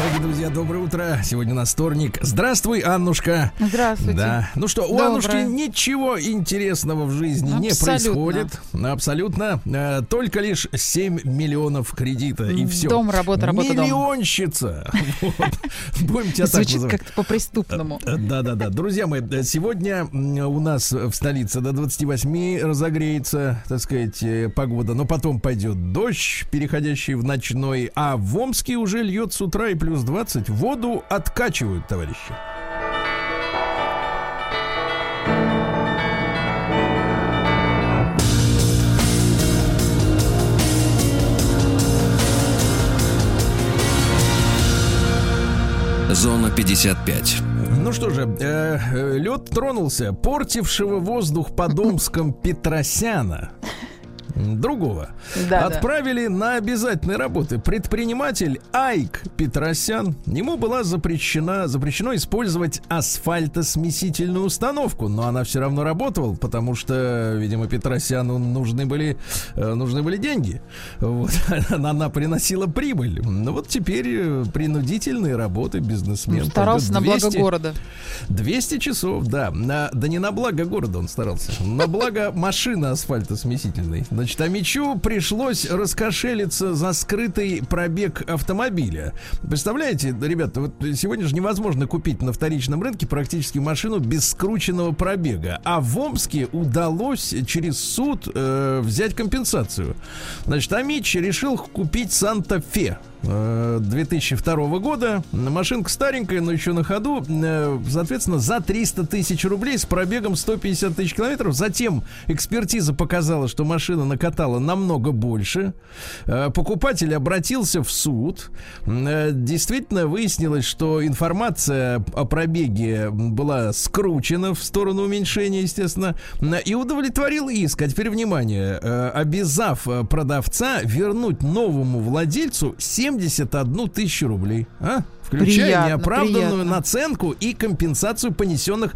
Дорогие друзья, доброе утро. Сегодня у нас вторник. Здравствуй, Аннушка. Здравствуйте. Да. Ну что, у Доброе. Аннушки ничего интересного в жизни не Абсолютно. происходит. Абсолютно. Э, Только лишь 7 миллионов кредита и все. Дом, работа, работа, дом. Миллионщица. Вот. Будем тебя так Звучит как-то по-преступному. Да, да, да. Друзья мои, э, сегодня у нас в столице до 28 разогреется, так сказать, э, погода, но потом пойдет дождь, переходящий в ночной, а в Омске уже льет с утра и плюс 20. Воду откачивают, товарищи. Зона 55. Ну что же, э, э, лед тронулся портившего воздух под Омском Петросяна. Другого. Да, Отправили на обязательные работы. Предприниматель Айк Петросян. Ему была запрещена, запрещено использовать асфальтосмесительную установку, но она все равно работала, потому что, видимо, Петросяну нужны были, э, нужны были деньги. Вот. Она приносила прибыль. Ну вот теперь э, принудительные работы бизнесмен. Ну, Старался на пойдет благо 200 города. 200 часов, да. На, да не на благо города он старался. На благо машины асфальтосмесительной. Значит, а Мичу пришлось раскошелиться за скрытый пробег автомобиля. Представляете, ребята, вот сегодня же невозможно купить на вторичном рынке практически машину без скрученного пробега. А в Омске удалось через суд э, взять компенсацию. Значит, Амич решил купить Санта-Фе. Э, 2002 года. Машинка старенькая, но еще на ходу. Э, Соответственно, за 300 тысяч рублей с пробегом 150 тысяч километров. Затем экспертиза показала, что машина накатала намного больше. Э, Покупатель обратился в суд. Э, Действительно выяснилось, что информация о пробеге была скручена в сторону уменьшения, естественно, Э, и удовлетворил иск. А теперь внимание, э, обязав э, продавца вернуть новому владельцу 71 тысячу рублей. А? Включая Приятно, неоправданную приятно. наценку и компенсацию понесенных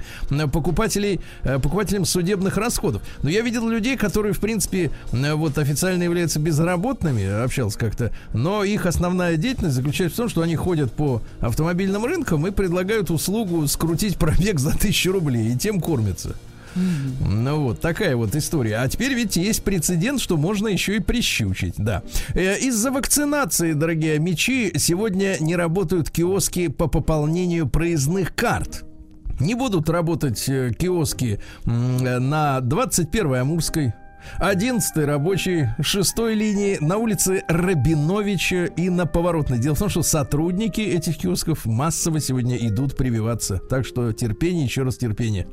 покупателей, э, покупателям судебных расходов. Но я видел людей, которые, в принципе, вот официально являются безработными, общался как-то, но их основная деятельность заключается в том, что они ходят по автомобильным рынкам и предлагают услугу скрутить пробег за тысячу рублей, и тем кормятся. Ну вот, такая вот история. А теперь ведь есть прецедент, что можно еще и прищучить, да. Э, Из-за вакцинации, дорогие мечи, сегодня не работают киоски по пополнению проездных карт. Не будут работать э, киоски э, на 21-й Амурской, 11 рабочий, 6 линии на улице Рабиновича и на Поворотной. Дело в том, что сотрудники этих киосков массово сегодня идут прививаться. Так что терпение, еще раз терпение.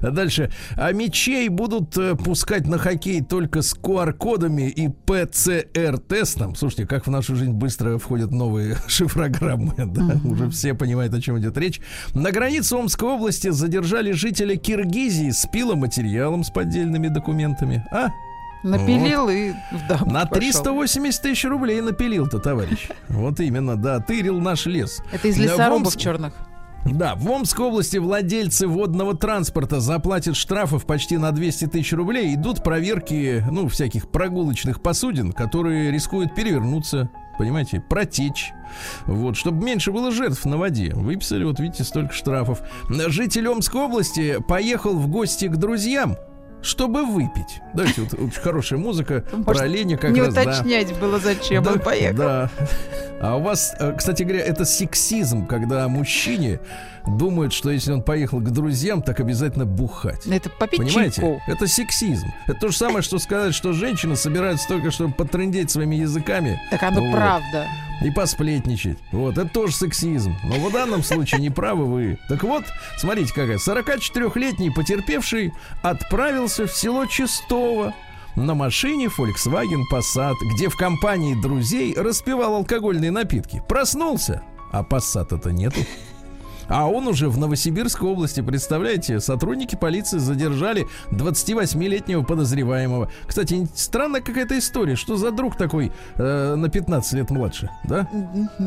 Дальше. А мечей будут э, пускать на хоккей только с QR-кодами и ПЦР-тестом. Слушайте, как в нашу жизнь быстро входят новые шифрограммы. Да? Уже все понимают, о чем идет речь. На границе Омской области задержали жителя Киргизии с пиломатериалом с поддельными документами. А? Напилил и в дамбу На пошел. 380 тысяч рублей напилил-то, товарищ. Вот именно, да, тырил наш лес. Это из лесорубов Омске- черных. Да, в Омской области владельцы водного транспорта заплатят штрафов почти на 200 тысяч рублей. Идут проверки, ну, всяких прогулочных посудин, которые рискуют перевернуться, понимаете, протечь. Вот, чтобы меньше было жертв на воде. Выписали, вот видите, столько штрафов. Житель Омской области поехал в гости к друзьям, чтобы выпить. Давайте, вот очень хорошая музыка Может, про оленя как Не раз, да. уточнять было, зачем Да, он поехал. Да. А у вас, э, кстати говоря, это сексизм, когда мужчине думают, что если он поехал к друзьям, так обязательно бухать. Это попить Понимаете? чайку. Это сексизм. Это то же самое, что сказать, что женщины собираются только, чтобы потрындеть своими языками. Так оно Вот. правда. И посплетничать. Вот, это тоже сексизм. Но в данном случае не правы вы. Так вот, смотрите, какая. 44-летний потерпевший отправился в село Чистово на машине Volkswagen Passat, где в компании друзей распивал алкогольные напитки. Проснулся, а Passat-то нету. А он уже в Новосибирской области, представляете, сотрудники полиции задержали 28-летнего подозреваемого. Кстати, странная какая-то история. Что за друг такой э, на 15 лет младше, да?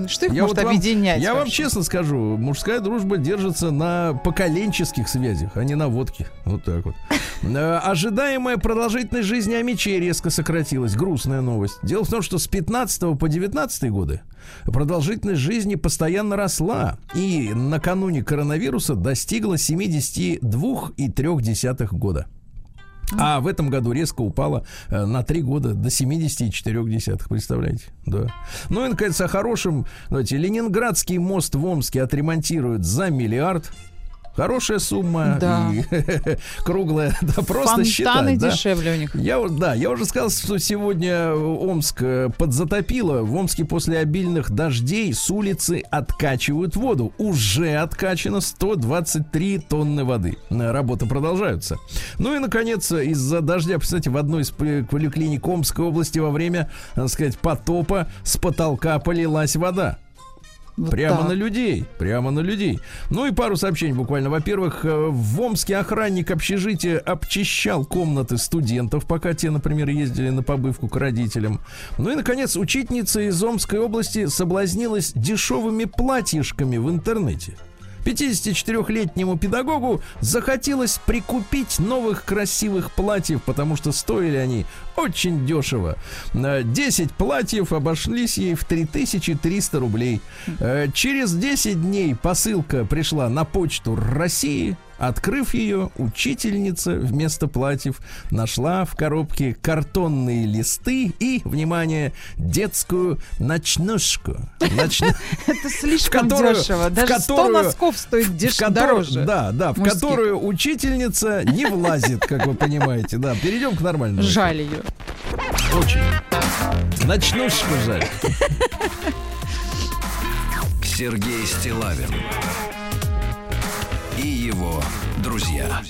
Что их Я может вот вам- объединять? Я вам вообще? честно скажу, мужская дружба держится на поколенческих связях, а не на водке. Вот так вот. Э, Ожидаемая продолжительность жизни Амичей резко сократилась. Грустная новость. Дело в том, что с 15 по 19 годы продолжительность жизни постоянно росла. И накануне коронавируса достигла 72,3 года. А в этом году резко упала э, на 3 года до 70,4. Представляете? Да. Ну и, наконец, о хорошем. Давайте, Ленинградский мост в Омске отремонтируют за миллиард. Хорошая сумма. Да. И круглая. Да, просто Фонтаны считать, да? дешевле у них. Я, да, я уже сказал, что сегодня Омск э, подзатопило. В Омске после обильных дождей с улицы откачивают воду. Уже откачано 123 тонны воды. Э, Работы продолжаются. Ну и, наконец, из-за дождя, кстати, в одной из поликлиник Омской области во время, так сказать, потопа с потолка полилась вода. Вот Прямо так. на людей, прямо на людей. Ну и пару сообщений буквально. Во-первых, э, в Омске охранник общежития обчищал комнаты студентов, пока те, например, ездили на побывку к родителям. Ну и, наконец, учительница из Омской области соблазнилась дешевыми платьишками в интернете. 54-летнему педагогу захотелось прикупить новых красивых платьев, потому что стоили они очень дешево. Э, 10 платьев обошлись ей в 3300 рублей. Э, Через 10 дней посылка пришла на почту России. Открыв ее, учительница вместо платьев нашла в коробке картонные листы и, внимание, детскую ночнушку. Ночну- Это слишком которую- дешево. Даже 100 которую- носков стоит дороже. Да, да, в которую учительница не влазит, как вы понимаете. Да, перейдем к нормальному. Жаль ее. Очень. Ночнушку жаль. Сергей Стилавин друзья.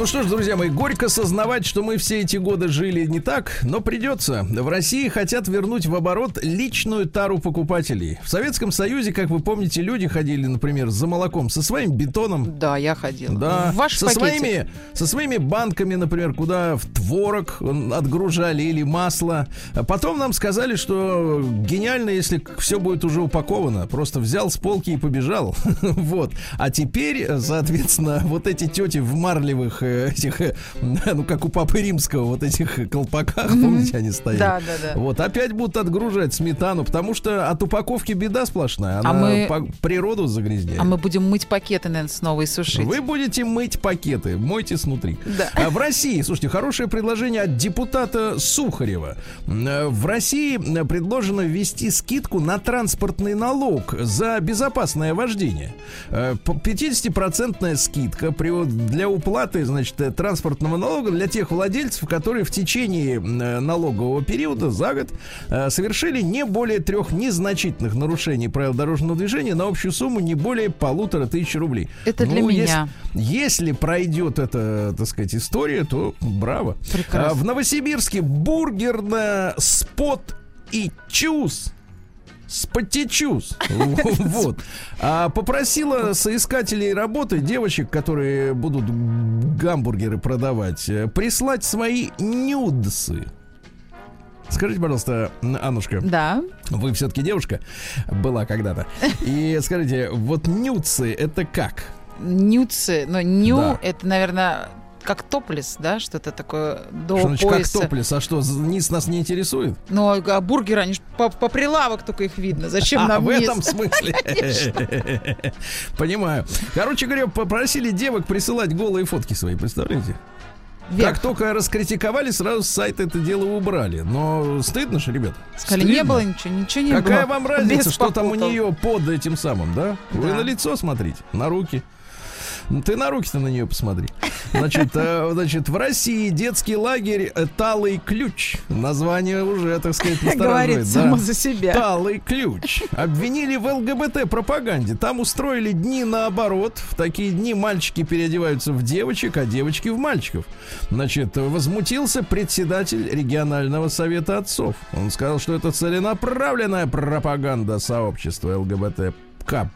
Ну что ж, друзья мои, горько сознавать, что мы все эти годы жили не так, но придется. В России хотят вернуть в оборот личную тару покупателей. В Советском Союзе, как вы помните, люди ходили, например, за молоком со своим бетоном, Да, я ходила. Да, В Ваш со пакетик. своими, со своими банками, например, куда в творог м, отгружали или масло. А потом нам сказали, что гениально, если все будет уже упаковано. Просто взял с полки и побежал. Вот. А теперь, э, соответственно, вот эти тети в марлевых э, этих, э, ну, как у Папы Римского, вот этих колпаках, помните, они стоят. Да, да, да. Вот, опять будут отгружать сметану, потому что от упаковки беда сплошная. Она А мы- по- природу загрязняет. А мы будем мыть пакеты, наверное, снова и сушить. Вы будете мыть пакеты, мойте снутри. Да. А в России, слушайте, хорошее предложение от депутата Сухарева. Э, В России э, предложено ввести скидку на транспортный налог за безопасное вождение. Э, по- 50% скидка для уплаты, значит, э, транспортного налога для тех владельцев, которые в течение э, налогового периода за год э, совершили не более трех незначительных нарушений правил дорожного движения на общую сумму не более полутора тысяч рублей. Это для Ну, если- меня. Если пройдет эта, так сказать, история, то браво. Прекрасно. А, в Новосибирске бургерная спот и чус. Спотечус. Вот. А попросила соискателей работы, девочек, которые будут гамбургеры продавать, э, прислать свои нюдсы. Скажите, пожалуйста, Аннушка, Да. вы все-таки девушка была когда-то. И скажите, вот нюдсы это как? Нюцы. Но ню Да. это, наверное, как топлес, да? Что-то такое до Что значит, как пояса. топлес? А что, низ нас не интересует? Ну, а бургеры, они по, по прилавок только их видно. Зачем а, нам в низ? этом смысле. Понимаю. Короче говоря, попросили девок присылать голые фотки свои, представляете? Вверх. Как только раскритиковали, сразу с сайта это дело убрали. Но стыдно же, ребят. Сказали, не Стыдно. было ничего, ничего не Какая было. вам разница, Без что там у попутал. нее под этим самым, да? Вы Да. на лицо смотрите, на руки. Ты на руки-то на нее посмотри. Значит, э, значит, в России детский лагерь Талый ключ. Название уже, так сказать, Говорит настораживает. само да. за себя. Талый ключ. Обвинили в ЛГБТ-пропаганде. Там устроили дни наоборот. В такие дни мальчики переодеваются в девочек, а девочки в мальчиков. Значит, возмутился председатель регионального совета отцов. Он сказал, что это целенаправленная пропаганда сообщества ЛГБТК+.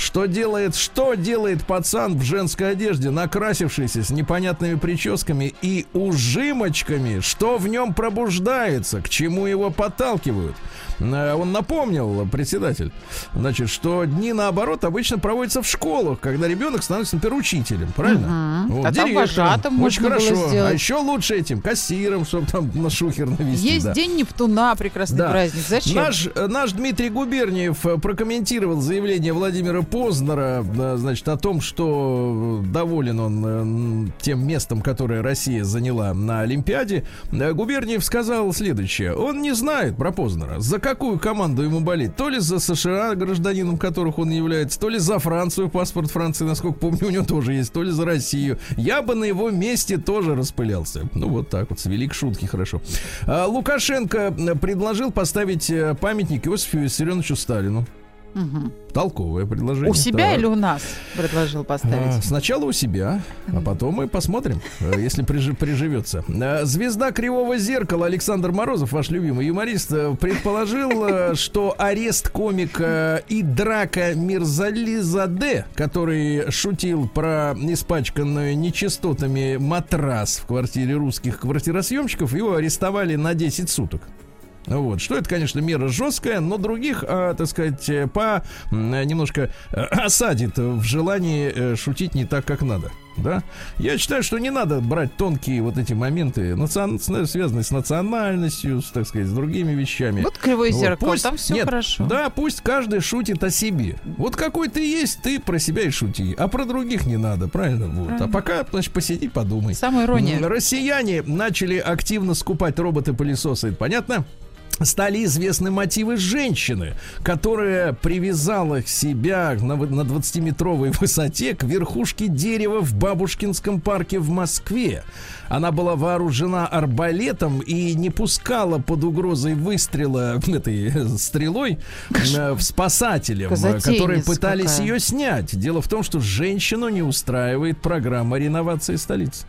Что делает, что делает пацан в женской одежде, накрасившийся с непонятными прическами и ужимочками? Что в нем пробуждается? К чему его подталкивают? Э, Он напомнил, председатель, значит, что дни наоборот обычно проводятся в школах, когда ребенок становится, например, учителем, правильно? Мгм. А там директором. вожатым Очень хорошо. А еще лучше этим кассиром, чтобы там на шухер навести. Есть да. день Нептуна, прекрасный Да. праздник. Зачем? Наш, э, наш Дмитрий Губерниев э, прокомментировал заявление Владимира Познера, значит, о том, что доволен он тем местом, которое Россия заняла на Олимпиаде. Губерниев сказал следующее. Он не знает про Познера, за какую команду ему болеть. То ли за США, гражданином которых он является, то ли за Францию, паспорт Франции, насколько помню, у него тоже есть, то ли за Россию. Я бы на его месте тоже распылялся. Ну, вот так вот, свели к шутке, хорошо. А, Лукашенко э, предложил поставить э, памятник Иосифу Виссарионовичу Сталину. Мгм. Толковое предложение. У себя Так. или у нас предложил А, поставить? Сначала у себя, а потом мы посмотрим, э, если прижи- приживется. Э, Звезда Кривого Зеркала Александр Морозов, ваш любимый юморист, э, предположил, что арест комика и драка Мирзализаде, который шутил про испачканную нечистотами матрас в квартире русских квартиросъемщиков, его арестовали на 10 суток. Вот. Что это, конечно, мера жесткая, но других, а, так сказать, э, по немножко э, осадит в желании э, шутить не так, как надо. Да? Я считаю, что не надо брать тонкие вот эти моменты, национ- связанные с национальностью, с, так сказать, с другими вещами. Вот кривое Вот, зеркало, пусть- там все нет, хорошо. Да, пусть каждый шутит о себе. Вот какой ты есть, ты про себя и шути. А про других не надо, правильно? Вот. А пока, значит, посиди, подумай. Самая ирония. Россияне начали активно скупать роботы-пылесосы, это понятно? Стали известны мотивы женщины, которая привязала себя на, на 20-метровой высоте к верхушке дерева в Бабушкинском парке в Москве. Она была вооружена арбалетом и не пускала под угрозой выстрела этой э, стрелой э, спасателям, которые пытались какая. ее снять. Дело в том, что женщину не устраивает программа реновации столицы.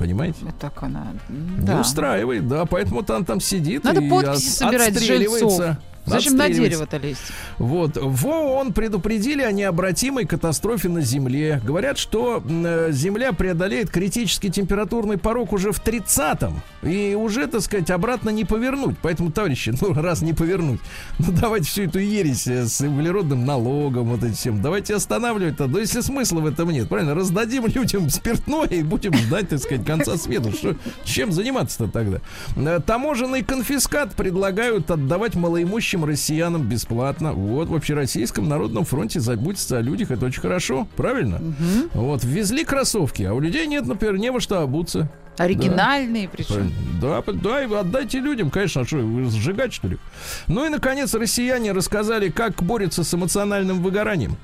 Понимаете? Вот так она. м, Не Да. устраивает, да, поэтому там там сидит Надо и подписи от- собирать отстреливается. жильцов. Зачем на дерево-то лезть? Вот. В ООН предупредили о необратимой катастрофе на Земле. Говорят, что э, Земля преодолеет критический температурный порог уже в 30-м. И уже, так сказать, обратно не повернуть. Поэтому, товарищи, ну, раз не повернуть, ну, давайте всю эту ересь э, с углеродным налогом, вот этим всем, давайте останавливать-то. Да если смысла в этом нет, правильно? Раздадим людям спиртное и будем ждать, так сказать, конца света. Что, чем заниматься-то тогда? Э, Таможенный конфискат предлагают отдавать малоимущим россиянам бесплатно. Вот в Общероссийском народном фронте заботиться о людях, это очень хорошо, правильно? Вот, ввезли кроссовки, а у людей нет, например, не во что обуться. Оригинальные причем. Да, да, и отдайте людям, конечно, а что, вы сжигать, что ли? Ну и, наконец, россияне рассказали, как борются с эмоциональным выгоранием.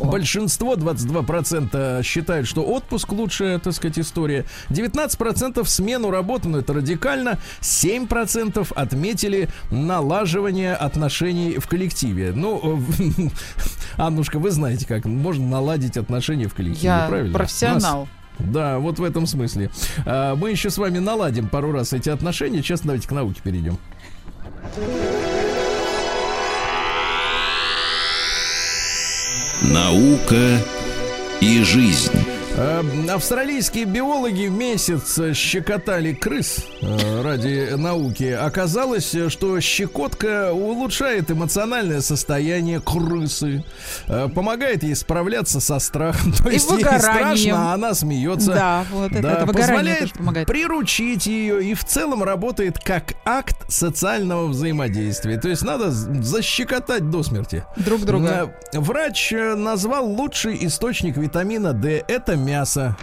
Большинство, 22% считают, что отпуск лучшая, так сказать, история. 19% смену работы, но это радикально. 7% отметили налаживание отношений в коллективе. Ну, э, Аннушка, вы знаете, как можно наладить отношения в коллективе, Я правильно? профессионал. Да, вот в этом смысле. А, Мы еще с вами наладим пару раз эти отношения. Сейчас давайте к науке перейдем. Наука и жизнь. А, Австралийские биологи в месяц щекотали крыс э, ради науки. Оказалось, что щекотка улучшает эмоциональное состояние крысы, э, помогает ей справляться со страхом. То И есть ей выгоранием. страшно, а она смеется. Да, вот это, это выгорание позволяет помогает. приручить ее и в целом работает как акт социального взаимодействия. То есть надо защекотать до смерти. Друг друга. Э, Врач э, назвал лучший источник витамина D. Это мясо.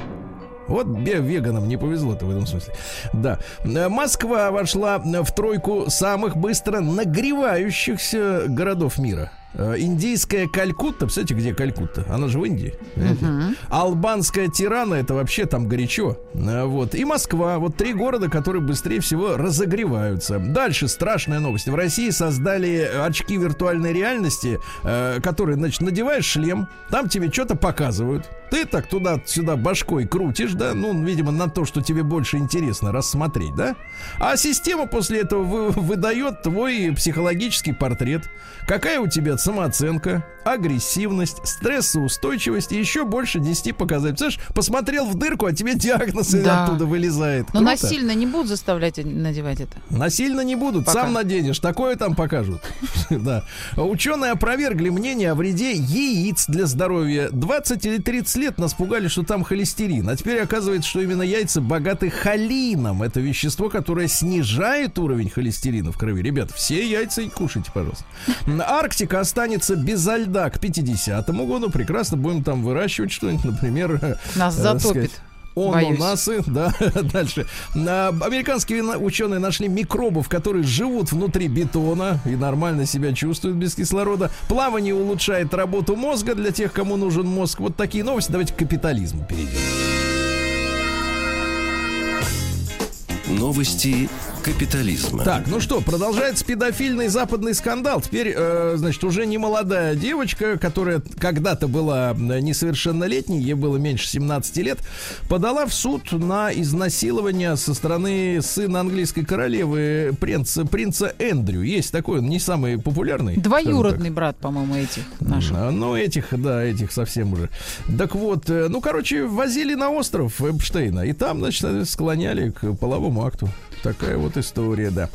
Вот веганам не повезло-то в этом смысле. Да. Э, Москва вошла в тройку самых быстро нагревающихся городов мира. Э, Индийская Калькутта, представляете, где Калькутта? Она же в Индии. понимаете? Албанская Тирана, это вообще там горячо. Э, Вот. И Москва. Вот три города, которые быстрее всего разогреваются. Дальше страшная новость. В России создали очки виртуальной реальности, э, которые, значит, надеваешь шлем, там тебе что-то показывают. Ты так туда-сюда башкой крутишь, да, ну, видимо, на то, что тебе больше интересно рассмотреть, да? А система после этого вы- выдает твой психологический портрет. Какая у тебя самооценка, агрессивность, стрессоустойчивость и еще больше 10 показателей. Представляешь, посмотрел в дырку, а тебе диагноз Да. оттуда вылезает. Но Круто? насильно не будут заставлять надевать это. Насильно не будут, Пока. сам наденешь, такое там покажут. да. Ученые опровергли мнение о вреде яиц для здоровья. 20 или 30 лет нас пугали, что там холестерин. А теперь оказывается, что именно яйца богаты холином. Это вещество, которое снижает уровень холестерина в крови. Ребят, все яйца и кушайте, пожалуйста. Арктика останется безо льда к 50 году. Прекрасно будем там выращивать что-нибудь, например... Нас э, так затопит. сказать, Боюсь. Ананасы, да, дальше. Американские ученые нашли микробов, которые живут внутри бетона и нормально себя чувствуют без кислорода. Плавание улучшает работу мозга для тех, кому нужен мозг. Вот такие новости. Давайте к капитализму перейдем. Новости капитализма. Так, ну что, продолжается педофильный западный скандал. Теперь, э, значит, уже не молодая девочка, которая когда-то была э, несовершеннолетней, ей было меньше 17 лет, подала в суд на изнасилование со стороны сына английской королевы, принца, принца Эндрю. Есть такой, он не самый популярный. Двоюродный брат, по-моему, этих наших. А, Ну, этих, да, этих совсем уже. Так вот, э, ну, короче, возили на остров Эпштейна, и там, значит, склоняли к половому акту. Такая вот история, да.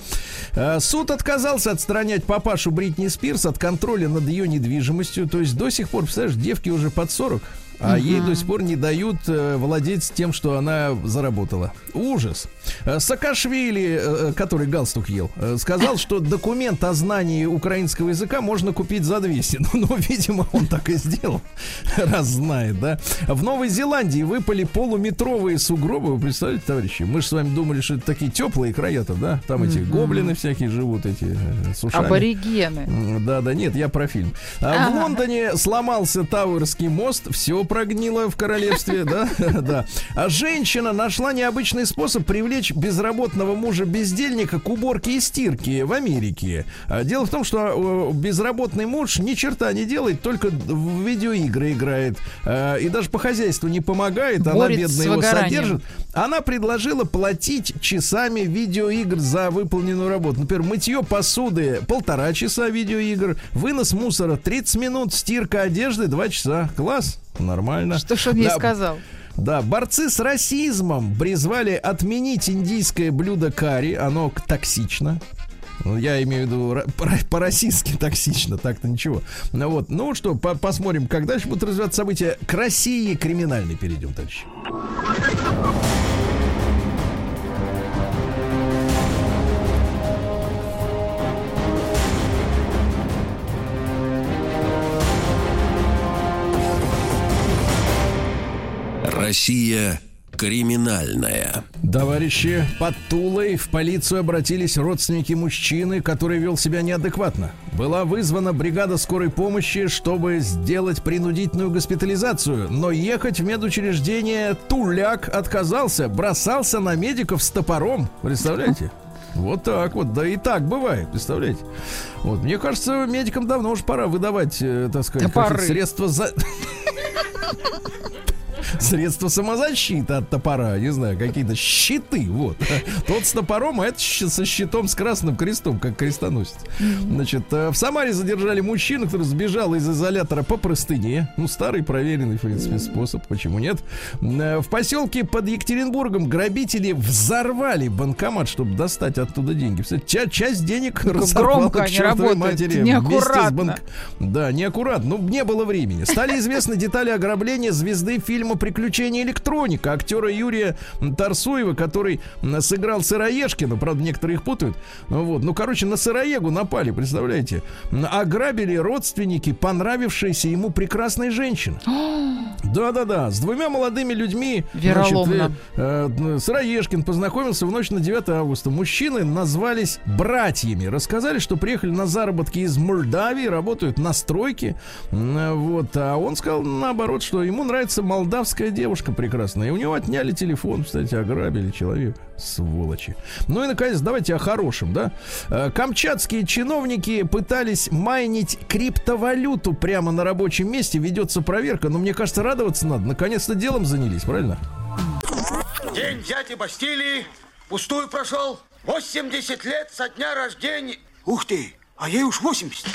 А, Суд отказался отстранять папашу Бритни Спирс от контроля над ее недвижимостью. То есть до сих пор, представляешь, девки уже под 40, а ей до сих пор не дают э, владеть тем, что она заработала. Ужас. Э, Саакашвили, э, который галстук ел, э, сказал, что документ о знании украинского языка можно купить за 200. Ну, ну, видимо, он так и сделал, раз знает, да. В Новой Зеландии выпали полуметровые сугробы. Вы представляете, товарищи? Мы же с вами думали, что это такие теплые края-то, да? Там эти гоблины всякие живут, эти э, с ушами. Аборигены. М, Да, да, нет, я про фильм. А В. Лондоне сломался Тауэрский мост, все прогнило в королевстве, да, да. А женщина нашла необычный способ привлечь безработного мужа-бездельника к уборке и стирке в Америке. А Дело в том, что э, безработный муж ни черта не делает, только в видеоигры играет. А, И даже по хозяйству не помогает, она Борется бедная его содержит. Она предложила платить часами видеоигр за выполненную работу. Например, мытье посуды полтора часа видеоигр, вынос мусора 30 минут, стирка одежды 2 часа. Класс, нормально. Что ж он ей Да, сказал? Да, борцы с расизмом призвали отменить индийское блюдо карри. Оно токсично. Ну, Я имею в виду по-российски токсично, так-то ничего. Ну вот, ну что, по- посмотрим, как дальше будут развиваться события. К России криминальной перейдем дальше. Россия криминальная. Товарищи, под Тулой в полицию обратились родственники мужчины, который вел себя неадекватно. Была вызвана бригада скорой помощи, чтобы сделать принудительную госпитализацию, но ехать в медучреждение Туляк отказался, бросался на медиков с топором. Представляете? Вот так вот, да и так бывает, представляете? Вот, мне кажется, медикам давно уже пора выдавать, э, так сказать, средства за... Средства самозащиты от топора, не знаю, какие-то щиты, вот. Тот с топором, а это со щитом с красным крестом, как крестоносец. Значит, э, в Самаре задержали мужчину, который сбежал из изолятора по простыне. Ну, старый, проверенный, в принципе, способ, почему нет. Э, В поселке под Екатеринбургом грабители взорвали банкомат, чтобы достать оттуда деньги. Ча- часть денег разорвала к чертовой матери неаккуратно. банк- Да, неаккуратно. Ну, не было времени. Стали известны детали ограбления звезды фильма приключения электроника актера Юрия Тарсуева, который сыграл Сыроежкина, правда, некоторые их путают. Вот. Ну, короче, на Сыроегу напали, представляете? Ограбили родственники понравившейся ему прекрасной женщины. Да-да-да, с двумя молодыми людьми. Вероломно. э, э, Сыроежкин познакомился в ночь на 9 августа. Мужчины назвались братьями. Рассказали, что приехали на заработки из Молдавии, работают на стройке. Вот, а он сказал наоборот, что ему нравится молдавская девушка прекрасная. И у него отняли телефон, кстати, ограбили человека. Сволочи. Ну и, наконец, давайте о хорошем, да? Э, Камчатские чиновники пытались майнить криптовалюту прямо на рабочем месте. Ведется проверка, но мне кажется, радоваться надо. Наконец-то делом занялись, правильно? День дяди Бастилии пустую прошел. 80 лет со дня рождения. Ух ты, а ей уж 80.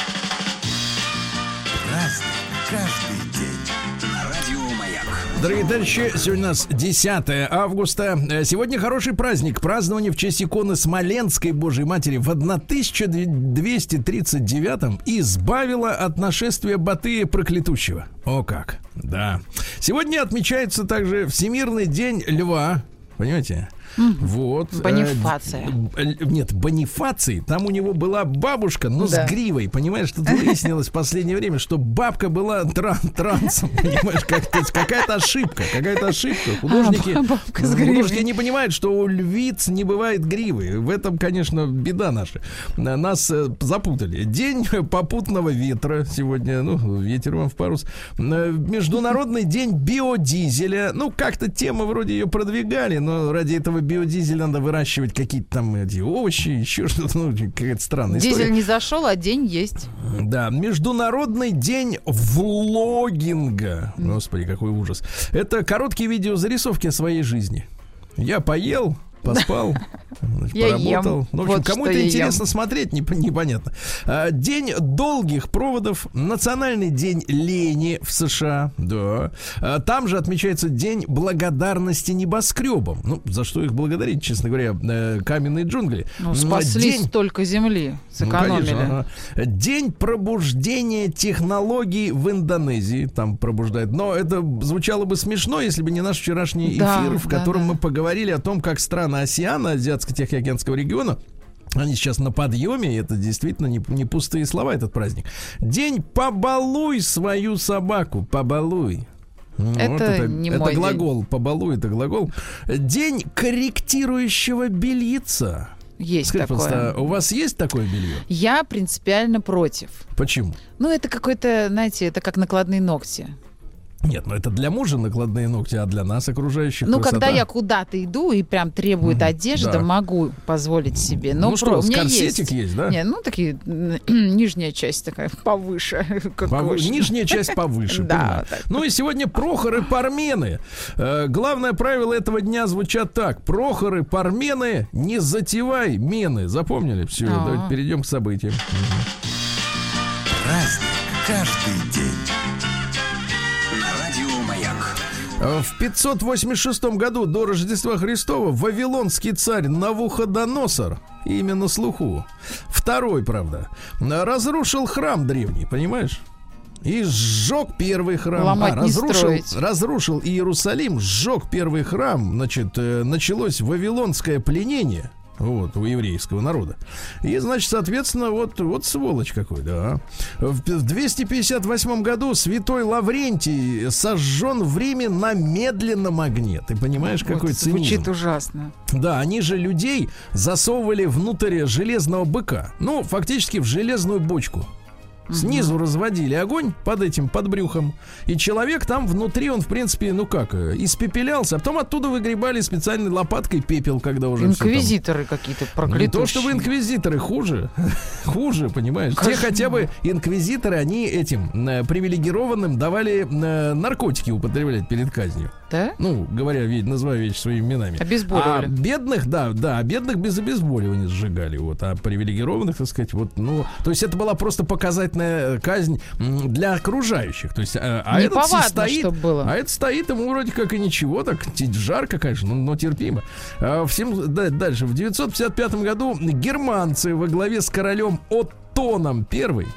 Дорогие товарищи, сегодня у нас 10 августа. Э, Сегодня хороший праздник. Празднование в честь иконы Смоленской Божьей Матери в 1239 избавила от нашествия Батыя проклятущего. О как, да. Сегодня отмечается также Всемирный день льва. Понимаете? Вот. э, Бонифация. э, Нет, Бонифаций. Там у него была бабушка, но Да. с гривой. Понимаешь, тут выяснилось в последнее время, что бабка была тран- трансом. Понимаешь, как, какая-то ошибка. Какая-то ошибка. Художники, А, художники гривой. не понимают, что у львиц не бывает гривы. В этом, конечно, беда наша. На- Нас э, запутали. День попутного ветра сегодня. Ну, ветер вам в парус. Международный день биодизеля. Ну, как-то тема вроде ее продвигали, но ради этого биодизеля надо выращивать какие-то там эти овощи, еще что-то. Ну, какая-то странная история. Дизель не зашел, а день есть. Да, Международный день влогинга. Господи, какой ужас. Это короткие видеозарисовки о своей жизни. Я поел, поспал, значит, Я поработал. ем. Ну, в общем, Вот кому это интересно ем. смотреть, не, непонятно. А, День долгих проводов, Национальный день лени в США, да. А, Там же отмечается День благодарности небоскребам. Ну, за что их благодарить, честно говоря, э, каменные джунгли. Ну, спасли День- столько земли, ну, сэкономили. конечно, ага. День пробуждения технологий в Индонезии. Там пробуждают. Но это звучало бы смешно, если бы не наш вчерашний Да, эфир, в да, котором да. мы поговорили о том, как страны Осиана, Азиатско-Тихоокеанского региона, они сейчас на подъеме, и это действительно не, не пустые слова, этот праздник. День «Побалуй свою собаку», «побалуй». Ну, Это не это мой день. глагол, побалуй, это глагол. День корректирующего бельица. Есть Скажите, такое. пожалуйста, у вас есть такое белье? Я принципиально против. Почему? Ну, это какой-то, знаете, это как накладные ногти. Нет, ну это для мужа накладные ногти, а для нас окружающих Ну, красота. когда я куда-то иду и прям требует Мгм, одежда, да. могу позволить себе. Но Ну что, про- корсетик есть, да? Не, ну такие нижняя часть такая повыше. как Повы-. Нижняя часть повыше. Да, так. Ну и сегодня Прохоры Пармены. Э, главное правило этого дня звучат так. Прохоры Пармены, не затевай мены. Запомнили? Все, А. давайте перейдем к событиям. Праздник каждый день. В 586 году до Рождества Христова вавилонский царь Навуходоносор, имя на слуху, второй, правда, разрушил храм древний, понимаешь? И сжег первый храм. Ломать не разрушил, разрушил Иерусалим, сжег первый храм. Значит, э, началось вавилонское пленение. Вот, у еврейского народа. И, значит, соответственно, вот, вот сволочь какой, да. В в 258 году святой Лаврентий сожжен в Риме на медленном огне. Ты понимаешь, Вот какой цинизм? Звучит ужасно. Да, они же людей засовывали внутрь железного быка. Ну, фактически в железную бочку. Снизу разводили огонь под этим, под брюхом. И человек там внутри, он, в принципе, ну как, э, испепелялся. А потом оттуда выгребали специальной лопаткой пепел, когда уже Инквизиторы какие-то не проклятущие. то, чтобы инквизиторы хуже. хуже, понимаешь? Те Кошмар. хотя бы инквизиторы, они этим э, привилегированным давали э, наркотики употреблять перед казнью. Да? Ну, говоря, ведь, называя вещи своими именами. Обезболивали. А бедных, да, да, а бедных без обезболивания сжигали, вот, а привилегированных, так сказать, вот, ну, то есть это была просто показательная казнь м, для окружающих, то есть, а, а этот Неповадно, стоит, было. а это стоит ему вроде как и ничего, так жарко, конечно, но, но терпимо. А всем да, дальше в 955 году германцы во главе с королем Оттоном первый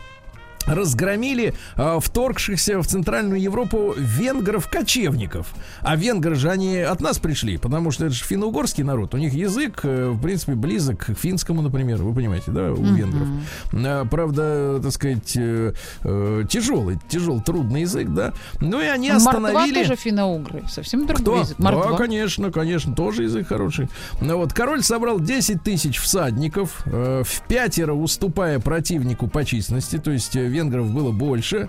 разгромили э, вторгшихся в Центральную Европу венгров-кочевников. А венгры же они от нас пришли, потому что это же финно-угорский народ. У них язык, э, в принципе, близок к финскому, например. Вы понимаете, да, у mm-hmm. венгров. А, правда, так сказать, э, э, тяжелый, тяжелый, трудный язык, да. Ну и они остановили... Мордва тоже финно-угры, совсем другой Кто? язык. Мордва. Да, конечно, конечно, тоже язык хороший. Ну вот, король собрал 10 тысяч всадников, э, в пятеро уступая противнику по численности, то есть э, венгров было больше.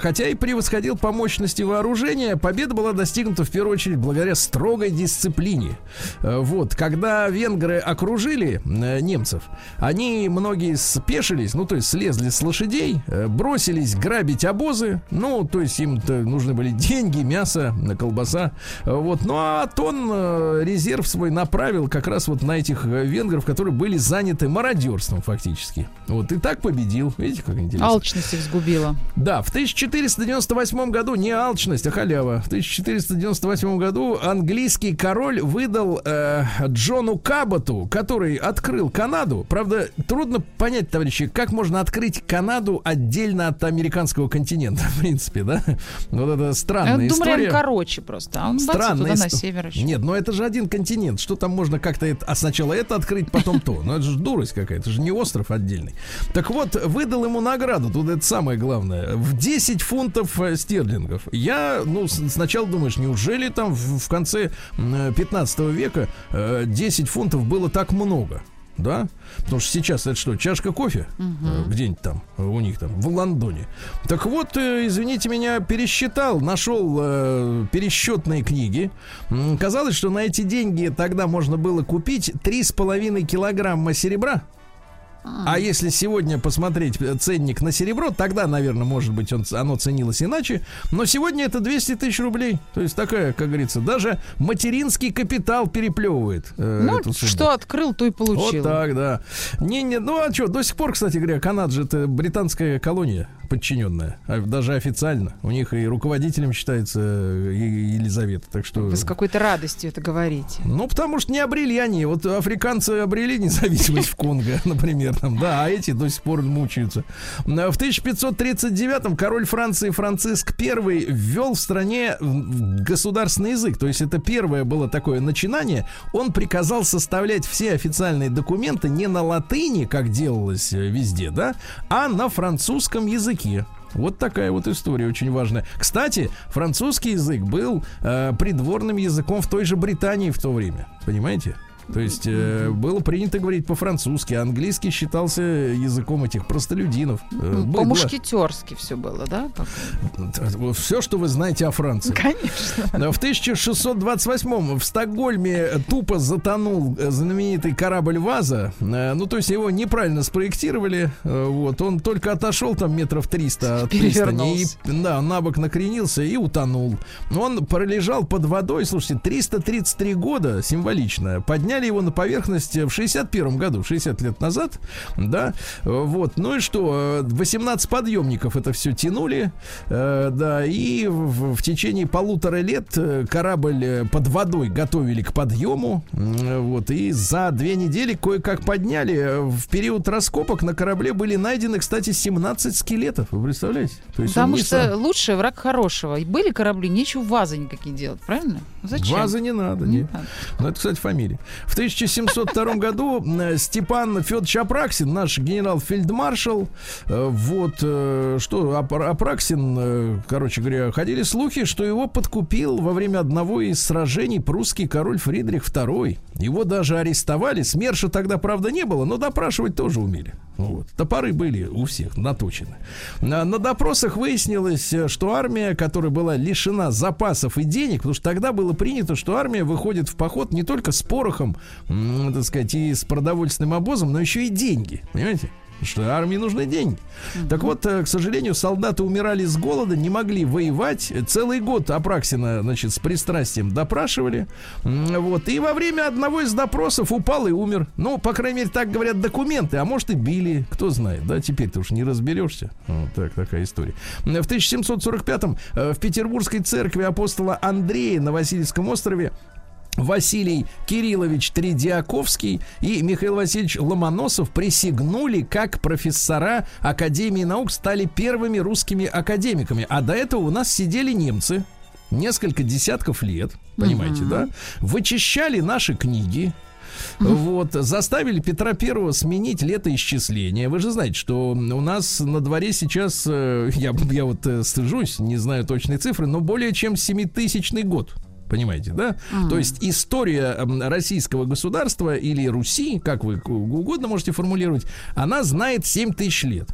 Хотя и превосходил по мощности вооружения, победа была достигнута в первую очередь благодаря строгой дисциплине. Э, вот, когда венгры окружили э, немцев, они многие спешились, ну, то есть слезли с лошадей, э, бросились грабить обозы, ну, то есть им нужны были деньги, мясо, колбаса. Вот, ну, а Тон резерв свой направил как раз вот на этих венгров, которые были заняты мародерством фактически. Вот, и так победил. Видите, как интересно. Алчность их сгубила. Да, в 1498 году не алчность, а халява. В 1498 году английский король выдал э, Джону Каботу, который открыл Канаду. Правда, трудно понять, товарищи, как можно открыть Канаду отдельно от американского континента, в принципе, да? Вот это странная Я история. Думаю, короче просто. А он Странная туда, на север еще. Нет, но это же один континент. Что там можно как-то... Это... А сначала это открыть, потом то. Ну, это же дурость какая-то. Это же не остров отдельный. Так вот, выдал ему награду. Тут это самое главное. В 10 фунтов э, стерлингов. Я, ну, сначала думаешь, неужели там в, в конце 15 века 10 э, фунтов было так много? да? Потому что сейчас это что, чашка кофе угу. где-нибудь там у них там в Лондоне. Так вот, извините меня, пересчитал, нашел э, пересчетные книги. Казалось, что на эти деньги тогда можно было купить 3,5 килограмма серебра а если сегодня посмотреть э, ценник на серебро, тогда, наверное, может быть, он, оно ценилось иначе. Но сегодня это 200 тысяч рублей. То есть такая, как говорится, даже материнский капитал переплевывает. Э, ну, что открыл, то и получил. Вот так, да. Не, не, ну а что, до сих пор, кстати говоря, Канада же это британская колония подчиненная, а даже официально. У них и руководителем считается э, Елизавета, так что... Вы с какой-то радостью это говорите. Ну, потому что не обрели они. Вот африканцы обрели независимость в Конго, например, там, да, а эти до сих пор мучаются. В 1539-м король Франции Франциск I ввел в стране государственный язык, то есть это первое было такое начинание. Он приказал составлять все официальные документы не на латыни, как делалось э, везде, да, а на французском языке языке. Вот такая вот история очень важная. Кстати, французский язык был э, придворным языком в той же Британии в то время. Понимаете? То есть э, было принято говорить по-французски, а английский считался языком этих простолюдинов. Э, По-мушкетерски все было, да? Все, что вы знаете о Франции. Конечно. В 1628 в Стокгольме тупо затонул знаменитый корабль Ваза. Э, ну, то есть его неправильно спроектировали. Э, вот, он только отошел там метров 300 от пристани. И, да, на бок накренился и утонул. Он пролежал под водой, слушайте, 333 года, символично. Подняли подняли его на поверхность в 61 году, 60 лет назад, да, вот, ну и что, 18 подъемников это все тянули, э, да, и в, в течение полутора лет э, корабль э, под водой готовили к подъему, вот, и за две недели кое-как подняли. В период раскопок на корабле были найдены, кстати, 17 скелетов, вы представляете? То есть Потому что сам... лучший враг хорошего. Были корабли, нечего вазы никакие делать, правильно? Зачем? Вазы не надо, не. не. Надо. Ну, это, кстати, фамилия. В 1702 году э, Степан Федорович Апраксин, наш генерал-фельдмаршал, э, вот, э, что Апраксин, короче говоря, ходили слухи, что его подкупил во время одного из сражений прусский король Фридрих II. Его даже арестовали. СМЕРШа тогда, правда, не было, но допрашивать тоже умели. Вот. Топоры были у всех наточены. На, на допросах выяснилось, что армия, которая была лишена запасов и денег, потому что тогда было принято, что армия выходит в поход не только с порохом, так сказать, и с продовольственным обозом, но еще и деньги. Понимаете? Что армии нужны деньги. Mm-hmm. Так вот, э, к сожалению, солдаты умирали с голода, не могли воевать. Целый год Апраксина, значит, с пристрастием допрашивали. Вот. И во время одного из допросов упал и умер. Ну, по крайней мере, так говорят документы. А может и били, кто знает. Да, теперь ты уж не разберешься. Вот так, такая история. В 1745-м э, в Петербургской церкви апостола Андрея на Васильевском острове Василий Кириллович Тридиаковский и Михаил Васильевич Ломоносов присягнули как профессора Академии наук, стали первыми русскими академиками. А до этого у нас сидели немцы, несколько десятков лет, понимаете, uh-huh. да? Вычищали наши книги, вот, заставили Петра Первого сменить летоисчисление. Вы же знаете, что у нас на дворе сейчас, э, я, я вот э, стыжусь, не знаю точной цифры, но более чем 7000 год. Понимаете, да? Mm. То есть история российского государства или Руси, как вы угодно можете формулировать, она знает 7 тысяч лет.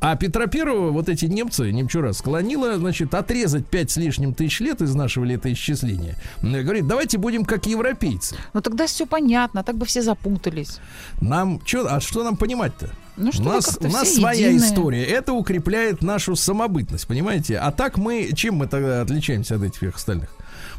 А Петра Первого вот эти немцы, немчура, склонила, значит, отрезать пять с лишним тысяч лет из нашего летоисчисления. Говорит, давайте будем как европейцы. Ну тогда все понятно, так бы все запутались. Нам, что, а что нам понимать-то? Ну, что у нас, у нас своя единые. история. Это укрепляет нашу самобытность, понимаете? А так мы, чем мы тогда отличаемся от этих остальных?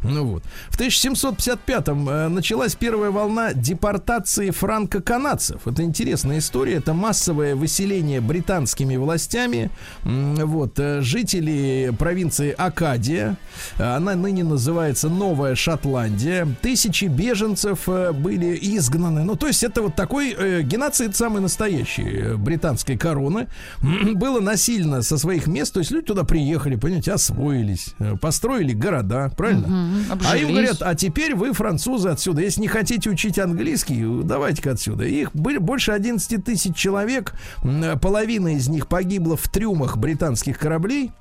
Ну вот. В 1755-м э, началась первая волна депортации франко-канадцев. Это интересная история. Это массовое выселение британскими властями. Вот. Э, жители провинции Акадия. Она ныне называется Новая Шотландия. Тысячи беженцев э, были изгнаны. Ну, то есть это вот такой э, геноцид самый настоящий э, британской короны. Было насильно со своих мест. То есть люди туда приехали, понимаете, освоились, э, построили города, правильно? Обжились. А им говорят, а теперь вы, французы, отсюда. Если не хотите учить английский, давайте-ка отсюда. Их были больше 11 тысяч человек. Половина из них погибла в трюмах британских кораблей.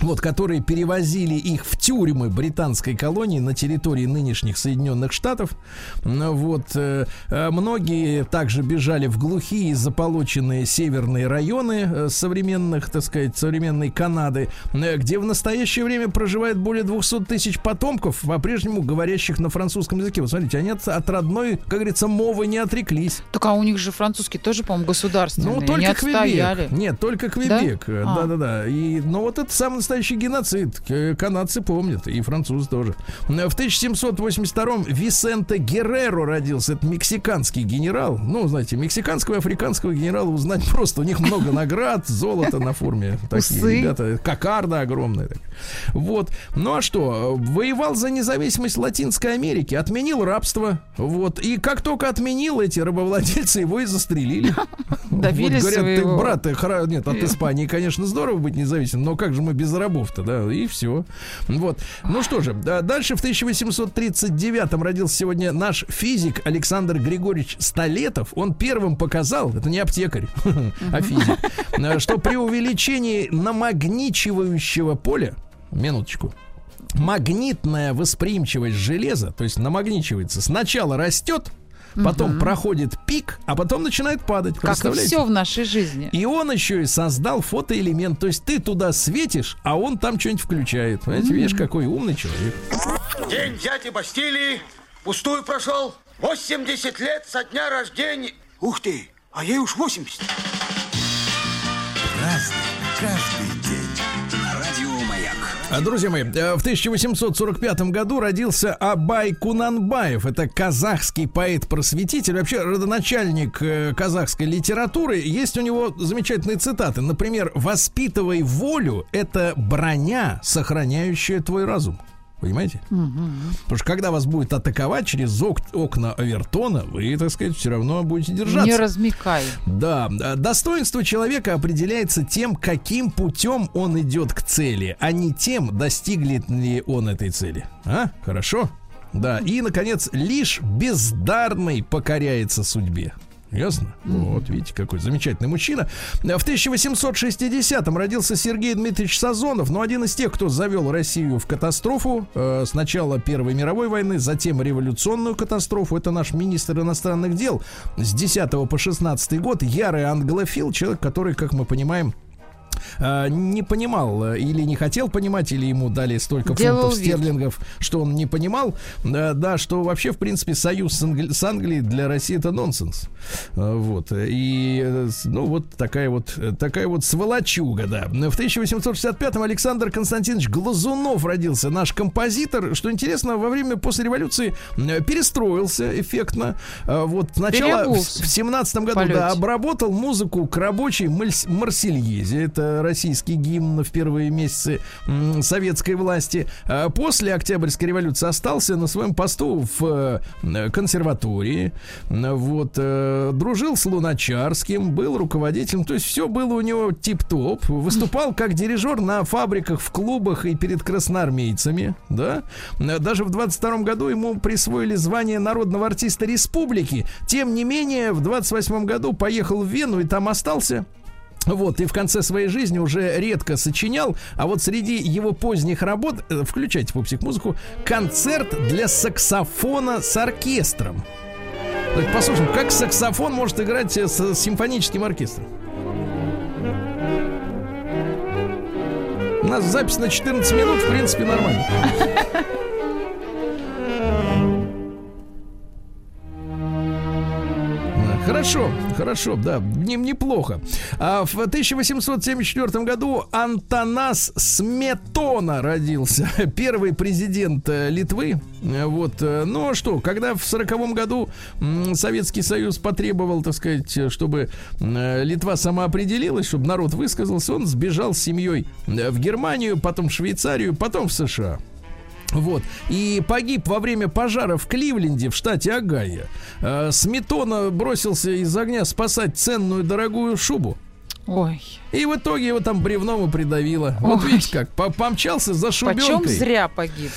Вот, которые перевозили их в тюрьмы британской колонии на территории нынешних Соединенных Штатов. Вот, э, э, многие также бежали в глухие заполоченные северные районы э, современных, так сказать, современной Канады, где в настоящее время проживает более 200 тысяч потомков, по-прежнему говорящих на французском языке. Вот смотрите, они от, от родной, как говорится, мовы не отреклись. Так а у них же французский тоже, по-моему, государственный. Ну, только не Квебек. Нет, только Квебек. Да? Да-да-да. Но вот это самый настоящий геноцид. Канадцы помнят, и французы тоже. В 1782-м Висенте Герреро родился. Это мексиканский генерал. Ну, знаете, мексиканского и африканского генерала узнать просто. У них много наград, золото на форме. Такие ребята. Кокарда огромная. Вот. Ну а что? Воевал за независимость Латинской Америки. Отменил рабство. Вот. И как только отменил, эти рабовладельцы его и застрелили. Добились вот, говорят, ты, брат, ты, нет, от Испании, конечно, здорово быть независимым, но как же мы без рабов-то, да, и все. Вот. Ну что же, дальше в 1839-м родился сегодня наш физик Александр Григорьевич Столетов. Он первым показал, это не аптекарь, а физик, что при увеличении намагничивающего поля, минуточку, магнитная восприимчивость железа, то есть намагничивается, сначала растет, потом угу. проходит пик, а потом начинает падать. Как и все в нашей жизни. И он еще и создал фотоэлемент. То есть ты туда светишь, а он там что-нибудь включает. Понимаете, видишь, какой умный человек. День дяди Бастилии пустую прошел. 80 лет со дня рождения. Ух ты, а ей уж 80. Разный, друзья мои, э, в 1845 году родился Абай Кунанбаев. Это казахский поэт-просветитель, вообще родоначальник э, казахской литературы. Есть у него замечательные цитаты. Например, «Воспитывай волю – это броня, сохраняющая твой разум». Понимаете? Угу. Потому что когда вас будет атаковать через ок- окна Авертона, вы, так сказать, все равно будете держаться. Не размекай. Да. Достоинство человека определяется тем, каким путем он идет к цели, а не тем, достигнет ли он этой цели. А? Хорошо? Да. И, наконец, лишь бездарный покоряется судьбе. Ясно? Mm-hmm. Вот, видите, какой замечательный мужчина. В 1860-м родился Сергей Дмитриевич Сазонов, но один из тех, кто завел Россию в катастрофу э, с начала Первой мировой войны, затем революционную катастрофу. Это наш министр иностранных дел с 10 по 16 год, ярый англофил, человек, который, как мы понимаем, не понимал э, или не хотел понимать, или ему дали столько Делал фунтов вид. стерлингов, что он не понимал, э, да, что вообще, в принципе, союз с, Англи- с Англией для России это нонсенс. Э, вот. И, э, ну, вот такая вот, такая вот сволочуга, да. В 1865-м Александр Константинович Глазунов родился, наш композитор. Что интересно, во время после революции перестроился эффектно. Вот сначала в, в 17 году, да, обработал музыку к рабочей Марсельезе. Это российский гимн в первые месяцы советской власти. А После Октябрьской революции остался на своем посту в э, консерватории. Вот, э, дружил с Луначарским, был руководителем. То есть все было у него тип-топ. Выступал как дирижер на фабриках, в клубах и перед красноармейцами. Да? Даже в 22 году ему присвоили звание народного артиста республики. Тем не менее, в 28 году поехал в Вену и там остался. Вот, и в конце своей жизни уже редко сочинял, а вот среди его поздних работ, э, включайте пупсик музыку, концерт для саксофона с оркестром. Давайте послушаем, как саксофон может играть э, с симфоническим оркестром. У нас запись на 14 минут, в принципе, нормально. Хорошо, хорошо, да, ним неплохо. А в 1874 году Антонас Сметона родился, первый президент э, Литвы. Вот, э, ну а что, когда в 40 году Советский Союз потребовал, так сказать, чтобы э, Литва самоопределилась, чтобы народ высказался, он сбежал с семьей в Германию, потом в Швейцарию, потом в США. Вот. И погиб во время пожара в Кливленде, в штате Огайо. Э, Сметона бросился из огня спасать ценную дорогую шубу. Ой, И в итоге его там бревном и придавило. Вот Ой. видите как, по- помчался за шубенкой. почем зря погиб.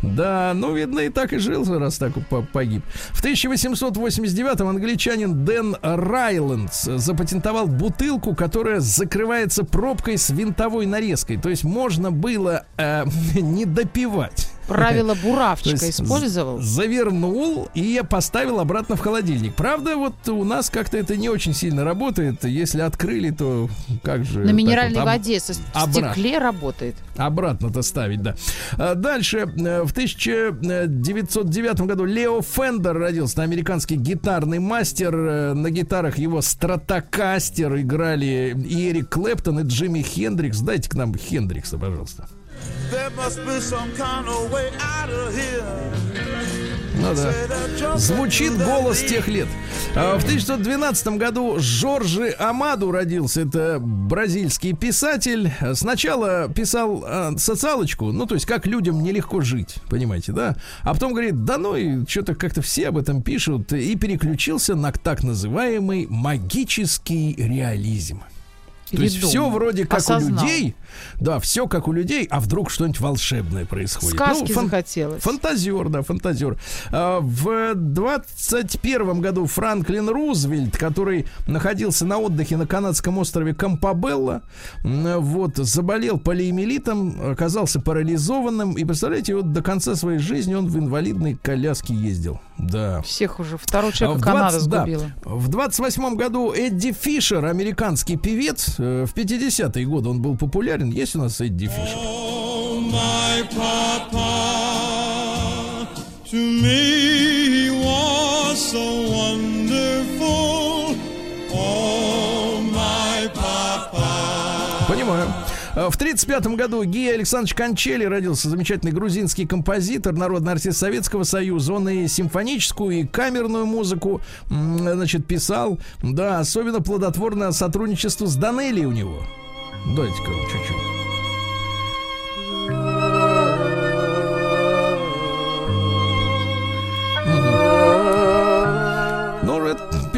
Да, ну, видно, и так и жил, раз так по- погиб. В 1889-м англичанин Дэн Райлендс запатентовал бутылку, которая закрывается пробкой с винтовой нарезкой. То есть можно было э, не допивать. Правило буравчика использовал. Завернул и поставил обратно в холодильник. Правда, вот у нас как-то это не очень сильно работает. Если открыли, то как же... На минеральной вот об- воде со стекле работает. Обратно-то ставить, да. А Дальше, э, в 1909 году Лео Фендер родился, американский гитарный мастер. Э, На гитарах его стратокастер играли и Эрик Клэптон, и Джимми Хендрикс. Дайте к нам Хендрикса, пожалуйста. There must be some kind of way out of here. Ну да. Звучит голос тех лет. А В 1912 году Жоржи Амаду родился. Это бразильский писатель. Сначала писал а, социалочку, ну, то есть, как людям нелегко жить, понимаете, да? А потом говорит, да ну, и что-то как-то все об этом пишут. И переключился на так называемый магический реализм. То есть все вроде как Осознал. у людей, да, все как у людей, а вдруг что-нибудь волшебное происходит. Сказки фан- захотелось. Фантазер, да, фантазер. А, В 21 году Франклин Рузвельт, который находился на отдыхе на канадском острове Кампабелла, вот, заболел полиэмилитом, оказался парализованным, и, представляете, вот до конца своей жизни он в инвалидной коляске ездил. Да. Всех уже. Второго А человека в Канада 20 да, сгубила. в 28 году Эдди Фишер, американский певец, в 50-е годы он был популярен. Есть у нас Эдди Фишер? Oh, my papa, to me В 1935 году Гия Александрович Кончели родился замечательный грузинский композитор, народный артист Советского Союза. Он и симфоническую, и камерную музыку, значит, писал. Да, особенно плодотворное сотрудничество с Данелли у него. Дайте-ка чуть-чуть.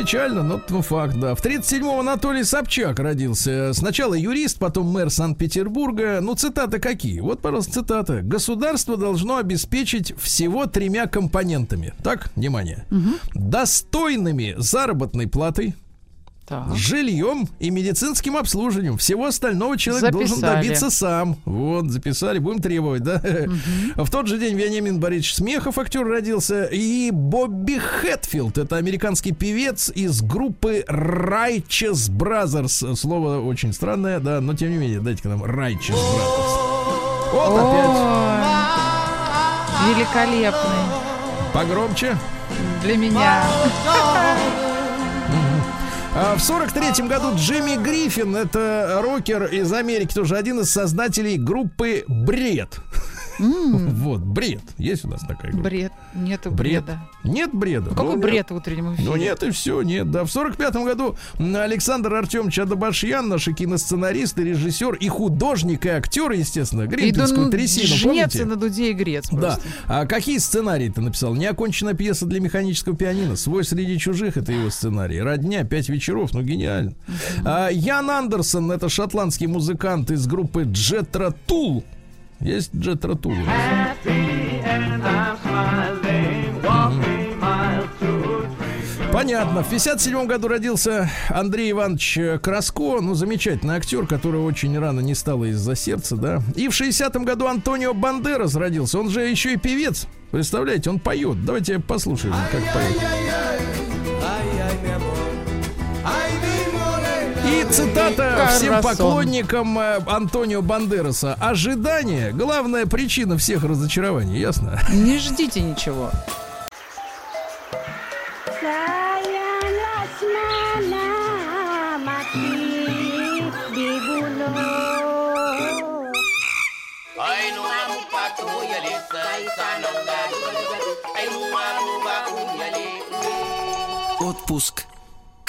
Печально, но ну, факт, да. В 37-м Анатолий Собчак родился. Сначала юрист, потом мэр Санкт-Петербурга. Ну, цитаты какие? Вот, пожалуйста, цитата. Государство должно обеспечить всего тремя компонентами. Так, внимание. Достойными заработной платой, Так. жильем и медицинским обслуживанием. Всего остального человек должен Записали. добиться сам. Вот, записали, будем требовать, да? В тот же день Вениамин Борисович Смехов, актер, родился. И Бобби Хэтфилд, это американский певец из группы Righteous Brothers. Слово очень странное, да, но тем не менее, дайте-ка нам Righteous Brothers. Вот опять. Великолепный Погромче. для меня. А В сорок третьем году Джимми Гриффин, это рокер из Америки, тоже один из создателей группы Бред. Вот, бред. Есть у нас такая группа? Бред. Бред. бреда. Нет бреда? Какой Ну, нет. бред в утреннем эфире? Ну нет, и все, нет, да. В сорок пятом году Александр Артемович Адабашьян, наш и киносценарист, и режиссер, и художник, и актер, естественно, Гринпинскую Иду трясину, жнец и помните? на дуде и грец Да. А какие сценарии ты написал? Неоконченная пьеса для механического пианино. Свой среди чужих это его сценарий. Родня, пять вечеров, ну гениально. А, Ян Андерсон, это шотландский музыкант из группы Джетра Тул. Есть у нас? Понятно. В 57 году родился Андрей Иванович Краско, ну, замечательный актер, который очень рано не стало из-за сердца, да. И в 60-м году Антонио Бандерас родился. Он же еще и певец. Представляете, он поет. Давайте послушаем, как поет. И цитата всем поклонникам э, Антонио Бандераса. Ожидание – главная причина всех разочарований, ясно? Не ждите ничего. Отпуск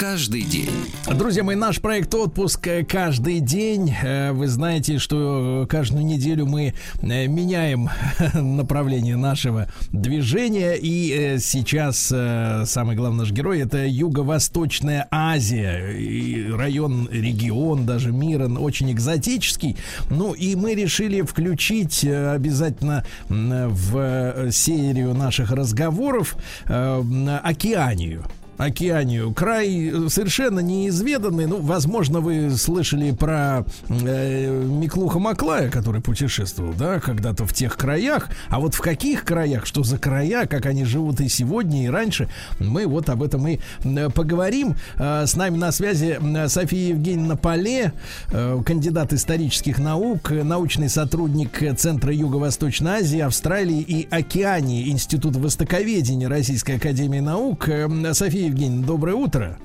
каждый день. Друзья мои, наш проект «Отпуск каждый день». Э, Вы знаете, что э, каждую неделю мы э, меняем направление нашего движения. И сейчас самый главный наш герой – это Юго-Восточная Азия. И район, регион даже мира очень экзотический. Ну и мы решили включить обязательно в серию наших разговоров Океанию. Океанию. Край э, совершенно неизведанный. Ну, возможно, вы слышали про э, Миклуха Маклая, который путешествовал, да, когда-то в тех краях. А вот в каких краях, что за края, как они живут и сегодня, и раньше, мы вот об этом и э, поговорим. Э, с нами на связи София Евгеньевна Поле, кандидат исторических наук, научный сотрудник Центра Юго-Восточной Азии, Австралии и Океании Института Востоковедения Российской Академии Наук. София Евгеньевна, доброе утро.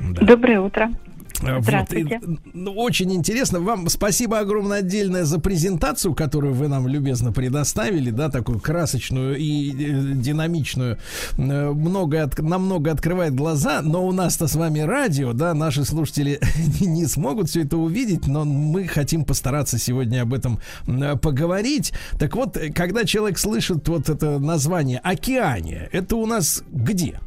Да. Доброе утро. А, вот, Здравствуйте. и, ну, очень интересно. Вам спасибо огромное отдельное за презентацию, которую вы нам любезно предоставили, да, такую красочную и э, динамичную. Э, Много от- намного открывает глаза, но у нас-то с вами радио, да, наши слушатели не смогут все это увидеть, но мы хотим постараться сегодня об этом э, поговорить. Так вот, э, когда человек слышит вот это название «Океания», это у нас где?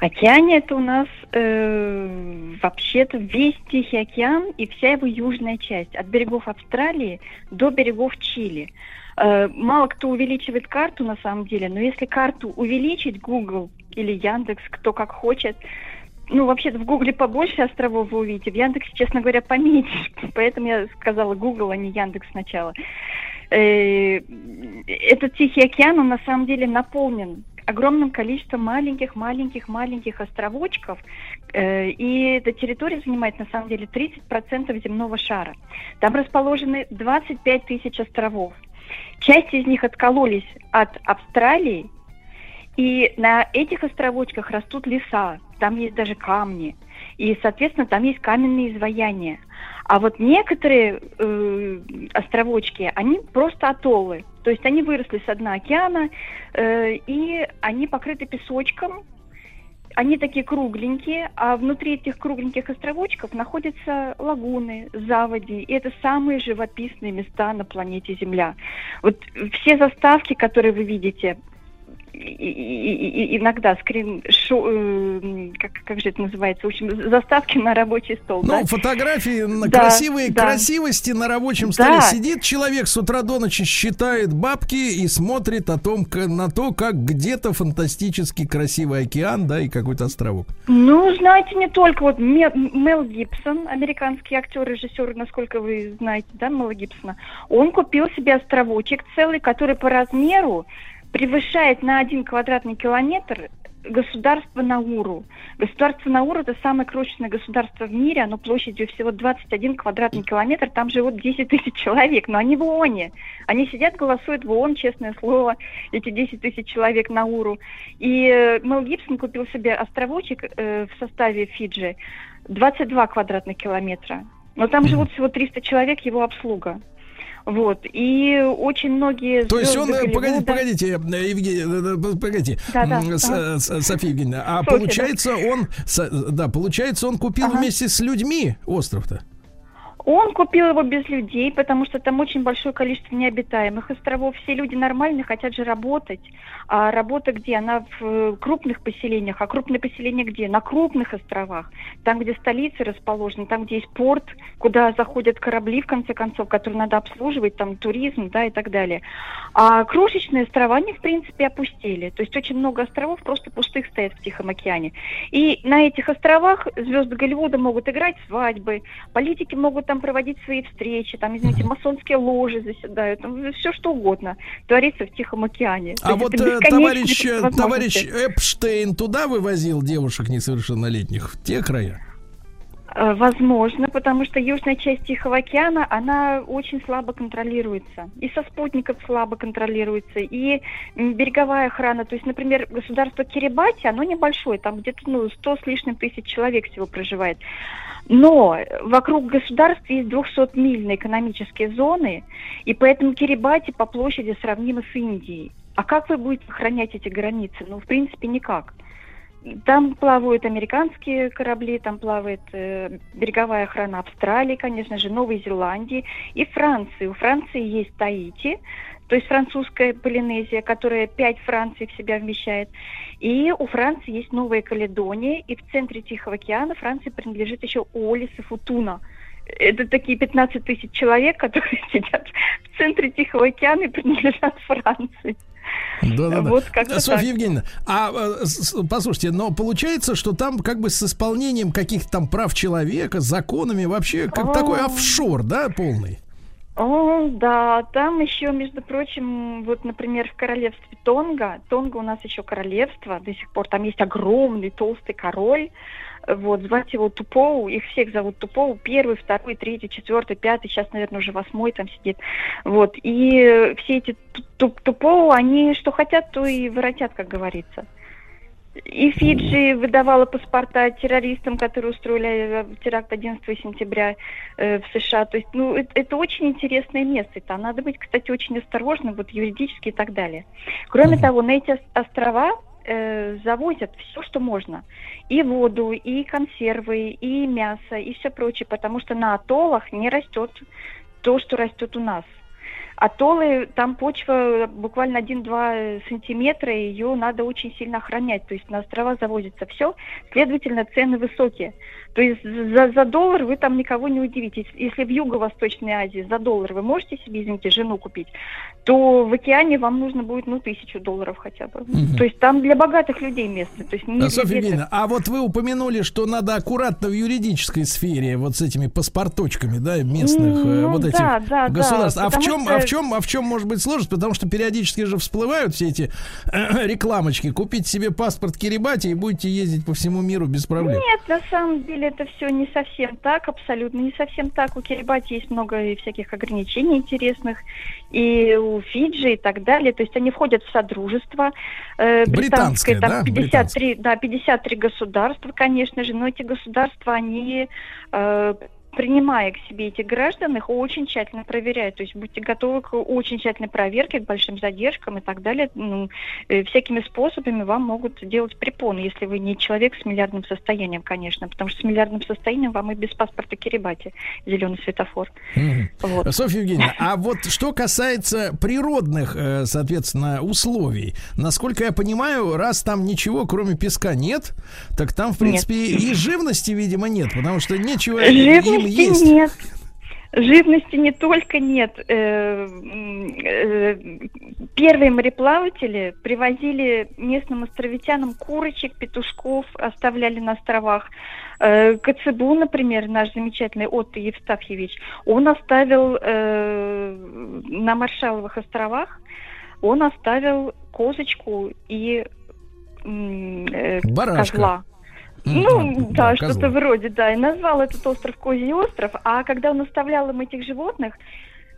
Океане это у нас э, вообще-то весь Тихий океан и вся его южная часть, от берегов Австралии до берегов Чили. Э, мало кто увеличивает карту на самом деле, но если карту увеличить, Google или Яндекс, кто как хочет, ну, вообще-то в Гугле побольше островов вы увидите, в Яндексе, честно говоря, поменьше. Поэтому я сказала Google, а не Яндекс сначала. Э, Этот Тихий океан, он на самом деле наполнен огромным количеством маленьких-маленьких-маленьких островочков, э, и эта территория занимает на самом деле 30% земного шара. Там расположены 25 тысяч островов. Часть из них откололись от Австралии, и на этих островочках растут леса, там есть даже камни, и, соответственно, там есть каменные изваяния. А вот некоторые э, островочки, они просто атоллы, то есть они выросли с дна океана, э, и они покрыты песочком, они такие кругленькие, а внутри этих кругленьких островочков находятся лагуны, заводи, и это самые живописные места на планете Земля. Вот все заставки, которые вы видите, и- и- и- иногда скрин, шо- э, как, как же это называется, в общем, заставки на рабочий стол. Ну, да? фотографии на Да, красивые да. красивости на рабочем столе. Да. Сидит человек с утра до ночи, считает бабки и смотрит о том, к- на то, как где-то фантастически красивый океан, да, и какой-то островок. Ну, знаете, не только. Вот Ме- Мел Гибсон, американский актер, режиссер, насколько вы знаете, да, Мела Гибсона, он купил себе островочек целый, который по размеру превышает на один квадратный километр государство Науру. Государство Науру это самое крошечное государство в мире, оно площадью всего 21 квадратный километр, там живут 10 тысяч человек, но они в ООНе. Они сидят, голосуют в ООН, честное слово, эти 10 тысяч человек Науру. И э, Мел Гибсон купил себе островочек э, в составе Фиджи, 22 квадратных километра. Но там живут всего 300 человек, его обслуга. Вот. И очень многие... То есть он, э, погодите, Голливуда- погодите, э, Евгений, э, э, погодите, Да, да, М, с- ага. с- Софья Евгеньевна, а Софья, получается он, да, получается он купил Ага. вместе с людьми остров-то? Он купил его без людей, потому что там очень большое количество необитаемых островов. Все люди нормальные хотят же работать. А работа где? Она в э, крупных поселениях. А крупные поселения где? На крупных островах. Там, где столицы расположены, там, где есть порт, куда заходят корабли, в конце концов, которые надо обслуживать, там туризм, да, и так далее. А крошечные острова, они, в принципе, опустели. То есть очень много островов просто пустых стоят в Тихом океане. И на этих островах звезды Голливуда могут играть свадьбы, политики могут там проводить свои встречи, там, извините, масонские ложи заседают, там все что угодно творится в Тихом океане. То А есть вот э, товарищ, э, товарищ Эпштейн туда вывозил девушек несовершеннолетних в те края? Э, Возможно, потому что южная часть Тихого океана, она очень слабо контролируется. И со спутников слабо контролируется, и береговая охрана. То есть, например, государство Кирибати, оно небольшое, там где-то ну, 100 с лишним тысяч человек всего проживает. Но вокруг государств есть 200-мильные экономические зоны, и поэтому Кирибати по площади сравнимо с Индией. А как вы будете охранять эти границы? Ну, в принципе, никак. Там плавают американские корабли, там плавает э, береговая охрана Австралии, конечно же, Новой Зеландии и Франции. У Франции есть Таити, то есть французская Полинезия, которая пять Франций в себя вмещает. И у Франции есть Новая Каледония, и в центре Тихого океана Франции принадлежит еще Уоллис и Футуна. Это такие 15 тысяч человек, которые сидят в центре Тихого океана и принадлежат Франции. Да, да. Вот как-то Софья так. Евгеньевна, а э, с- послушайте, но получается, что там как бы с исполнением каких-то там прав человека, законами вообще как такой офшор, да, полный? О, да, там еще, между прочим, вот, например, в королевстве Тонга, Тонга у нас еще королевство, до сих пор там есть огромный толстый король, вот, звать его Тупоу, их всех зовут Тупоу, первый, второй, третий, четвертый, пятый, сейчас, наверное, уже восьмой там сидит, вот, и все эти ту- ту- Тупоу, они что хотят, то и воротят, как говорится. И Фиджи выдавала паспорта террористам, которые устроили теракт 11 сентября э, в США. То есть, ну, это, это очень интересное место. Там надо быть, кстати, очень осторожным, вот юридически и так далее. Кроме Мгм. того, на эти ос- острова э, завозят все, что можно. И воду, и консервы, и мясо, и все прочее, потому что на атоллах не растет то, что растет у нас. Атоллы, там почва буквально 1-2 сантиметра, ее надо очень сильно охранять. То есть на острова завозится все, следовательно, цены высокие. То есть за, за доллар вы там никого не удивите. Если- в Юго-Восточной Азии за доллар вы можете себе, извините, жену купить, то в океане вам нужно будет, ну, тысячу долларов хотя бы. Мгм. То есть там для богатых людей место. То есть не А, Софья. Евгеньевна, а вот вы упомянули, что надо аккуратно в юридической сфере вот с этими паспорточками, да, местных э, Ну, вот этих да, да, да, государств. а в чем, что- а в чем, а в чем может быть сложность? Потому что периодически же всплывают все эти э, рекламочки. Купите себе паспорт Кирибати и будете ездить по всему миру без проблем. Нет, на самом деле это все не совсем так, абсолютно не совсем так. У Кирибати есть много и всяких ограничений интересных, и у Фиджи и так далее. То есть они входят в содружество э, Британское, британское, да? там 53, да, 53 государства, конечно же, но эти государства, они э, принимая к себе этих граждан, их очень тщательно проверяют. То есть будьте готовы к очень тщательной проверке, к большим задержкам и так далее. Ну, э, всякими способами вам могут делать препоны, если вы не человек с миллиардным состоянием, конечно, потому что с миллиардным состоянием вам и без паспорта Кирибати зеленый светофор. Мгм. Вот. Софья Евгеньевна, а вот что касается природных, э, соответственно, условий, насколько я понимаю, раз там ничего кроме песка нет, так там, в принципе, и живности, видимо, нет, потому что нечего им есть. Нет. Живности не только нет. Э, э, Первые мореплаватели привозили местным островитянам курочек, петушков, оставляли на островах. Э, Коцебу, например, наш замечательный Отто Евстафьевич, он оставил на Маршаловых островах, он оставил козочку и Барашка. козла. Ну, м, да, козла. что-то вроде, да. И назвал этот остров Козий остров. А когда он оставлял им этих животных,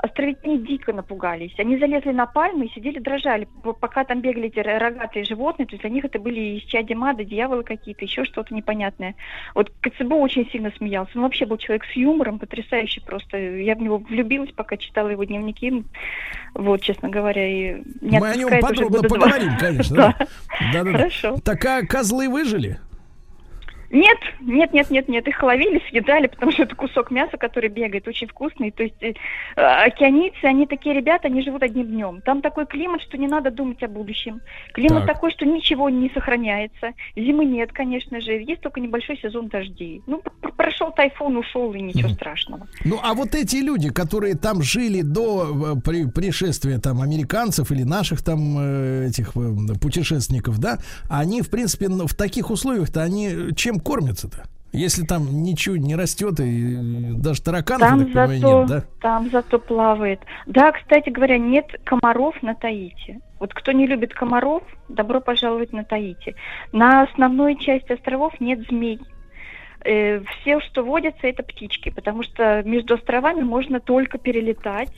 островитяне дико напугались. Они залезли на пальмы и сидели дрожали, пока там бегали эти ро- рогатые животные. То есть для них это были исчадия мада, дьяволы какие-то, еще что-то непонятное. Вот КЦБ очень сильно смеялся. Он вообще был человек с юмором, потрясающий просто. Я в него влюбилась, пока читала его дневники. Вот, честно говоря, и не Мы о нем подробно поговорим, конечно. Да. Да-да-да. Хорошо. Так а козлы выжили? Нет, нет, нет, нет, нет, их ловили, съедали, потому что это кусок мяса, который бегает, очень вкусный. То есть э, э, океанийцы, они такие ребята, они живут одним днем. Там такой климат, что не надо думать о будущем. Климат Так. такой, что ничего не сохраняется. Зимы нет, конечно же, есть только небольшой сезон дождей. Ну, пр- прошел тайфун, ушел, и ничего Мгм. страшного. Ну, а вот эти люди, которые там жили до э, при- пришествия там американцев или наших там э, этих путешественников, да, они, в принципе, в таких условиях-то они чем кормятся-то? Если там ничего не растет и даже тараканов, Там так понимаю, зато, нет, да? там зато плавает. Да, кстати говоря, нет комаров на Таити. Вот кто не любит комаров, добро пожаловать на Таити. На основной части островов нет змей. Э, все, что водятся, это птички, потому что между островами можно только перелетать.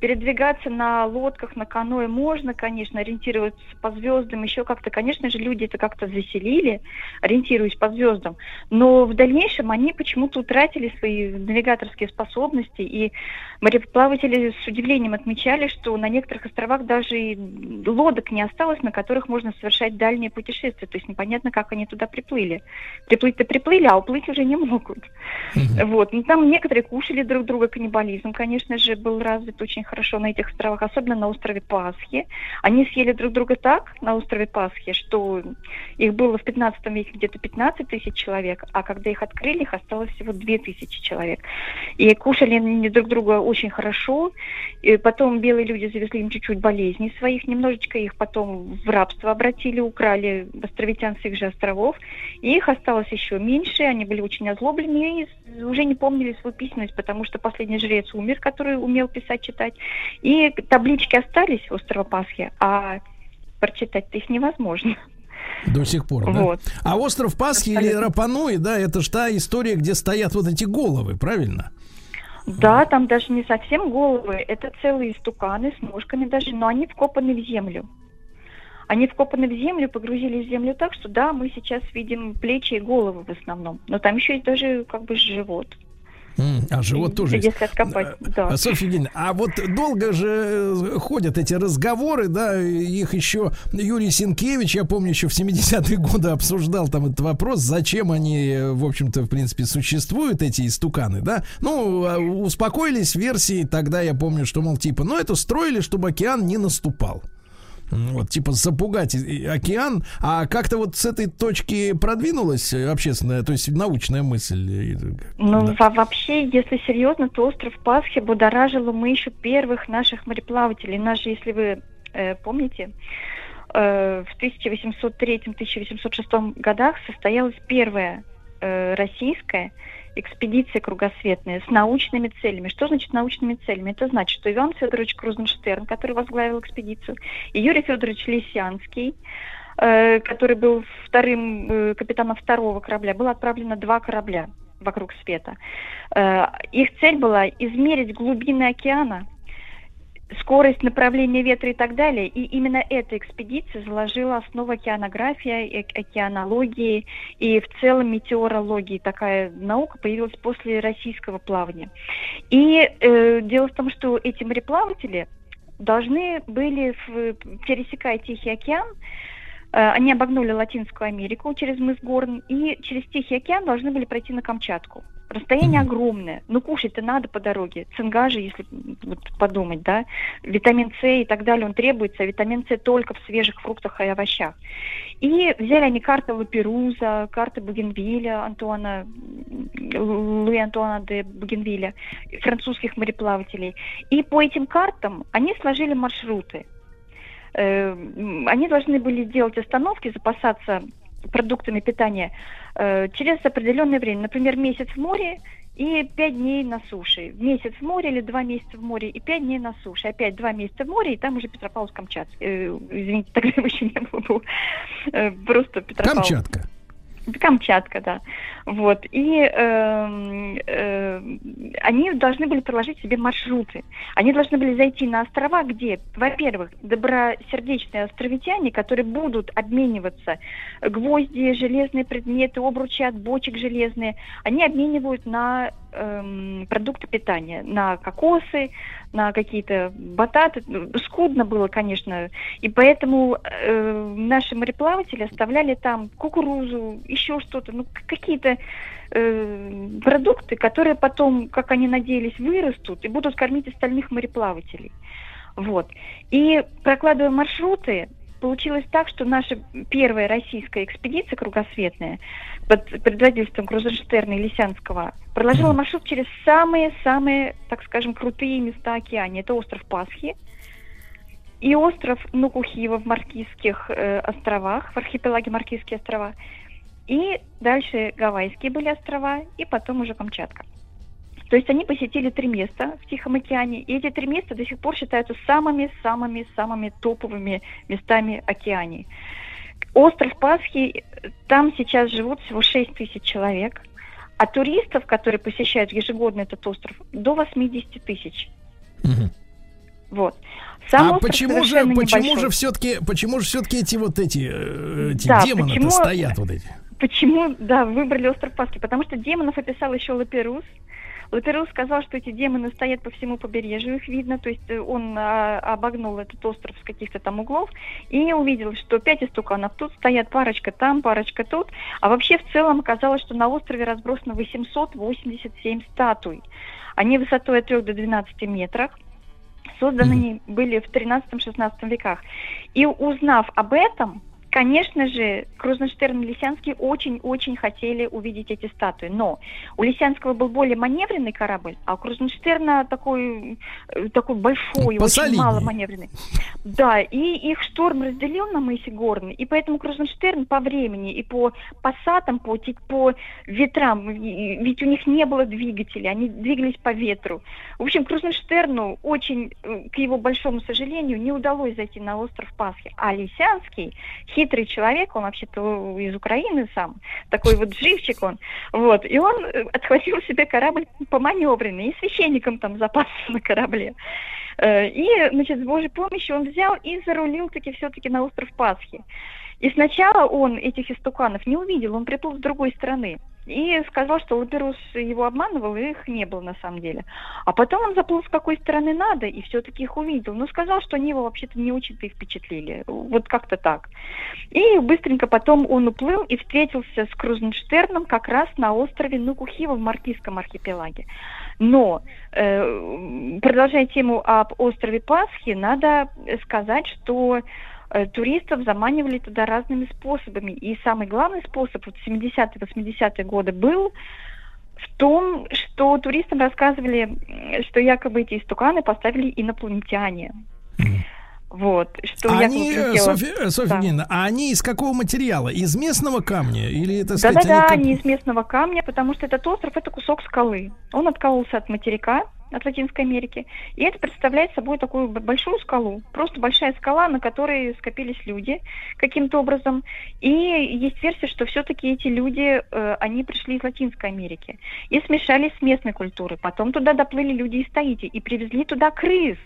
Передвигаться на лодках, на каноэ можно, конечно, ориентироваться по звездам, еще как-то, конечно же, люди это как-то заселили, ориентируясь по звездам. Но в дальнейшем они почему-то утратили свои навигаторские способности, и мореплаватели с удивлением отмечали, что на некоторых островах даже и лодок не осталось, на которых можно совершать дальние путешествия. То есть непонятно, как они туда приплыли. Приплыть-то приплыли, а уплыть уже не могут. Вот. Ну, там некоторые кушали друг друга, каннибализм, конечно же, был развит очень хорошо на этих островах, особенно на острове Пасхи. Они съели друг друга так на острове Пасхи, что их было в 15 веке где-то 15 тысяч человек, а когда их открыли, их осталось всего 2 тысячи человек. И кушали они друг друга очень хорошо. И потом белые люди завезли им чуть-чуть болезней своих, немножечко их потом в рабство обратили, украли островитян с их же островов. И их осталось еще меньше, они были очень озлоблены и уже не помнили свою письменность, потому что последний жрец умер, который умел писать, читать. И таблички остались острова Пасхи, а прочитать-то их невозможно. До сих пор, да? Вот. А остров Пасхи или Абсолютно. Рапануи, да, это ж та история, где стоят вот эти головы, правильно? Да, там даже не совсем головы, это целые стуканы с ножками даже, но они вкопаны в землю. Они вкопаны в землю, погрузили в землю так, что да, мы сейчас видим плечи и головы в основном. Но там еще есть даже как бы живот. А живот тоже есть. Если откопать, да. А, Софья Евгеньевна, а вот долго же э, ходят эти разговоры, да, их еще Юрий Синкевич, я помню, еще в 70-е годы обсуждал там этот вопрос, зачем они, э, в общем-то, в принципе, существуют, эти истуканы, да. Ну, а, успокоились версии, тогда я помню, что, мол, типа, ну, это строили, чтобы океан не наступал. М, Вот, типа, запугать океан. А как-то вот с этой точки продвинулась э, общественная, то есть научная мысль? э, Ну, да. во- вообще, если серьезно, то остров Пасхи будоражил мы еще первых наших мореплавателей. Наши, если вы э, помните, э, в 1803-1806 годах состоялась первая э, российская экспедиция кругосветная с научными целями. Что значит научными целями? Это значит, что Иван Федорович Крузенштерн, который возглавил экспедицию, и Юрий Федорович Лисянский, э, который был вторым э, капитаном второго корабля, было отправлено два корабля вокруг света. Э, Их цель была измерить глубины океана, скорость направления ветра и так далее. И именно эта экспедиция заложила основу океанографии, э- океанологии и в целом метеорологии. Такая наука появилась после российского плавания. И э, дело в том, что эти мореплаватели должны были, в- пересекая Тихий океан, э, они обогнули Латинскую Америку через мыс Горн и через Тихий океан должны были пройти на Камчатку. Расстояние огромное. Ну, кушать-то надо по дороге. Цинга же, если вот подумать, да. Витамин С и так далее, он требуется. А витамин С только в свежих фруктах и овощах. И взяли они карты Лаперуза, карты Бугенвилля, Антуана, Луи Антуана де Бугенвилля, французских мореплавателей. И по этим картам они сложили маршруты. Э, Они должны были делать остановки, запасаться продуктами питания э, через определенное время. Например, месяц в море и пять дней на суше. Месяц в море или два месяца в море и пять дней на суше. Опять два месяца в море, и там уже Петропавловск-Камчатский. Э, извините, тогда его еще не было. был, э, просто Петропавловск. Камчатка. Камчатка, да. Вот. И эм, э, они должны были проложить себе маршруты. Они должны были зайти на острова, где, во-первых, добросердечные островитяне, которые будут обмениваться гвозди, железные предметы, обручи от бочек железные, они обменивают на эм, продукты питания, на кокосы, на какие-то бататы. Скудно было, конечно. И поэтому э, наши мореплаватели оставляли там кукурузу, еще что-то, ну, к- э, продукты, которые потом, как они надеялись, вырастут и будут кормить остальных мореплавателей. Вот. И прокладывая маршруты, получилось так, что наша первая российская экспедиция кругосветная под предводительством Крузенштерна и Лисянского проложила маршрут через самые-самые, так скажем, крутые места океане. Это остров Пасхи и остров Нукухива в Маркизских э, островах, в архипелаге Маркизские острова. И дальше Гавайские были острова, и потом уже Камчатка. То есть они посетили три места в Тихом океане, и эти три места до сих пор считаются самыми-самыми-самыми топовыми местами океании. Остров Пасхи, там сейчас живут всего 6 тысяч человек, а туристов, которые посещают ежегодно этот остров, до 80 тысяч. Вот. Сам а почему же, почему небольшой. же все-таки, почему же все-таки эти вот эти, э, эти Да, демоны почему- стоят вот эти? Почему, да, выбрали остров Пасхи? Потому что демонов описал еще Лаперус. Лаперус сказал, что эти демоны стоят по всему побережью, их видно, то есть э, он а, обогнул этот остров с каких-то там углов и увидел, что пять истуканов тут стоят, парочка там, парочка тут, а вообще в целом оказалось, что на острове разбросано 887 статуй. Они высотой от 3 до 12 метров, созданы они были в 13-16 веках. И узнав об этом, конечно же, Крузенштерн и Лисянский очень-очень хотели увидеть эти статуи. Но у Лисянского был более маневренный корабль, а у Крузенштерна такой, э, такой большой, очень Посолиднее. мало маневренный. Да, и их шторм разделил на мысе Горный, и поэтому Крузенштерн по времени и по пассатам, по, по ветрам, ведь у них не было двигателей, они двигались по ветру. В общем, Крузенштерну очень, э, к его большому сожалению, не удалось зайти на остров Пасхи. А Лисянский, хитрый человек, он вообще-то из Украины сам, такой вот живчик он, вот, и он э, отхватил себе корабль поманевренный, и священником там запасся на корабле. Э, И, значит, с Божьей помощью он взял и зарулил таки все-таки на остров Пасхи. И сначала он этих истуканов не увидел, он приплыл с другой стороны. И сказал, что Лаперус его обманывал, и их не было на самом деле. А потом он заплыл с какой стороны надо, и все-таки их увидел. Но сказал, что они его вообще-то не очень-то и впечатлили. Вот как-то так. И быстренько потом он уплыл и встретился с Крузенштерном как раз на острове Нукухива в Маркизском архипелаге. Но, э, продолжая тему об острове Пасхи, надо сказать, что туристов заманивали туда разными способами. И самый главный способ вот 70-е, 80-е годы был в том, что туристам рассказывали, что якобы эти истуканы поставили инопланетяне. Вот, что они, э, прилетело- Софья, Софья Да. Евгеньевна, а они из какого материала? Из местного камня? Или, так сказать, Да-да-да, как- они из местного камня, потому что этот остров это кусок скалы. Он откололся от материка, от Латинской Америки, и это представляет собой такую большую скалу. Просто большая скала, на которой скопились люди каким-то образом. И есть версия, что все-таки эти люди, э, они пришли из Латинской Америки и смешались с местной культурой. Потом туда доплыли люди из Таити и привезли туда крыс.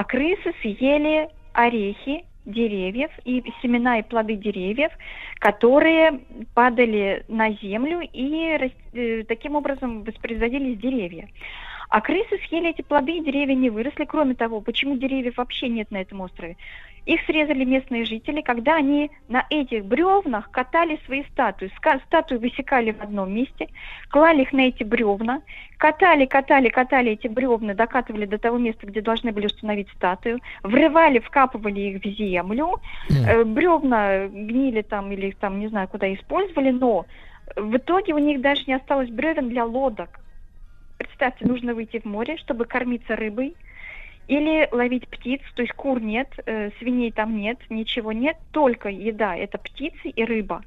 А крысы съели орехи деревьев и семена и плоды деревьев, которые падали на землю и э, таким образом воспроизводились деревья. А крысы съели эти плоды, и деревья не выросли. Кроме того, почему деревьев вообще нет на этом острове? Их срезали местные жители, когда они на этих бревнах катали свои статуи. Статуи высекали в одном месте, клали их на эти бревна, катали, катали, катали эти бревна, докатывали до того места, где должны были установить статую, врывали, вкапывали их в землю, э, бревна гнили там или их там не знаю куда использовали, но в итоге у них даже не осталось бревен для лодок. Представьте, нужно выйти в море, чтобы кормиться рыбой, или ловить птиц, то есть кур нет, э, свиней там нет, ничего нет, только еда, это птицы и рыба.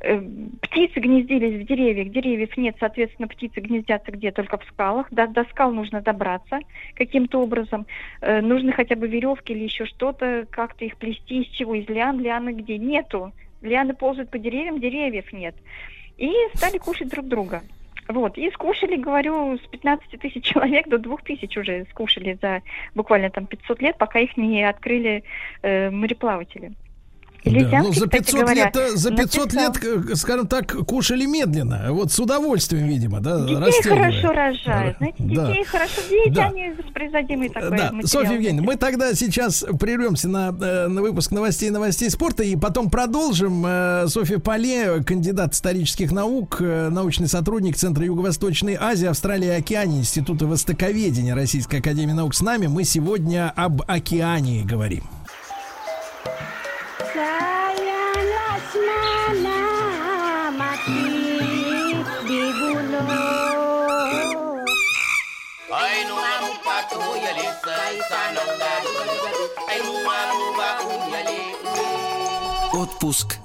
Э, Птицы гнездились в деревьях, деревьев нет, соответственно, птицы гнездятся где? Только в скалах. До, до скал нужно добраться каким-то образом. Э, нужны хотя бы веревки или еще что-то, как-то их плести, из чего, из лиан, лианы где? Нету. Лианы ползают по деревьям, деревьев нет. И стали кушать друг друга. Вот, и скушали, говорю, с 15 тысяч человек до 2 тысяч уже скушали за буквально там 500 лет, пока их не открыли э, мореплаватели. Да, ну, за кстати 500 говоря, лет, э, за 500 написал. лет, к- скажем так, кушали медленно. Вот с удовольствием, видимо, да, Детей хорошо рожают. Знаете, Да. детей хорошо, дети, Да. они воспроизводимый такой Да, материал. Софья Евгеньевна, мы тогда сейчас прервемся на, э, на выпуск новостей новостей спорта и потом продолжим. Э, Софья Поле, кандидат исторических наук, э, научный сотрудник Центра Юго-Восточной Азии, Австралии и Океании, Института Востоковедения Российской Академии Наук с нами. Мы сегодня об океании говорим. Sayang Lasmana mati dibunuh. Отпуск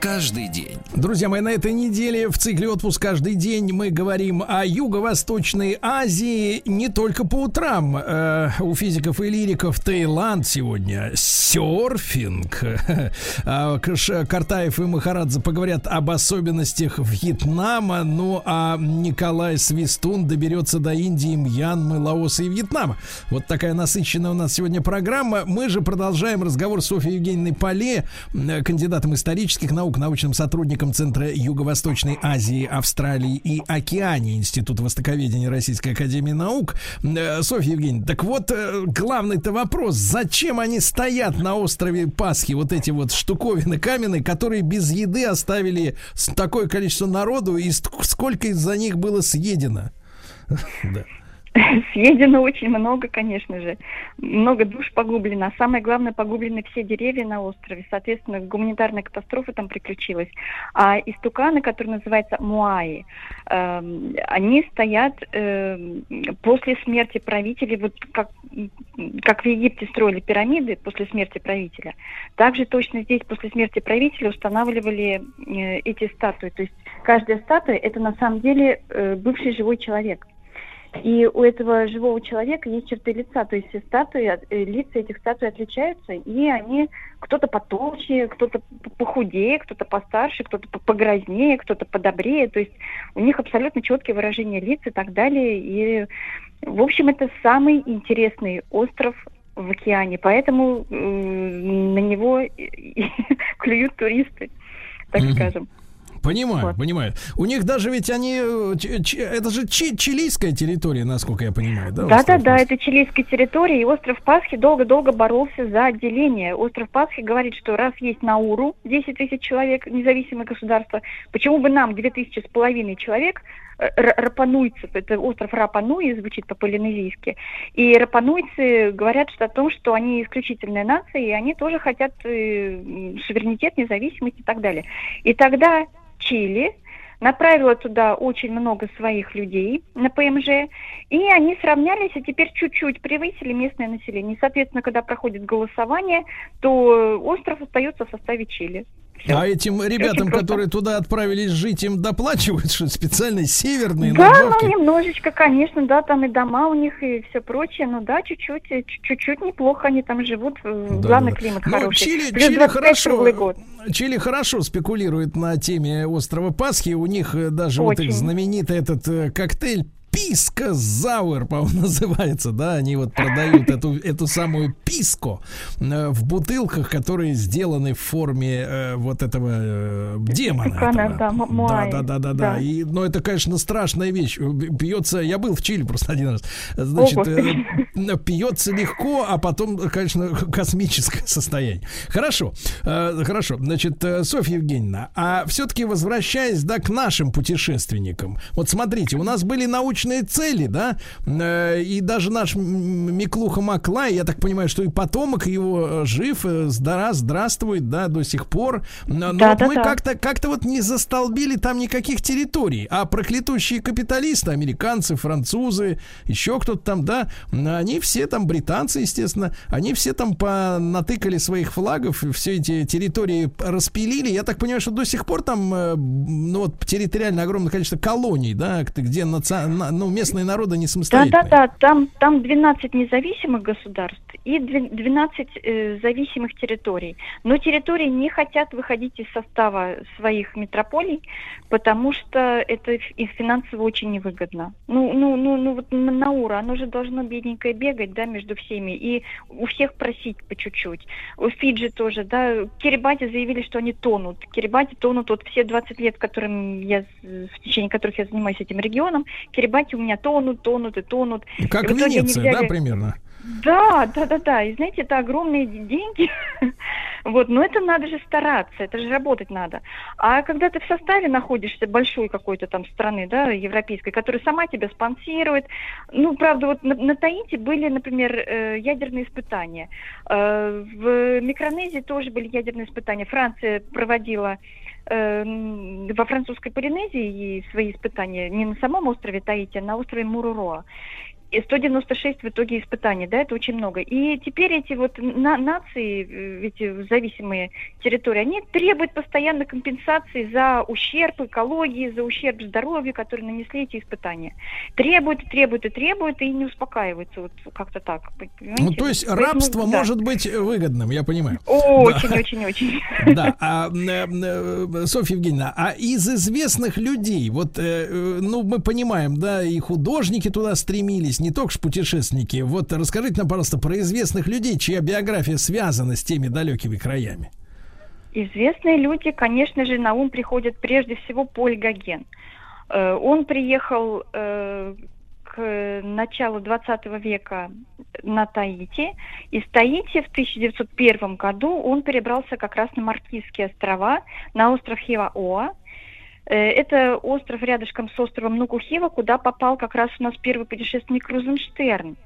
каждый день. Друзья мои, на этой неделе в цикле «Отпуск каждый день» мы говорим о Юго-Восточной Азии не только по утрам. Э, у физиков и лириков Таиланд сегодня серфинг. А, Картаев и Махарадзе поговорят об особенностях Вьетнама, ну а Николай Свистун доберется до Индии, Мьянмы, Лаоса и Вьетнама. Вот такая насыщенная у нас сегодня программа. Мы же продолжаем разговор с Софьей Евгеньевной Поле, кандидатом исторических наук, научным сотрудником Центра Юго-Восточной Азии, Австралии и Океании Института Востоковедения Российской Академии Наук. Э, Софья Евгеньевна, так вот, э, главный-то вопрос, зачем они стоят на острове Пасхи, вот эти вот штуковины каменные, которые без еды оставили такое количество народу, и сколько из-за них было съедено? Да. Съедено очень много, конечно же. Много душ погублено. А самое главное, погублены все деревья на острове. Соответственно, гуманитарная катастрофа там приключилась. А истуканы, которые называются муаи, эм, они стоят эм, после смерти правителей, вот как, как в Египте строили пирамиды после смерти правителя. Также точно здесь после смерти правителя устанавливали э, эти статуи. То есть каждая статуя это на самом деле э, бывший живой человек. И у этого живого человека есть черты лица, то есть все статуи, э, лица этих статуй отличаются, и они кто-то потолще, кто-то похудее, кто-то постарше, кто-то погрознее, кто-то подобрее, то есть у них абсолютно четкие выражения лиц и так далее. И, в общем, это самый интересный остров в океане, поэтому э, на него клюют туристы, так скажем. Понимаю, Вот. понимаю. У них даже ведь они... э, это же чи- чилийская территория, насколько я понимаю, да? Да, да, остров да, Пасхи? это чилийская территория, и остров Пасхи долго-долго боролся за отделение. Остров Пасхи говорит, что раз есть Науру, 10 тысяч человек, независимое государство, почему бы нам 2 тысячи с половиной человек, рапануйцев, это остров Рапануи, звучит по-полинезийски, и рапануйцы говорят что о том, что они исключительная нация, и они тоже хотят э, суверенитет, независимость и так далее. И тогда Чили направила туда очень много своих людей на ПМЖ, и они сравнялись, и теперь чуть-чуть превысили местное население. И, соответственно, когда проходит голосование, то остров остается в составе Чили. Всё. А этим ребятам, которые туда отправились жить, им доплачивают, что специальные северные Да, надбавки? ну немножечко, конечно, да, там и дома у них и все прочее, ну да, чуть-чуть, э, чуть- чуть-чуть неплохо они там живут, э, Да, главный да, климат Ну, хороший. Чили, Плюс Чили 25 хорошо, год. Чили хорошо спекулирует на теме острова Пасхи. У них э, даже вот их Очень. знаменитый этот коктейль Писка Зауэр, по-моему, называется, да, они вот продают эту, эту самую писко э, в бутылках, которые сделаны в форме э, вот этого э, демона. Тукана, этого. да, да, да, да, да, да. И, но это, конечно, страшная вещь. Пьется, я был в Чили просто один раз. Значит, э, пьется легко, а потом, конечно, космическое состояние. Хорошо, э, хорошо. Значит, э, Софья Евгеньевна, а все-таки возвращаясь, да, к нашим путешественникам. Вот смотрите, у нас были научные цели, да, э, и даже наш Миклуха Маклай, я так понимаю, что и потомок его э, жив, э, здра, здравствует, да, до сих пор. Но Да, вот да, мы да. как-то как-то вот не застолбили там никаких территорий, а проклятущие капиталисты, американцы, французы, еще кто-то там, да, они все там, британцы, естественно, они все там понатыкали своих флагов, все эти территории распилили. Я так понимаю, что до сих пор там, ну вот, территориально огромное количество колоний, да, где наци... на- ну, местные народы не Да, самостоятельные. да, да, там, там 12 независимых государств и две- 12 э, зависимых территорий. Но территории не хотят выходить из состава своих метрополий, потому что это их финансово очень невыгодно. Ну, ну, ну, ну вот Н- Наура, оно же должно бедненькое бегать, да, между всеми, и у всех просить по чуть-чуть. У Фиджи тоже, да, Кирибати заявили, что они тонут. Кирибати тонут вот все 20 лет, которым я, в течение которых я занимаюсь этим регионом, Кирибати у меня тонут, тонут и тонут. Как И в они Венеция, да, взяли- примерно? Да, да, да, да. И знаете, это огромные деньги. Вот, но это надо же стараться, это же работать надо. А когда ты в составе находишься большой какой-то там страны, да, европейской, которая сама тебя спонсирует, ну, правда, вот на, на Таити были, например, э, ядерные испытания. Э, в Микронезии тоже были ядерные испытания. Франция проводила во французской Полинезии свои испытания не на самом острове Таити, а на острове Муруроа. И 196 в итоге испытаний, да, это очень много. И теперь эти вот на- нации, э, эти зависимые территории, они требуют постоянно компенсации за ущерб экологии, за ущерб здоровью, который нанесли эти испытания. Требуют, требуют и требуют, и не успокаиваются, вот как-то так. понимаете? Ну, то есть Поэтому, рабство да. может быть выгодным, я понимаю. Очень, очень, очень. Да, а, э, э, Софья Евгеньевна, а из известных людей, вот, э, э, ну, мы понимаем, да, и художники туда стремились, не только ж путешественники. Вот расскажите нам, пожалуйста, про известных людей, чья биография связана с теми далекими краями. Известные люди, конечно же, на ум приходят прежде всего Поль Гоген. Э, Он приехал э, к началу 20 века на Таити. Из Таити в 1901 году он перебрался как раз на Маркизские острова, на остров Хиваоа. Э, Это остров рядышком с островом Нукухива, куда попал как раз у нас первый путешественник Крузенштерн.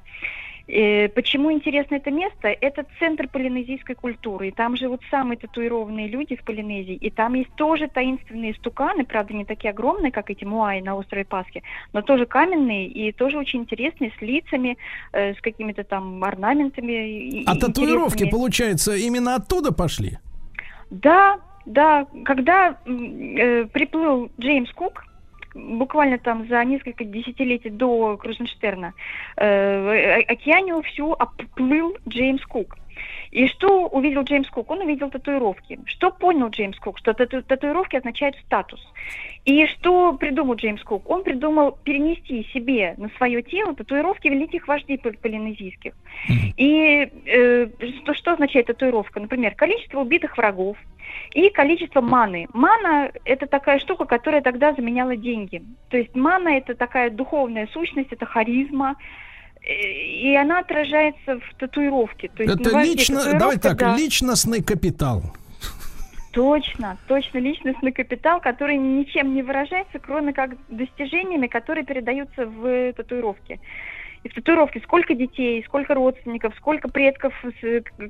Э, Почему интересно это место? Это центр полинезийской культуры. И там живут самые татуированные люди в Полинезии. И там есть тоже таинственные стуканы, правда, не такие огромные, как эти муаи на острове Пасхи, но тоже каменные и тоже очень интересные, с лицами, э, с какими-то там орнаментами. А татуировки, получается, именно оттуда пошли? Да, да. Когда э, приплыл Джеймс Кук, буквально там за несколько десятилетий до Крузенштерна, э, о- океанию всю обплыл Джеймс Кук. И что увидел Джеймс Кук? Он увидел татуировки. Что понял Джеймс Кук? Что тату- татуировки означают статус. И что придумал Джеймс Кук? Он придумал перенести себе на свое тело татуировки великих вождей пол- полинезийских. И э, что, что означает татуировка? Например, количество убитых врагов и количество маны. Мана – это такая штука, которая тогда заменяла деньги. То есть мана – это такая духовная сущность, это харизма, и она отражается в татуировке. То есть Это лично, давай так, да. личностный капитал. Точно, точно личностный капитал, который ничем не выражается, кроме как достижениями, которые передаются в татуировке. И в татуировке сколько детей, сколько родственников, сколько предков,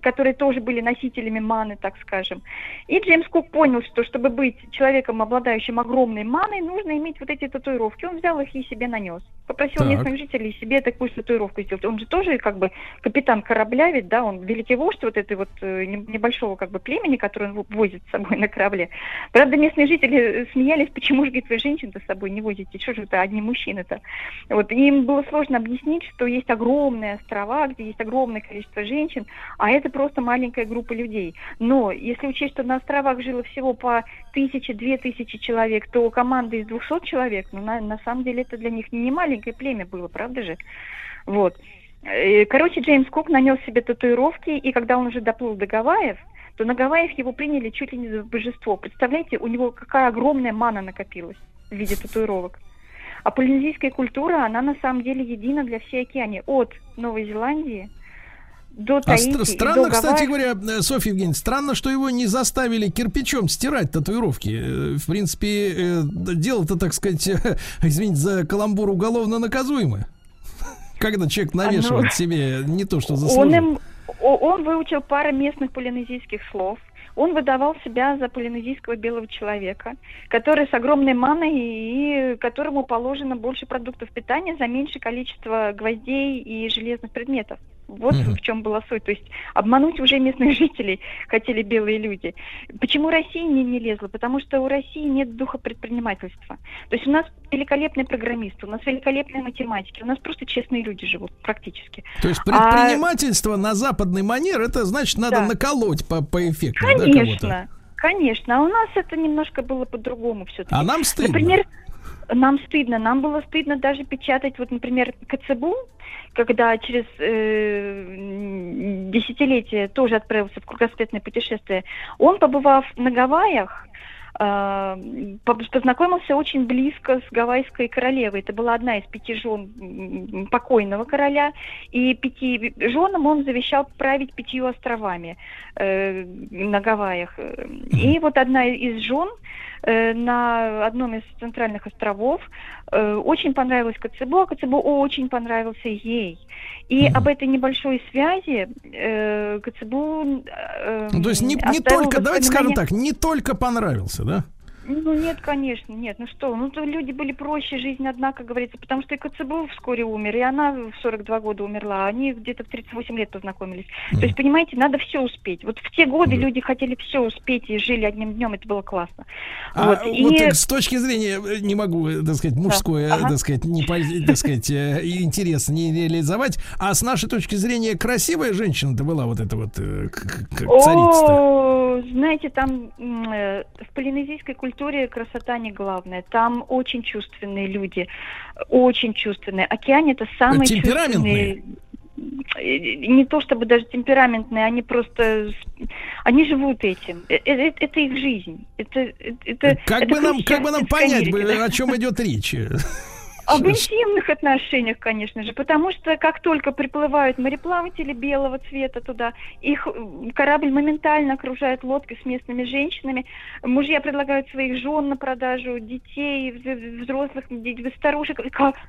которые тоже были носителями маны, так скажем. И Джеймс Кук понял, что чтобы быть человеком, обладающим огромной маной, нужно иметь вот эти татуировки. Он взял их и себе нанес. Попросил Так. местных жителей себе такую татуировку сделать. Он же тоже как бы капитан корабля, ведь, да, он великий вождь вот этой вот э, не- небольшого как бы племени, которое он возит с собой на корабле. Правда, местные жители э, смеялись, почему же, говорит, вы женщин-то с собой не возите, что же это одни мужчины-то? Вот, и им было сложно объяснить, что есть огромные острова, где есть огромное количество женщин, а это просто маленькая группа людей. Но если учесть, что на островах жило всего по тысяче, две тысячи человек, то команда из 200 человек, ну, на, на самом деле это для них не маленькое племя было, правда же? Вот. Э, Короче, Джеймс Кук нанес себе татуировки, и когда он уже доплыл до Гавайев, то на Гавайях его приняли чуть ли не за божество. Представляете, у него какая огромная мана накопилась в виде татуировок. А полинезийская культура, она на самом деле едина для всей океании. От Новой Зеландии до А Таити и странно, до кстати говоря, э, Софья Евгеньевна, странно, что его не заставили кирпичом стирать татуировки. Э, В принципе, э, дело-то, так сказать, извините за каламбур, уголовно наказуемое. Когда человек навешивает ну, себе не то, что Он, заслужил. им, о- он выучил пару местных полинезийских слов. Он выдавал себя за полинезийского белого человека, который с огромной маной и которому положено больше продуктов питания за меньшее количество гвоздей и железных предметов. Вот Мгм. в чем была суть. То есть обмануть уже местных жителей хотели белые люди. Почему Россия не, не лезла? Потому что у России нет духа предпринимательства. То есть у нас великолепные программисты, у нас великолепные математики, у нас просто честные люди живут практически. То есть А- предпринимательство на западный манер, это значит надо Да. наколоть по, по эффекту, да. Конечно, конечно. А у нас это немножко было по-другому все-таки. А нам стыдно. Например, нам стыдно. Нам было стыдно даже печатать, вот, например, КЦБУ, когда через э, десятилетие тоже отправился в кругосветное путешествие. Он, побывав на Гавайях, э, по- познакомился очень близко с гавайской королевой. Это была одна из пяти жен покойного короля, и пяти женам он завещал править пятью островами э, на Гавайях. И вот одна из жен на одном из центральных островов э, очень понравилась Коцебу, а Коцебу очень понравился ей. И Мгм. об этой небольшой связи э, Коцебу... э, Ну, то есть не, не только, давайте скажем так, не только понравился, да? Ну нет, конечно, нет. Ну что, ну то люди были проще, жизнь одна, как говорится, потому что и Коцебу вскоре умер, и она в 42 года умерла, а они где-то в 38 лет познакомились. То есть, понимаете, надо все успеть. Вот в те годы люди хотели все успеть и жили одним днем, это было классно. А вот. вот, и... э, с точки зрения, э, не могу, э, так сказать, мужской, э, Ага. так сказать, не, так сказать, э, интерес не реализовать, а с нашей точки зрения красивая женщина-то была вот эта вот царица-то. О, знаете, там в полинезийской культуре красота не главное. Там очень чувственные люди, очень чувственные. Океан это самые чувственные. Не то чтобы даже темпераментные, они просто, они живут этим. Э, э, Это, их жизнь. Это, э, это, Как это бы нам, как бы нам понять, да. о чем идет речь? Об интимных отношениях, конечно же, потому что как только приплывают мореплаватели белого цвета туда, их корабль моментально окружает лодки с местными женщинами. Мужья предлагают своих жен на продажу, детей, взрослых, старушек,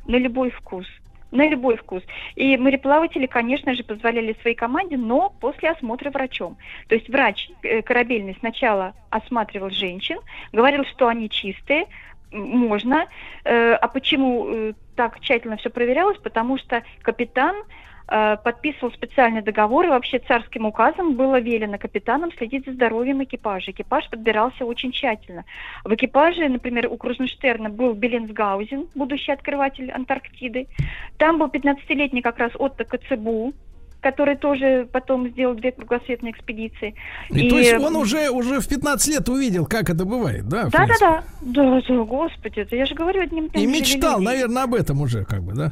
на любой вкус. На любой вкус. И мореплаватели, конечно же, позволяли своей команде, но после осмотра врачом. То есть врач э, корабельный сначала осматривал женщин, говорил, что они чистые, можно. Э, А почему э, так тщательно все проверялось? Потому что капитан э, подписывал специальный договор, и вообще царским указом было велено капитанам следить за здоровьем экипажа. Экипаж подбирался очень тщательно. В экипаже, например, у Крузенштерна был Беленсгаузен, будущий открыватель Антарктиды. Там был 15-летний как раз Отто Коцебу, который тоже потом сделал две кругосветные экспедиции. И, И- то есть он уже, уже в 15 лет увидел, как это бывает, да? Да, да, да. Да, да, господи, это я же говорю одним И мечтал, наверное, об этом уже, как бы, да?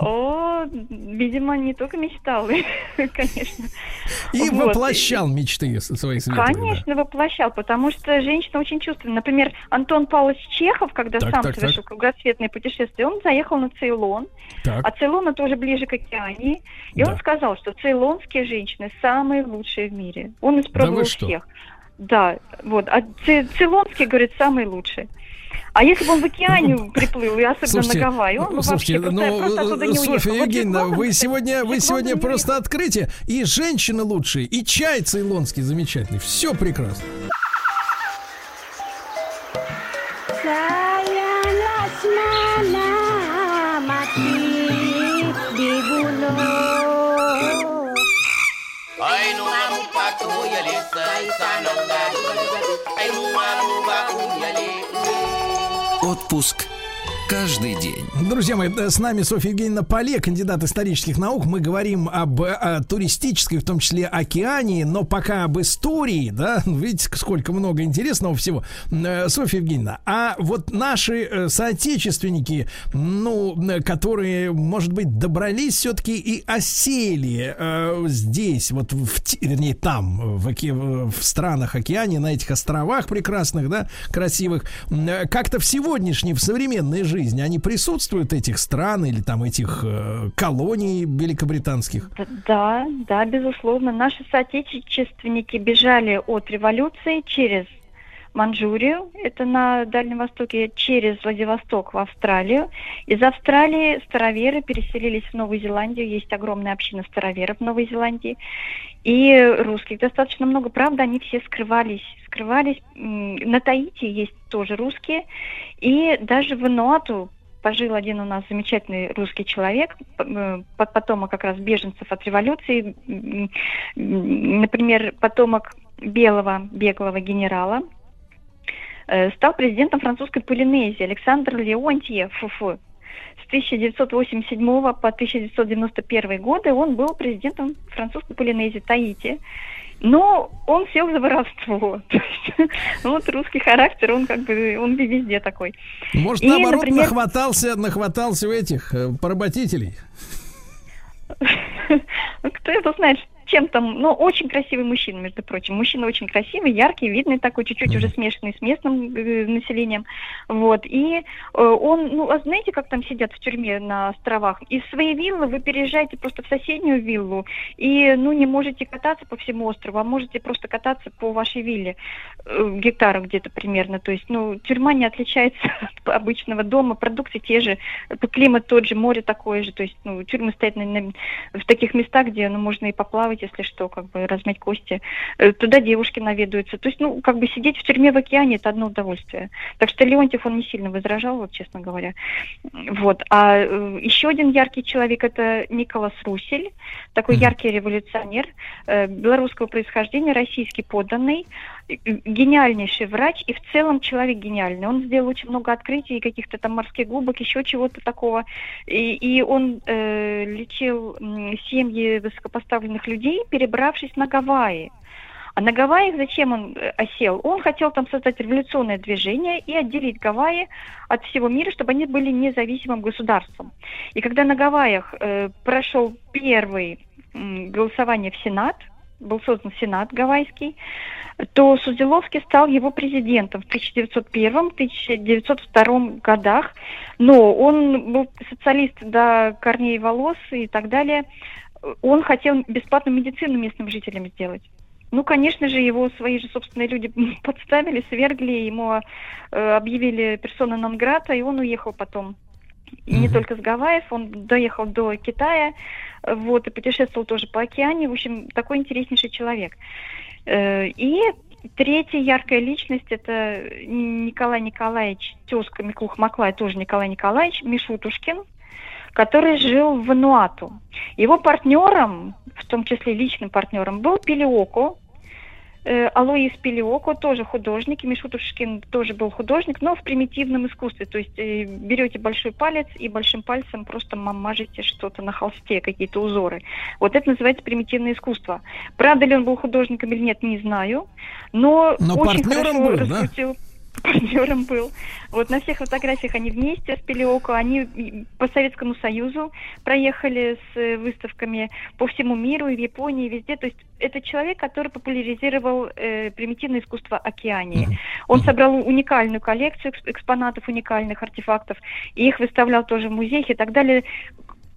О, видимо, не только мечтал, конечно. И Вот. воплощал мечты свои светлые. да. Конечно, воплощал, потому что женщина очень чувственна. Например, Антон Павлович Чехов, когда Так, сам так, совершил кругосветное путешествие, он заехал на Цейлон, Так. а Цейлон это уже ближе к Океании, и Да. он сказал, что цейлонские женщины самые лучшие в мире. Он Да испробовал что? всех. Да, вот. А цей- цейлонские, говорит, самые лучшие. А если бы он в океане приплыл, и особенно Слушайте, на Гавайи, он бы слушайте, вообще просто, просто ну, оттуда не уехал. Софья Вот Евгеньевна, Джек вы сегодня, вы сегодня просто открытие. И женщины лучшие, и чай цейлонский замечательный. Все прекрасно. Ay nungamu patu yali sai sananga Отпуск каждый день. Друзья мои, с нами Софья Евгеньевна Поле, кандидат исторических наук. Мы говорим об э, туристической, в том числе океане, но пока об истории, да, видите, сколько много интересного всего. Э, Софья Евгеньевна, а вот наши э, соотечественники, ну, которые, может быть, добрались все-таки и осели э, здесь, вот, в, вернее, там, в, оке- в странах океане, на этих островах прекрасных, да, красивых, как-то в сегодняшней, в современной жизни, они присутствуют этих стран или там этих э, колоний великобританских? Да, да, безусловно. Наши соотечественники бежали от революции через Манчжурию, это на Дальнем Востоке, через Владивосток в Австралию. Из Австралии староверы переселились в Новую Зеландию, есть огромная община староверов в Новой Зеландии. И русских достаточно много, правда, они все скрывались, скрывались. На Таити есть тоже русские, и даже в Вануату пожил один у нас замечательный русский человек, э, по- потомок как раз беженцев от революции, например, потомок белого беглого генерала, э, стал президентом французской Полинезии Александр Леонтьев. Фу-фу. С 1987 по 1991 годы он был президентом французской Полинезии Таити. Но он сел за воровство. Ну, вот русский характер, он как бы, он везде такой. Может, И, наоборот, например- нахватался, нахватался у этих э, поработителей. Ну, кто его знает, чем там, ну, очень красивый мужчина, между прочим. Мужчина очень красивый, яркий, видный такой, чуть-чуть уже смешанный с местным э, населением. Вот. И э, он, ну, а знаете, как там сидят в тюрьме на островах? Из своей виллы вы переезжаете просто в соседнюю виллу и, ну, не можете кататься по всему острову, а можете просто кататься по вашей вилле э, гектара где-то примерно. То есть, ну, тюрьма не отличается от обычного дома, продукты те же, э, климат тот же, море такое же. То есть, ну, тюрьмы стоят на- на- в таких местах, где, ну, можно и поплавать, если что, как бы размять кости. Э, Туда девушки наведаются. То есть, ну, как бы сидеть в тюрьме в океане – это одно удовольствие. Так что Леонтьев, он не сильно возражал, вот, честно говоря. Вот. А э, еще один яркий человек – это Николас Русель, такой яркий революционер, э, белорусского происхождения, российский подданный, гениальнейший врач и в целом человек гениальный. Он сделал очень много открытий, каких-то там морских глубок, еще чего-то такого. И, и он э, лечил семьи высокопоставленных людей, перебравшись на Гавайи. А на Гавайях зачем он э, осел? Он хотел там создать революционное движение и отделить Гавайи от всего мира, чтобы они были независимым государством. И когда на Гавайях э, прошел первый м, голосование в Сенат, был создан Сенат Гавайский, то Судзиловский стал его президентом в 1901-1902 годах. Но он был социалист до корней волос и так далее. Он хотел бесплатную медицину местным жителям сделать. Ну, конечно же, его свои же собственные люди подставили, свергли, ему э, объявили персона нон грата, и он уехал потом. И не только с Гавайев, он доехал до Китая, вот, и путешествовал тоже по океане. В общем, такой интереснейший человек. Э, И третья яркая личность – это Николай Николаевич, тезка Миклух Маклай, тоже Николай Николаевич Мишутушкин, который жил в Вануату. Его партнером, в том числе личным партнером, был Пелиоко, э, Алоис Пелиоко, тоже художник, и Мишутушкин тоже был художник, но в примитивном искусстве. То есть э, берете большой палец и большим пальцем просто ма- мажете что-то на холсте, какие-то узоры. Вот это называется примитивное искусство. Правда ли он был художником или нет, не знаю, но, Но очень партнером хорошо был, да? Партнером был. Вот на всех фотографиях они вместе с Пелиоко, они по Советскому Союзу проехали с э, выставками по всему миру, и в Японии, и везде. То есть это человек, который популяризировал э, примитивное искусство Океании. Он собрал уникальную коллекцию экс- экспонатов, уникальных артефактов, и их выставлял тоже в музеях и так далее.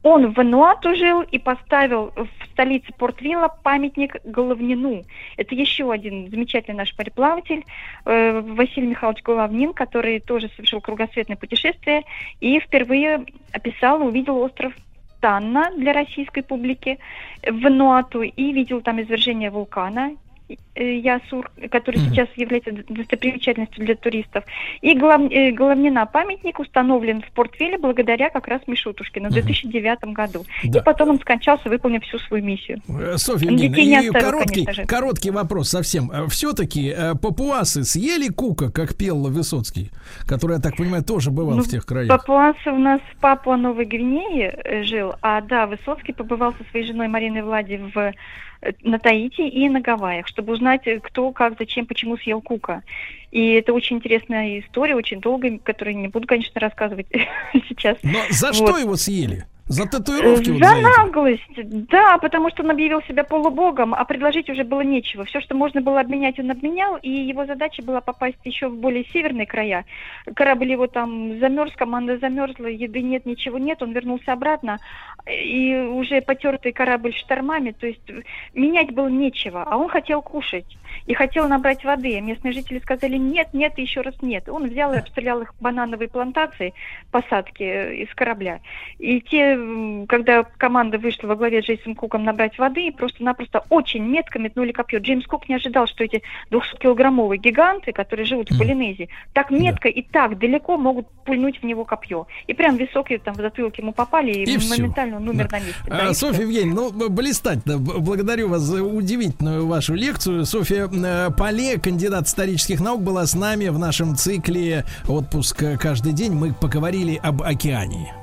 Он в Вануату жил и поставил в столице Порт-Вилла памятник Головнину. Это еще один замечательный наш мореплаватель, э, Василий Михайлович Головнин, который тоже совершил кругосветное путешествие и впервые описал увидел остров Танна для российской публики в Вануату и видел там извержение вулкана Ясур, который Мгм. сейчас является достопримечательностью для туристов. И глав- э, Головнина памятник установлен в Портвилле благодаря как раз Мишутушкину в Мгм. 2009 году. Да. И потом он скончался, выполнив всю свою миссию. Э, Софья Евгеньевна, и оставил, короткий, короткий вопрос совсем. Все-таки папуасы съели кука, как пел Высоцкий, который, я так понимаю, тоже бывал Ну, в тех краях? Папуасы у нас в Папуа Новой Гвинее э, жил, а да, Высоцкий побывал со своей женой Мариной Влади в, э, на Таити и на Гавайях, чтобы узнать, э, кто, как, зачем, почему съел кука. И это очень интересная история, очень долгая, которую не буду, конечно, рассказывать сейчас. Но за Вот. что его съели? За татуировки вот За за эти. наглость, да, потому что он объявил себя полубогом, а предложить уже было нечего. Все, что можно было обменять, он обменял, и его задача была попасть еще в более северные края. Корабль его там замерз, команда замерзла, еды нет, ничего нет, он вернулся обратно, и уже потертый корабль штормами, то есть менять было нечего, а он хотел кушать и хотел набрать воды. А местные жители сказали нет, нет и еще раз нет. Он взял и обстрелял их банановые плантации, посадки э, из корабля. И те, когда команда вышла во главе с Джейсом Куком набрать воды, просто-напросто очень метко метнули копье. Джеймс Кук не ожидал, что эти 200-килограммовые гиганты, которые живут в Полинезии, так метко и так далеко могут пульнуть в него копье. И прям в висок и там в затылок ему попали, и, И всё. Моментально он умер Да. на месте. Да, Софья. Евгеньевна, ну, блистательно. Благодарю вас за удивительную вашу лекцию. Софья э, Поле, кандидат исторических наук, была с нами в нашем цикле «Отпуск каждый день». Мы поговорили об океане.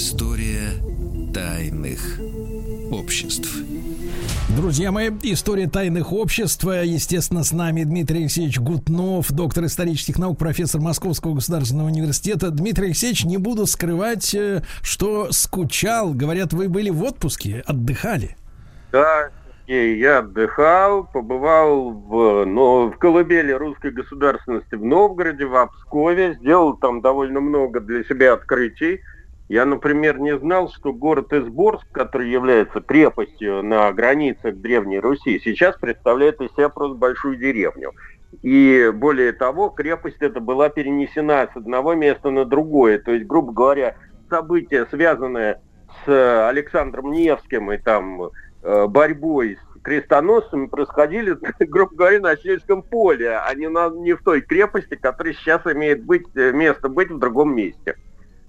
История тайных обществ. Друзья мои, история тайных обществ. Естественно, с нами Дмитрий Алексеевич Гутнов, доктор исторических наук, профессор Московского государственного университета. Дмитрий Алексеевич, не буду скрывать, э, что скучал. Говорят, вы были в отпуске, отдыхали. Да, Сергей, я отдыхал, побывал в, но, в колыбели русской государственности в Новгороде, в Обскове, сделал там довольно много для себя открытий. Я, например, не знал, что город Изборск, который является крепостью на границах Древней Руси, сейчас представляет из себя просто большую деревню. И более того, крепость эта была перенесена с одного места на другое. То есть, грубо говоря, события, связанные с Александром Невским и там э, борьбой с крестоносцами происходили, грубо говоря, на сельском поле, а не, на, не в той крепости, которая сейчас имеет быть, э, место быть в другом месте.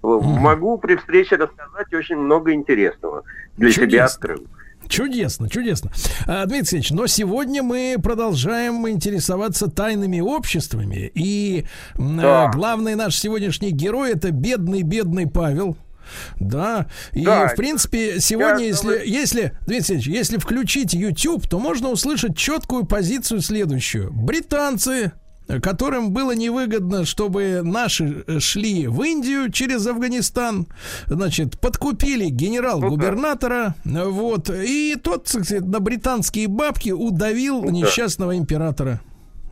Могу при встрече рассказать очень много интересного. Для себя Чудесно. открыл. Чудесно, чудесно. А, Дмитрий Алексеевич, но сегодня мы продолжаем интересоваться тайными обществами. И м, Да. э, главный наш сегодняшний герой это бедный-бедный Павел. Да, и Да. в принципе сегодня, Я если, думаю- если, Дмитрий Алексеевич, если включить YouTube, то можно услышать четкую позицию следующую. Британцы которым было невыгодно, чтобы наши э, шли в Индию через Афганистан, значит, подкупили генерал-губернатора, э, вот, и тот, сказать, на британские бабки удавил Ну да. несчастного императора.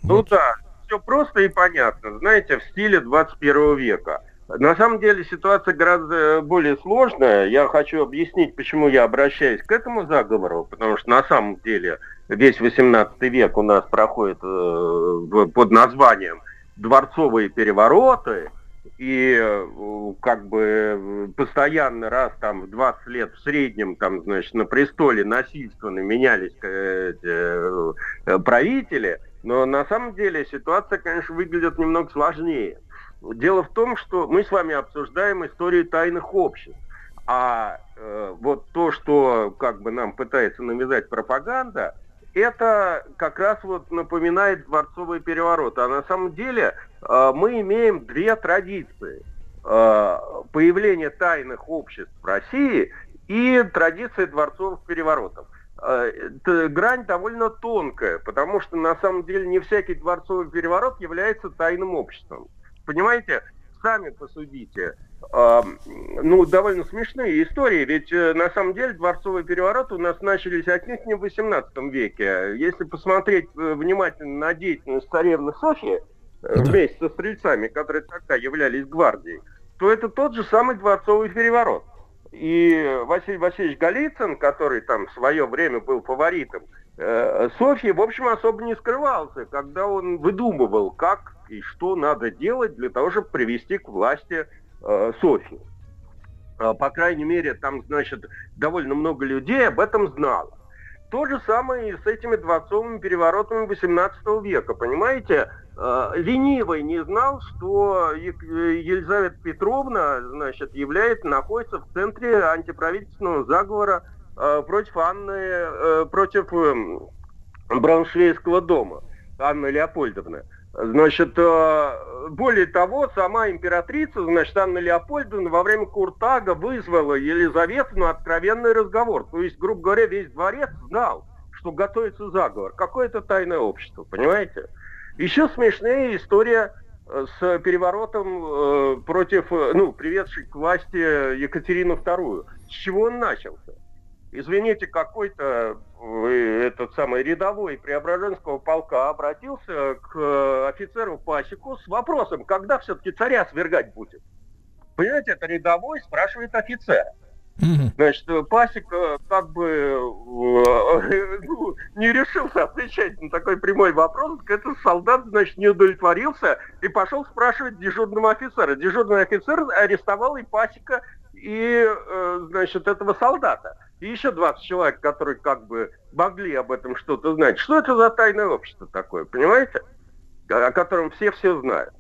Ну да, все просто и понятно, знаете, в стиле 21 века. На самом деле ситуация гораздо более сложная. Я хочу объяснить, почему я обращаюсь к этому заговору, потому что на самом деле весь 18 век у нас проходит э, под названием дворцовые перевороты, и э, как бы э, постоянно раз там в 20 лет в среднем там, значит, на престоле насильственно менялись э, э, э, правители, но на самом деле ситуация, конечно, выглядит немного сложнее. Дело в том, что мы с вами обсуждаем историю тайных обществ. А э, вот то, что как бы нам пытается навязать пропаганда, это как раз вот напоминает дворцовый переворот. А на самом деле э, мы имеем две традиции. Э, появление тайных обществ в России и традиция дворцовых переворотов. Э, грань довольно тонкая, потому что на самом деле не всякий дворцовый переворот является тайным обществом. Понимаете, сами посудите. Э, ну, довольно смешные истории, ведь э, на самом деле дворцовые перевороты у нас начались отнюдь не в 18 веке. Если посмотреть э, внимательно на деятельность царевны Софьи, э, Да. вместе со стрельцами, которые тогда являлись гвардией, то это тот же самый дворцовый переворот. И Василий Васильевич Голицын, который там в свое время был фаворитом э, Софьи, в общем, особо не скрывался, когда он выдумывал, как и что надо делать для того, чтобы привести к власти э, Софью. Э, По крайней мере, там, значит, довольно много людей об этом знало. То же самое и с этими дворцовыми переворотами 18 века, понимаете? Э, Ленивый не знал, что Е- Елизавета Петровна, значит, является, находится в центре антиправительственного заговора э, против Анны, э, против эм, Брауншвейского дома, Анны Леопольдовны. Значит, э, более того, сама императрица, значит, Анна Леопольдовна во время Куртага вызвала Елизавету на откровенный разговор. То есть, грубо говоря, весь дворец знал, что готовится заговор. Какое-то тайное общество, понимаете? Еще смешнее история э, с переворотом э, против, ну, приведшей к власти Екатерину II. С чего он начался? Извините, какой-то э, этот самый рядовой Преображенского полка обратился к э, офицеру Пасеку с вопросом, когда все-таки царя свергать будет. Понимаете, это рядовой спрашивает офицера. Значит, э, как бы ну, не решился отвечать на такой прямой вопрос. Этот солдат, значит, не удовлетворился и пошел спрашивать дежурного офицера. Дежурный офицер арестовал и Пасека, и, значит, этого солдата. И еще 20 человек, которые как бы могли об этом что-то знать. Что это за тайное общество такое, понимаете? О котором все все знают.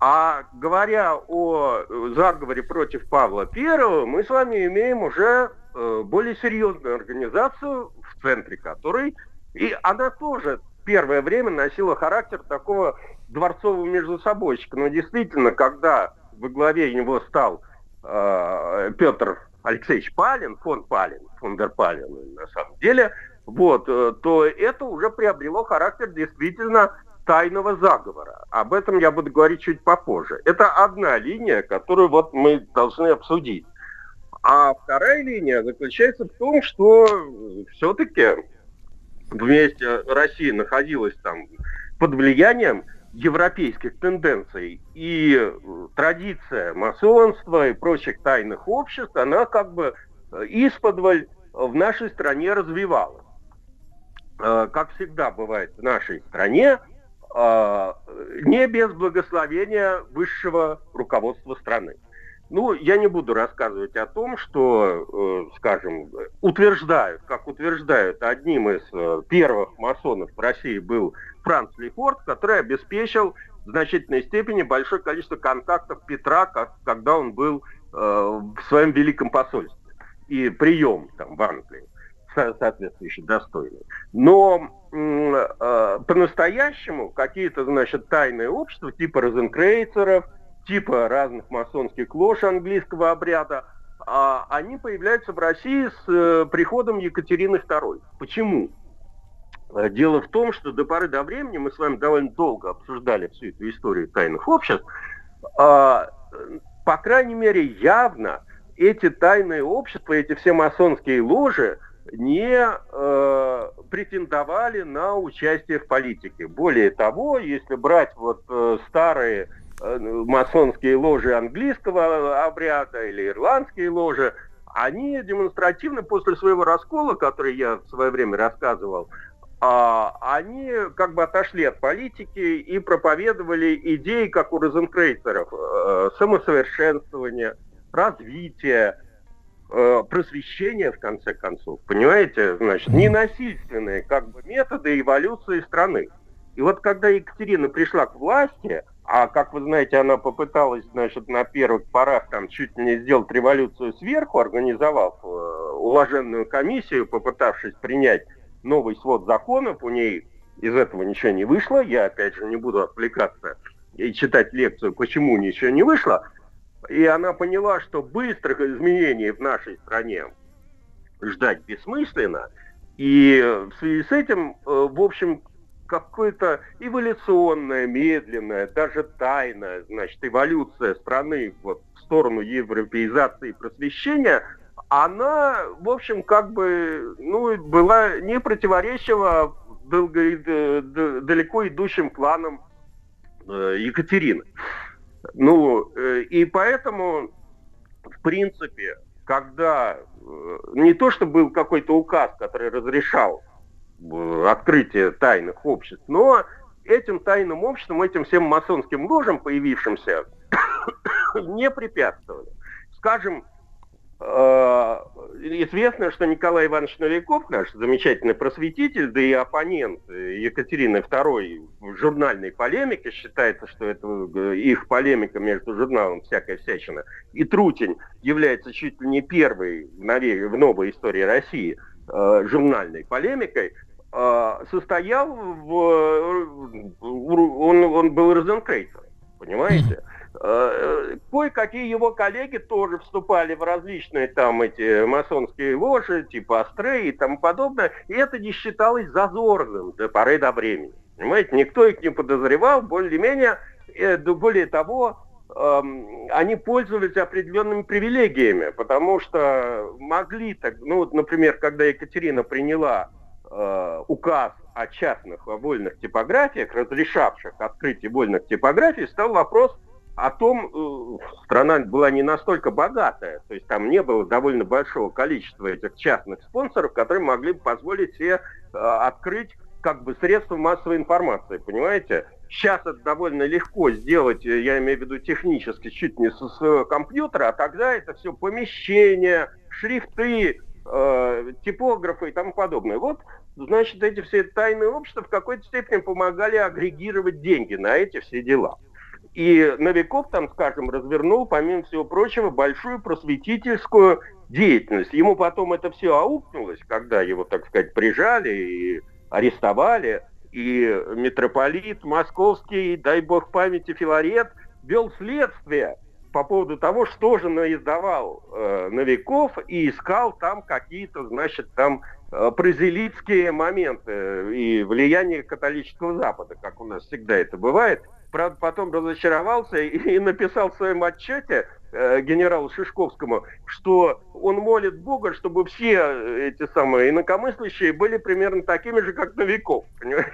А говоря о э, заговоре против Павла I, мы с вами имеем уже э, более серьезную организацию, в центре которой, и она тоже первое время носила характер такого дворцового междусобойщика. Но действительно, когда во главе него стал э, Петр Алексеевич Палин, фон Палин, фон дер Палин на самом деле, вот, э, то это уже приобрело характер действительно тайного заговора. Об этом я буду говорить чуть попозже. Это одна линия, которую вот мы должны обсудить. А вторая линия заключается в том, что все-таки вместе Россия находилась там под влиянием европейских тенденций и традиция масонства и прочих тайных обществ, она как бы исподволь в нашей стране развивалась. Э, как всегда бывает в нашей стране, не без благословения высшего руководства страны. Ну, я не буду рассказывать о том, что, э, скажем, утверждают, как утверждают, одним из э, первых масонов в России был Франц Лефорт, который обеспечил в значительной степени большое количество контактов Петра, как, когда он был э, в своем великом посольстве и прием там в Англии соответствующий достойный. Но э, по-настоящему какие-то, значит, тайные общества типа розенкрейцеров, типа разных масонских лож английского обряда, э, они появляются в России с э, приходом Екатерины II. Почему? Э, дело в том, что до поры до времени мы с вами довольно долго обсуждали всю эту историю тайных обществ. Э, по крайней мере, явно эти тайные общества, эти все масонские ложи – не э, претендовали на участие в политике. Более того, если брать вот э, старые э, масонские ложи английского обряда или ирландские ложи, они демонстративно после своего раскола, который я в свое время рассказывал, они как бы отошли от политики и проповедовали идеи, как у розенкрейцеров, э, самосовершенствования, развития, Э, просвещения, в конце концов, понимаете, значит, ненасильственные как бы методы эволюции страны. И вот когда Екатерина пришла к власти, а, как вы знаете, она попыталась, значит, на первых порах там чуть ли не сделать революцию сверху, организовав э, уложенную комиссию, попытавшись принять новый свод законов, у ней из этого ничего не вышло. Я, опять же, не буду отвлекаться и читать лекцию, почему ничего не вышло. И она поняла, что быстрых изменений в нашей стране ждать бессмысленно. И в связи с этим, э, в общем, какое-то эволюционное, медленное, даже тайная, значит, эволюция страны вот, в сторону европеизации и просвещения, она, в общем, как бы, ну, была не противоречива далеко идущим планам э, Екатерины. Ну, э, и поэтому, в принципе, когда э, не то, что был какой-то указ, который разрешал э, открытие тайных обществ, но этим тайным обществам, этим всем масонским ложам, появившимся, не препятствовали. Скажем, Э, известно, что Николай Иванович Новиков, наш замечательный просветитель, да и оппонент Екатерины II в журнальной полемике, считается, что это э, их полемика между журналом «Всякая всячина» и Трутень является чуть ли не первой в, новой, истории России э, журнальной полемикой, э, состоял в... э, Он, он был розенкрейцером, понимаете? Э, Кое-какие его коллеги тоже вступали в различные там эти масонские ложи, типа Астрей и тому подобное, и это не считалось зазорным до поры до времени. Понимаете, никто их не подозревал, более-менее, э, более того, эм, они пользовались определенными привилегиями, потому что могли так, ну вот, например, когда Екатерина приняла э, указ о частных вольных типографиях, разрешавших открытие вольных типографий, стал вопрос о том, э, страна была не настолько богатая, то есть там не было довольно большого количества этих частных спонсоров, которые могли бы позволить себе э, открыть как бы средства массовой информации, понимаете? Сейчас это довольно легко сделать, э, я имею в виду технически, чуть не со своего компьютера, а тогда это все помещения, шрифты, э, типографы и тому подобное. Вот, значит, эти все тайные общества в какой-то степени помогали агрегировать деньги на эти все дела. И Новиков там, скажем, развернул, помимо всего прочего, большую просветительскую деятельность. Ему потом это все аукнулось, когда его, так сказать, прижали и арестовали. И митрополит московский, дай бог памяти, Филарет, вел следствие по поводу того, что же наиздавал э, Новиков и искал там какие-то, значит, там э, прозелитские моменты и влияние католического Запада, как у нас всегда это бывает – правда, потом разочаровался и, написал в своем отчете э, генералу Шишковскому, что он молит Бога, чтобы все эти самые инакомыслящие были примерно такими же, как Новиков. Понимаете?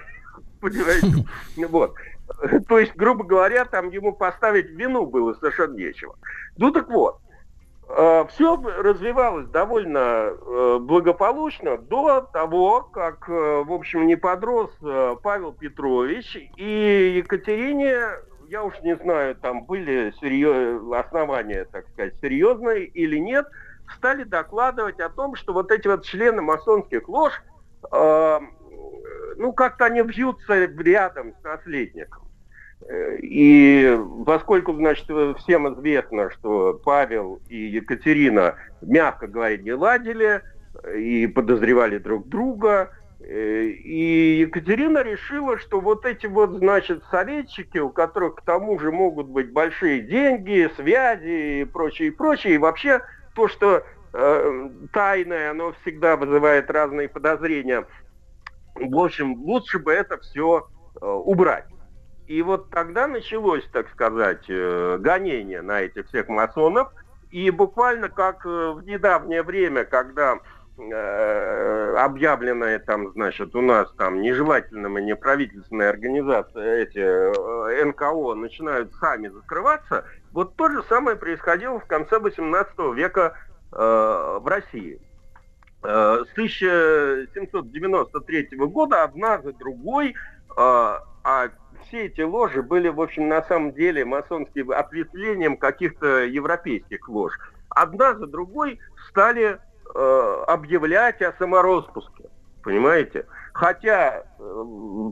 Вот. То есть, грубо говоря, там ему поставить вину было совершенно нечего. Ну так вот, Э, все развивалось довольно э, благополучно до того, как, э, в общем, не подрос Павел Петрович и Екатерине, я уж не знаю, там были серьез... основания, так сказать, серьезные или нет, стали докладывать о том, что вот эти вот члены масонских лож, э, ну, как-то они вьются рядом с наследником. И поскольку, значит, всем известно, что Павел и Екатерина, мягко говоря, не ладили и подозревали друг друга, и Екатерина решила, что вот эти вот, значит, советчики, у которых к тому же могут быть большие деньги, связи и прочее, и прочее, и вообще то, что э, тайное, оно всегда вызывает разные подозрения. В общем, лучше бы это все э, убрать. И вот тогда началось, так сказать, э, гонение на этих всех масонов. И буквально как э, в недавнее время, когда э, объявленные там, значит, у нас там нежелательными неправительственные организации, эти НКО начинают сами закрываться, вот то же самое происходило в конце 18 века э, в России. Э, с 1793 года одна за другой, э, а все эти ложи были, в общем, на самом деле масонским ответвлением каких-то европейских лож. Одна за другой стали э, объявлять о самороспуске. Понимаете? Хотя, э,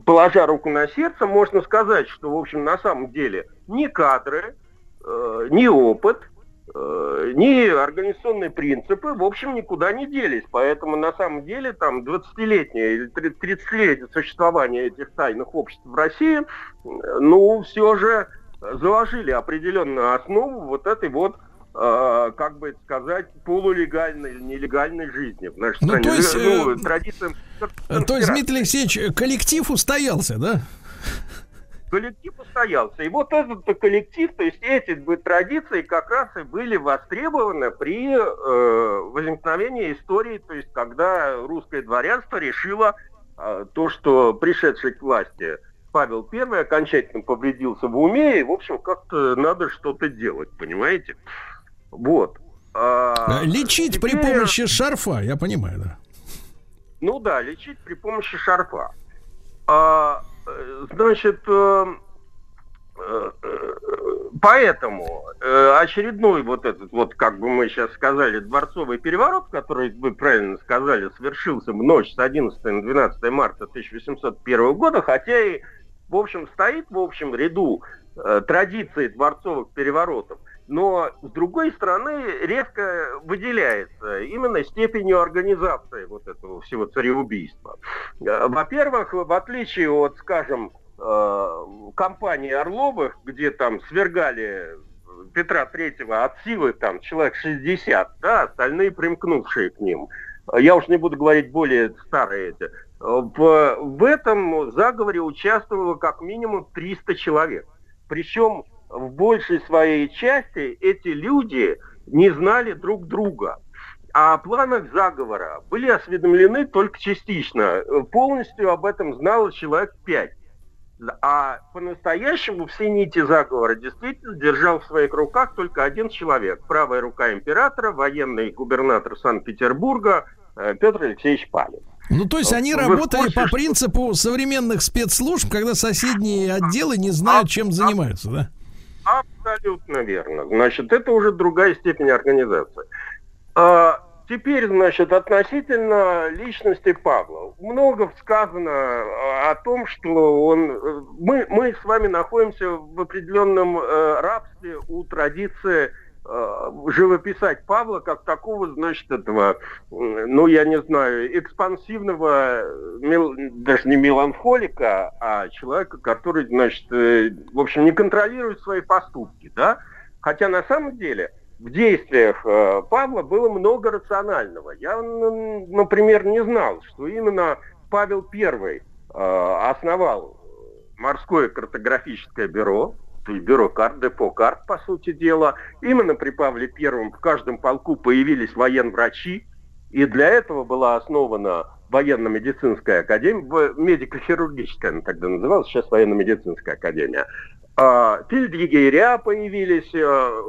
положа руку на сердце, можно сказать, что, в общем, на самом деле ни кадры, э, ни опыт – ни организационные принципы, в общем, никуда не делись. Поэтому, на самом деле, там 20-летнее или 30-летнее существование этих тайных обществ в России, ну, все же заложили определенную основу вот этой вот э, как бы сказать, полулегальной или нелегальной жизни в нашей ну, стране. То есть, ну, э, традициям... То есть, Дмитрий Алексеевич, коллектив устоялся, да? Коллектив устоялся. И вот этот коллектив, то есть эти традиции как раз и были востребованы при э, возникновении истории, то есть когда русское дворянство решило э, то, что пришедший к власти Павел I окончательно повредился в уме, и, в общем, как-то надо что-то делать, понимаете? Вот. А, лечить теперь... при помощи шарфа, я понимаю, да. Ну да, лечить при помощи шарфа. А, Значит, э, э, поэтому э, очередной вот этот вот, как бы мы сейчас сказали, дворцовый переворот, который, вы правильно сказали, совершился в ночь с 11 на 12 марта 1801 года, хотя и, в общем, стоит в общем ряду традиции дворцовых переворотов. Но с другой стороны резко выделяется именно степенью организации вот этого всего цареубийства. Э, Во-первых, в отличие от, скажем, э, компании Орловых, где там свергали Петра Третьего от силы там человек 60, да, остальные примкнувшие к ним. Я уж не буду говорить более старые эти. В, в этом заговоре участвовало как минимум 300 человек. Причем в большей своей части эти люди не знали друг друга. А о планах заговора были осведомлены только частично. Полностью об этом знало человек пять. А по-настоящему все нити заговора действительно держал в своих руках только один человек. Правая рука императора, военный губернатор Санкт-Петербурга э, Петр Алексеевич Палин. Ну, то есть они Вы работали по принципу современных спецслужб, когда соседние отделы не знают, чем занимаются, да? Абсолютно верно. Значит, это уже другая степень организации. А, теперь, значит, относительно личности Павла. Много сказано а, о том, что он... э, Мы, мы с вами находимся в определенном э, рабстве у традиции живописать Павла как такого, значит, этого, ну, я не знаю, экспансивного, э, мел- даже не меланхолика, а человека, который, значит, э, в общем, не контролирует свои поступки, да? Хотя на самом деле в действиях э, Павла было много рационального. Я, например, не знал, что именно Павел I э, основал морское картографическое бюро, бюро карт, депо карт, по сути дела. Именно при Павле Первом в каждом полку появились военврачи, и для этого была основана военно-медицинская академия, медико-хирургическая она тогда называлась, сейчас военно-медицинская академия. А, Фельдъегеря появились, э,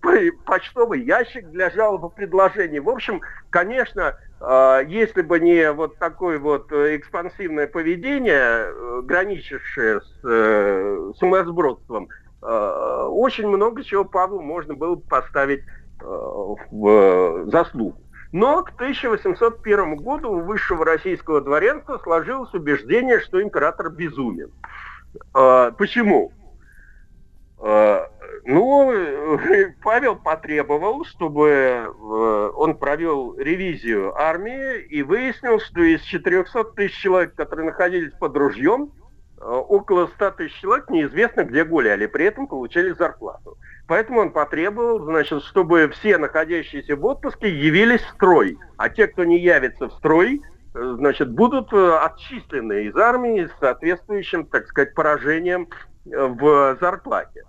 по- почтовый ящик для жалоб и предложений. В общем, конечно, а, если бы не вот такое вот э, экспансивное поведение, э, граничившее с э, сумасбродством, э, очень много чего Павлу можно было бы поставить э, в э, заслугу. Но к 1801 году у высшего российского дворянства сложилось убеждение, что император безумен. Э, Почему? Э, Ну, э, Павел потребовал, чтобы э, он провел ревизию армии и выяснил, что из 400 тысяч человек, которые находились под ружьем, э, около 100 тысяч человек неизвестно где гуляли, при этом получали зарплату. Поэтому он потребовал, значит, чтобы все находящиеся в отпуске явились в строй, а те, кто не явится в строй, э, значит, будут э, отчислены из армии с соответствующим, так сказать, поражением э, в зарплате.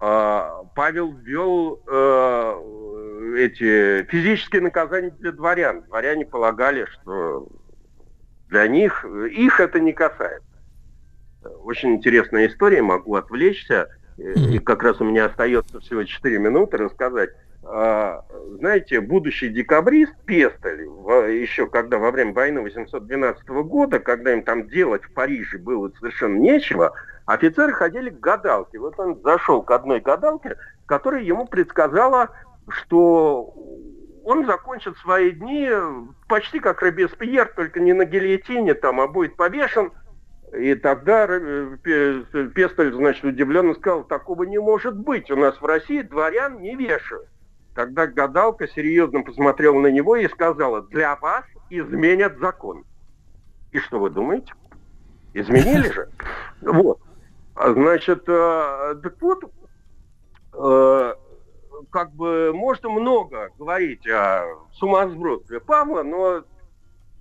А, Павел ввел э, эти физические наказания для дворян. Дворяне полагали, что для них, их это не касается. Очень интересная история, могу отвлечься. И как раз у меня остается всего 4 минуты рассказать. А, Знаете, будущий декабрист Пестель, в- еще когда во время войны 812 года, когда им там делать в Париже было совершенно нечего, офицеры ходили к гадалке. Вот он зашел к одной гадалке, которая ему предсказала, что он закончит свои дни почти как Робеспьер, только не на гильотине там, а будет повешен. И тогда э, Пе- Пестель, значит, удивленно сказал, такого не может быть. У нас в России дворян не вешают. Тогда гадалка серьезно посмотрела на него и сказала, для вас изменят закон. И что вы думаете? Изменили же. Вот. А, Значит, э, так вот, э, как бы можно много говорить о сумасбродстве Павла, но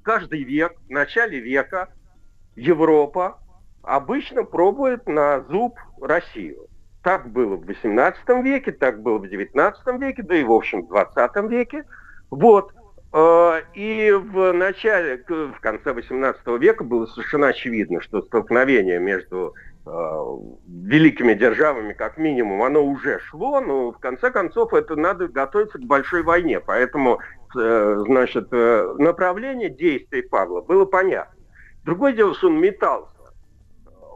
каждый век, в начале века Европа обычно пробует на зуб Россию. Так было в XVIII веке, так было в XIX веке, да и в общем в XX веке. Вот. Э, И в начале, в конце XVIII века было совершенно очевидно, что столкновение между э, великими державами, как минимум, оно уже шло, но в конце концов это надо готовиться к большой войне. Поэтому, э, значит, направление действий Павла было понятно. Другое дело, что он метался.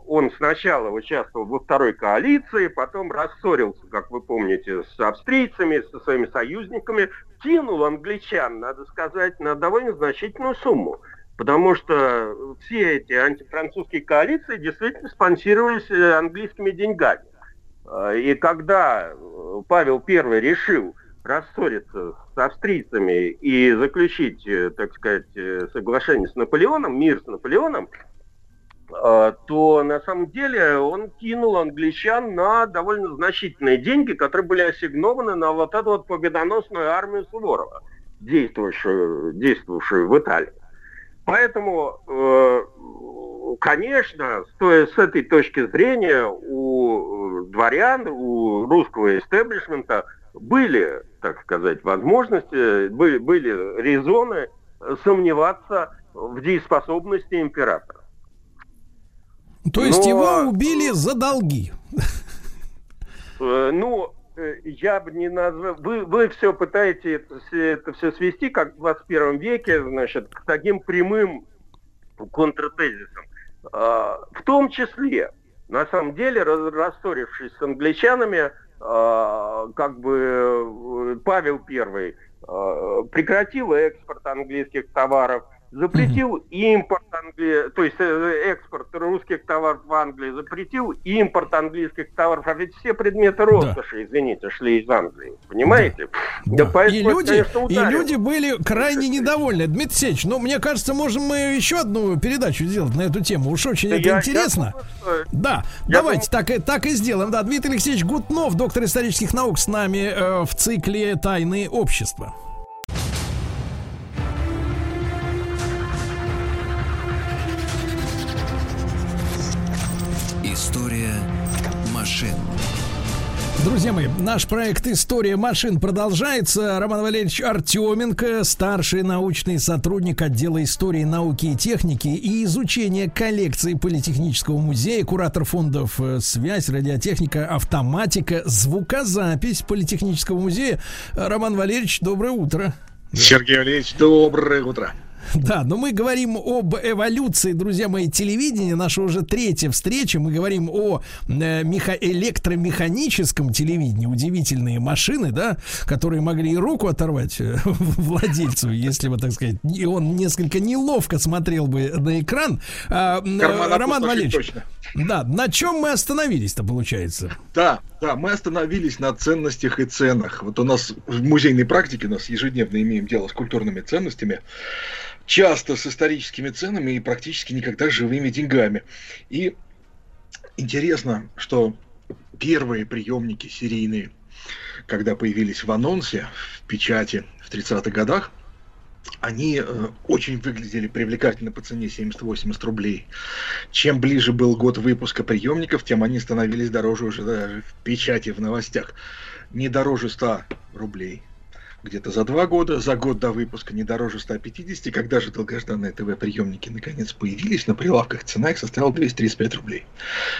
Он сначала участвовал во второй коалиции, потом рассорился, как вы помните, с австрийцами, со своими союзниками, кинул англичан, надо сказать, на довольно значительную сумму. Потому что все эти антифранцузские коалиции действительно спонсировались э, английскими деньгами. Э, И когда э, Павел I решил рассориться с австрийцами и заключить, э, так сказать, э, соглашение с Наполеоном, мир с Наполеоном, э, то на самом деле он кинул англичан на довольно значительные деньги, которые были ассигнованы на вот эту вот победоносную армию Суворова, действовавшую, действовавшую в Италии. Поэтому, конечно, с, с этой точки зрения у дворян, у русского истеблишмента были, так сказать, возможности, были, были резоны сомневаться в дееспособности императора. То есть Но... его убили за долги? Э, ну, э, я бы не назвал... Вы, вы все пытаете это, это все свести, как в 21 веке, значит, к таким прямым контртезисам. А, в том числе, на самом деле, рассорившись с англичанами, как бы э, Павел I а, прекратил экспорт английских товаров – запретил импорт Англи... то есть э, экспорт русских товаров в Англии, запретил импорт английских товаров, а ведь все предметы роскоши, да. извините, шли из Англии, понимаете? Да. Да. и, люди, конечно, и люди были крайне недовольны. Дмитрий Алексеевич, ну, мне кажется, можем мы еще одну передачу сделать на эту тему. Уж очень я, это интересно. Я да, я давайте думаю... так, так и сделаем. Да, Дмитрий Алексеевич Гутнов, доктор исторических наук, с нами э, в цикле «Тайны общества». Друзья мои, наш проект «История машин» продолжается. Роман Валерьевич Артеменко, старший научный сотрудник отдела истории, науки и техники и изучения коллекции Политехнического музея, куратор фондов э, «Связь», «Радиотехника», «Автоматика», «Звукозапись» Политехнического музея. Роман Валерьевич, доброе утро. Сергей Валерьевич, доброе утро. Да, но мы говорим об эволюции, друзья мои, телевидения. Наша уже третья встреча. Мы говорим о э, меха- электромеханическом телевидении. Удивительные машины, да, которые могли и руку оторвать э, владельцу, если бы, так сказать, и он несколько неловко смотрел бы на экран. А, э, Роман Валерьевич, да, на чем мы остановились-то, получается? Да, да, мы остановились на ценностях и ценах. Вот у нас в музейной практике у нас ежедневно имеем дело с культурными ценностями часто с историческими ценами и практически никогда с живыми деньгами. И интересно, что первые приемники серийные, когда появились в анонсе, в печати в 30-х годах, они э, очень выглядели привлекательно по цене 70-80 рублей. Чем ближе был год выпуска приемников, тем они становились дороже уже даже в печати, в новостях. Не дороже 100 рублей, где-то за два года, за год до выпуска не дороже 150. Когда же долгожданные ТВ-приемники наконец появились, на прилавках цена их составила 235 рублей.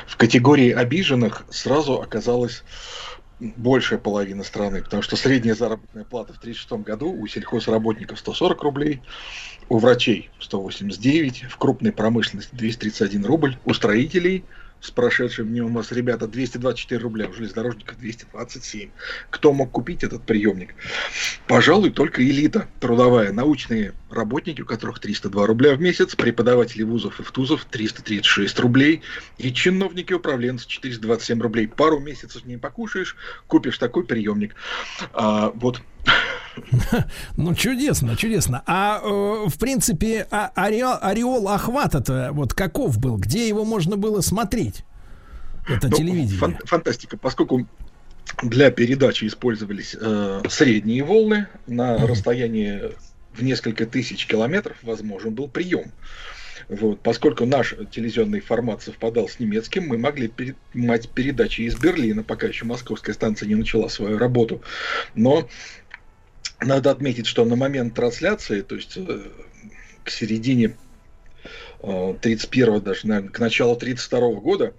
В категории обиженных сразу оказалась большая половина страны, потому что средняя заработная плата в 1936 году у сельхозработников 140 рублей, у врачей 189, в крупной промышленности 231 рубль, у строителей – с прошедшим днем у нас, ребята, 224 рубля, у железнодорожников 227. Кто мог купить этот приемник? Пожалуй, только элита трудовая, научные работники, у которых 302 рубля в месяц, преподаватели вузов и втузов 336 рублей, и чиновники управленцы 427 рублей. Пару месяцев не покушаешь, купишь такой приемник. А, вот Ну, чудесно, чудесно. А, э, в принципе, а, ореол, ореол охвата-то вот каков был? Где его можно было смотреть? Это ну, телевидение. Фан- фантастика, поскольку для передачи использовались э, средние волны на mm-hmm. расстоянии в несколько тысяч километров возможен был прием. Вот, поскольку наш телевизионный формат совпадал с немецким, мы могли принимать передачи из Берлина, пока еще московская станция не начала свою работу. Но надо отметить, что на момент трансляции, то есть э, к середине 31 э, даже, наверное, к началу 32 года,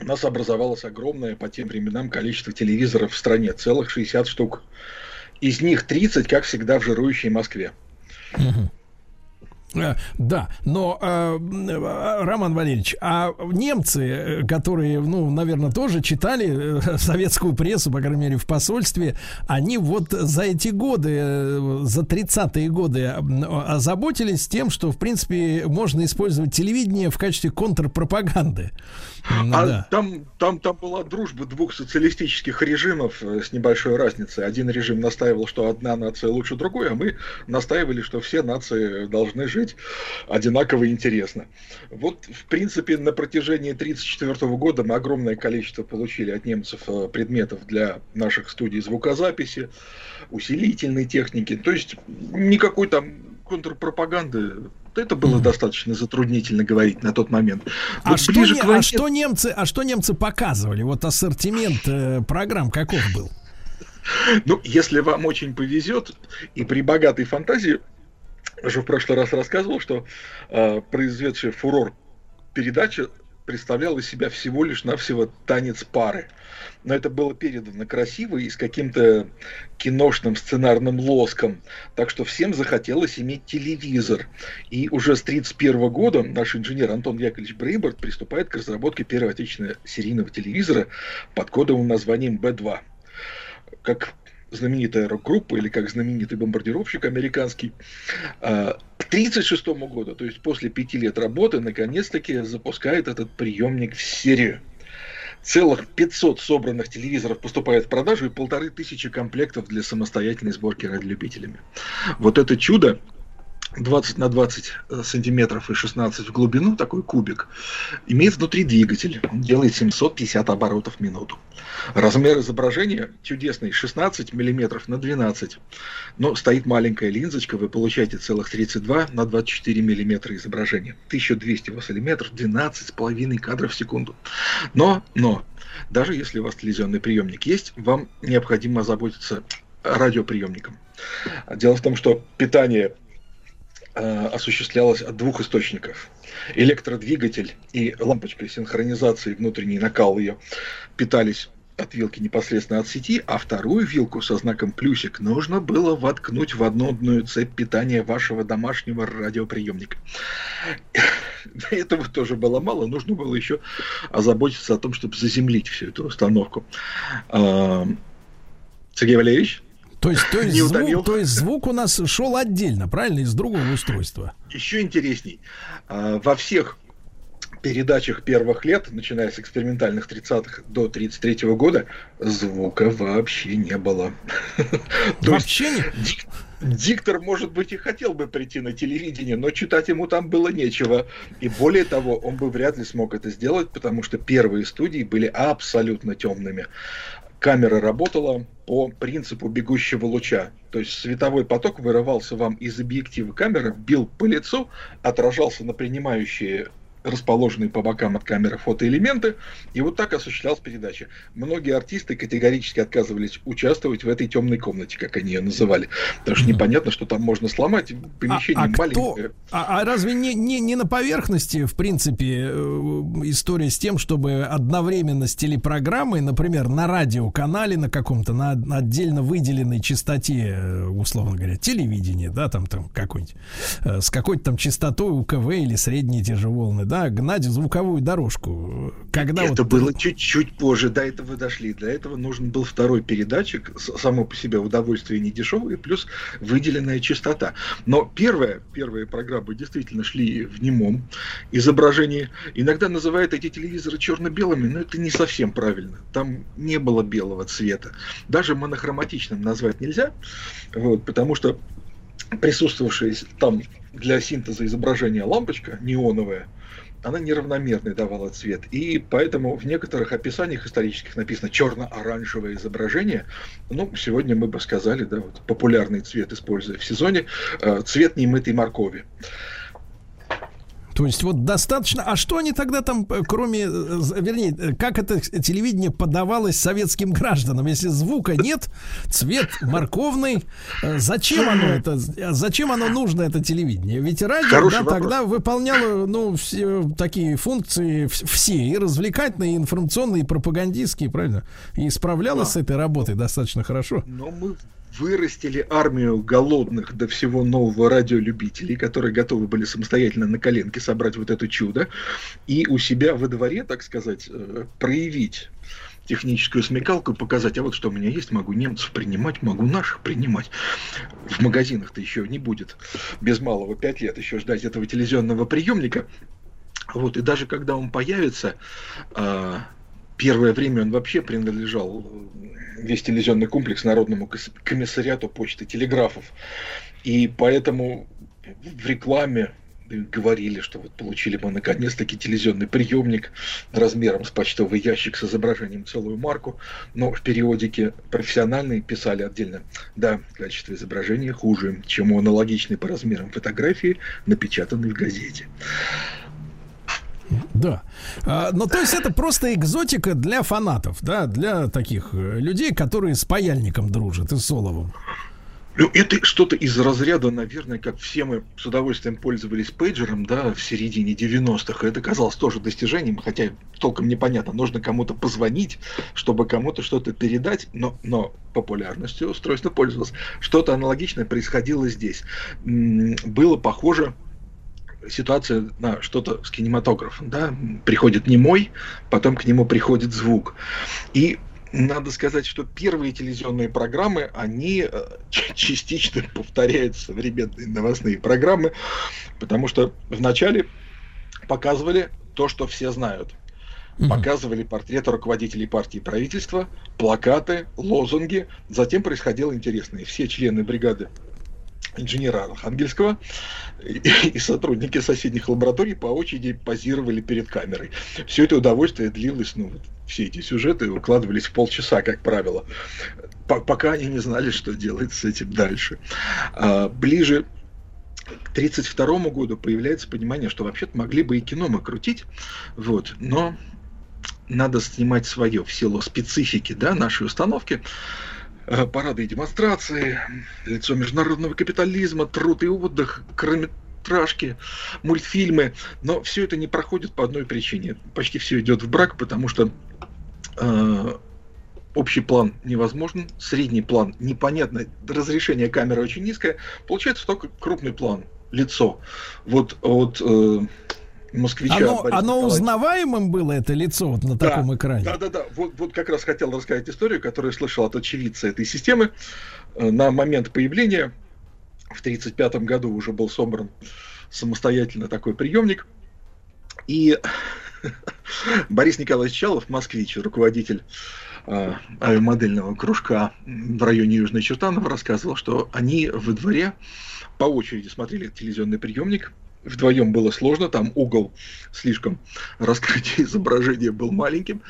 у нас образовалось огромное по тем временам количество телевизоров в стране, целых 60 штук. Из них 30, как всегда, в жирующей Москве. Э, Да, но э, э, Роман Валерьевич, а немцы, э, которые, ну, наверное, тоже читали э, советскую прессу, по крайней мере, в посольстве, они вот за эти годы, э, за 30-е годы э, озаботились тем, что, в принципе, можно использовать телевидение в качестве контрпропаганды. М, А да. там, там, там была дружба двух социалистических режимов э, с небольшой разницей. Один режим настаивал, что одна нация лучше другой, а мы настаивали, что все нации должны жить одинаково интересно. Вот, в принципе, на протяжении 1934 года мы огромное количество получили от немцев э, предметов для наших студий звукозаписи, усилительной техники. То есть никакой там контрпропаганды. Это было достаточно затруднительно говорить на тот момент. А, Вот что, ближе не- к а войне- что немцы, а что немцы показывали? Вот ассортимент э, программ каков был? Ну, если вам очень повезет, и при богатой фантазии, я уже в прошлый раз рассказывал, что э, произведшая фурор передача представляла из себя всего лишь навсего танец пары. Но это было передано красиво и с каким-то киношным сценарным лоском. Так что всем захотелось иметь телевизор. И уже с 1931 года наш инженер Антон Яковлевич Брейборд приступает к разработке первого отечественного серийного телевизора под кодовым названием Б2 как знаменитая рок-группа или как знаменитый бомбардировщик американский. а, К 1936 году, то есть после пяти лет работы, наконец-таки запускает этот приемник в серию. Целых 500 собранных телевизоров поступает в продажу и полторы тысячи комплектов для самостоятельной сборки радиолюбителями. Вот это чудо 20 на 20 сантиметров и 16 в глубину, такой кубик, имеет внутри двигатель. Он делает 750 оборотов в минуту. Размер изображения чудесный, 16 миллиметров на 12. Но стоит маленькая линзочка, вы получаете целых 32 на 24 миллиметра изображения. 1200 вассалиметров, 12,5 кадров в секунду. Но, но, даже если у вас телевизионный приемник есть, вам необходимо озаботиться радиоприемником. Дело в том, что питание э, осуществлялось от двух источников. Электродвигатель и лампочка синхронизации, внутренний накал ее, питались от вилки непосредственно от сети, а вторую вилку со знаком плюсик нужно было воткнуть в однодную цепь питания вашего домашнего радиоприемника. Этого тоже было мало, нужно было еще озаботиться о том, чтобы заземлить всю эту установку. А, Сергей Валерьевич? То есть, то есть, звук, то есть звук у нас шел отдельно, правильно, из другого устройства. Еще интересней. А, Во всех передачах первых лет, начиная с экспериментальных 30-х до 33 года, звука вообще не было. Вообще не. дик- диктор, может быть, и хотел бы прийти на телевидение, но читать ему там было нечего. И более того, он бы вряд ли смог это сделать, потому что первые студии были абсолютно темными. Камера работала по принципу бегущего луча. То есть световой поток вырывался вам из объектива камеры, бил по лицу, отражался на принимающие расположенные по бокам от камеры фотоэлементы, и вот так осуществлялась передача. Многие артисты категорически отказывались участвовать в этой темной комнате, как они ее называли. Потому что непонятно, что там можно сломать, помещение а кто- маленькое. А, а разве не, не, не на поверхности, в принципе, э, история с тем, чтобы одновременно с телепрограммой, например, на радиоканале на каком-то, на, отдельно выделенной частоте, э, условно говоря, телевидение, да, там, там какой-нибудь, э, с какой-то там частотой УКВ или средние те же волны, да, гнать звуковую дорожку. Когда Это вот... было чуть-чуть позже, до этого дошли. Для этого нужен был второй передатчик, само по себе удовольствие не дешевое, плюс выделенная частота. Но первая, первые программы действительно шли в немом изображении. Иногда называют эти телевизоры черно-белыми, но это не совсем правильно. Там не было белого цвета. Даже монохроматичным назвать нельзя, вот, потому что присутствовавшая там для синтеза изображения лампочка неоновая, она неравномерный давала цвет. И поэтому в некоторых описаниях исторических написано черно-оранжевое изображение. Ну, сегодня мы бы сказали, да, вот популярный цвет, используя в сезоне, э, цвет немытой моркови. То есть вот достаточно. А что они тогда там, э, кроме, э, вернее, э, как это телевидение подавалось советским гражданам, если звука нет, цвет морковный, зачем оно это, э, зачем оно нужно это телевидение? Ведь радио Хороший да, вопрос. тогда выполняло, ну, все такие функции, вс- все и развлекательные, и информационные, и пропагандистские, правильно? И справлялось с этой работой достаточно хорошо. Но мы вырастили армию голодных до всего нового радиолюбителей, которые готовы были самостоятельно на коленке собрать вот это чудо, и у себя во дворе, так сказать, э, проявить техническую смекалку и показать, а вот что у меня есть, могу немцев принимать, могу наших принимать. В магазинах-то еще не будет без малого пять лет еще ждать этого телевизионного приемника. Вот, и даже когда он появится, а, первое время он вообще принадлежал весь телевизионный комплекс Народному комиссариату почты телеграфов. И поэтому в рекламе говорили, что вот получили мы наконец-таки телевизионный приемник размером с почтовый ящик с изображением целую марку, но в периодике профессиональные писали отдельно, да, качество изображения хуже, чем у аналогичной по размерам фотографии, напечатанной в газете. Да. А, ну, то есть это просто экзотика для фанатов, да, для таких э, людей, которые с паяльником дружат и с Соловым. Ну, это что-то из разряда, наверное, как все мы с удовольствием пользовались пейджером, да, в середине 90-х. Это казалось тоже достижением, хотя толком непонятно. Нужно кому-то позвонить, чтобы кому-то что-то передать, но, но популярностью устройство пользовалось. Что-то аналогичное происходило здесь. Было похоже ситуация на что-то с кинематографом, да, приходит немой, потом к нему приходит звук. И надо сказать, что первые телевизионные программы, они э, частично повторяют современные новостные программы, потому что вначале показывали то, что все знают. Показывали портреты руководителей партии и правительства, плакаты, лозунги. Затем происходило интересное. Все члены бригады инженера Архангельского и, и сотрудники соседних лабораторий по очереди позировали перед камерой. Все это удовольствие длилось, ну, все эти сюжеты укладывались в полчаса, как правило, пока они не знали, что делать с этим дальше. А, ближе к 1932 году появляется понимание, что вообще-то могли бы и кино мы крутить, вот, но надо снимать свое в силу специфики да, нашей установки. Э, парады и демонстрации, лицо международного капитализма, труд и отдых, короткометражки, мультфильмы. Но все это не проходит по одной причине. Почти все идет в брак, потому что э, общий план невозможен, средний план непонятно, разрешение камеры очень низкое, получается только крупный план, лицо. Вот от э, москвича. Оно, оно узнаваемым было, это лицо вот на да, таком экране? Да, да, да. Вот, вот как раз хотел рассказать историю, которую слышал от очевидца этой системы. Э, на момент появления в 1935 году уже был собран самостоятельно такой приемник. И Борис Николаевич Чалов, москвич, руководитель э, авиамодельного кружка в районе Южной Чертанова, рассказывал, что они во дворе по очереди смотрели телевизионный приемник, вдвоем было сложно, там угол слишком раскрытие изображения был маленьким,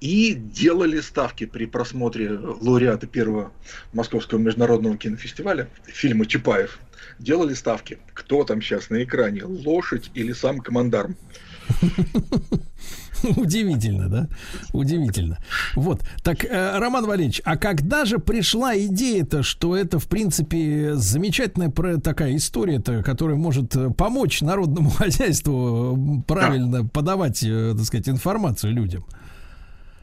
и делали ставки при просмотре лауреата первого Московского международного кинофестиваля, фильма Чапаев, делали ставки, кто там сейчас на экране, лошадь или сам командарм. Удивительно, да? Удивительно. Вот. Так, э, Роман Валерьевич, а когда же пришла идея-то, что это, в принципе, замечательная такая история-то, которая может э, помочь народному хозяйству правильно подавать, э, так сказать, информацию людям?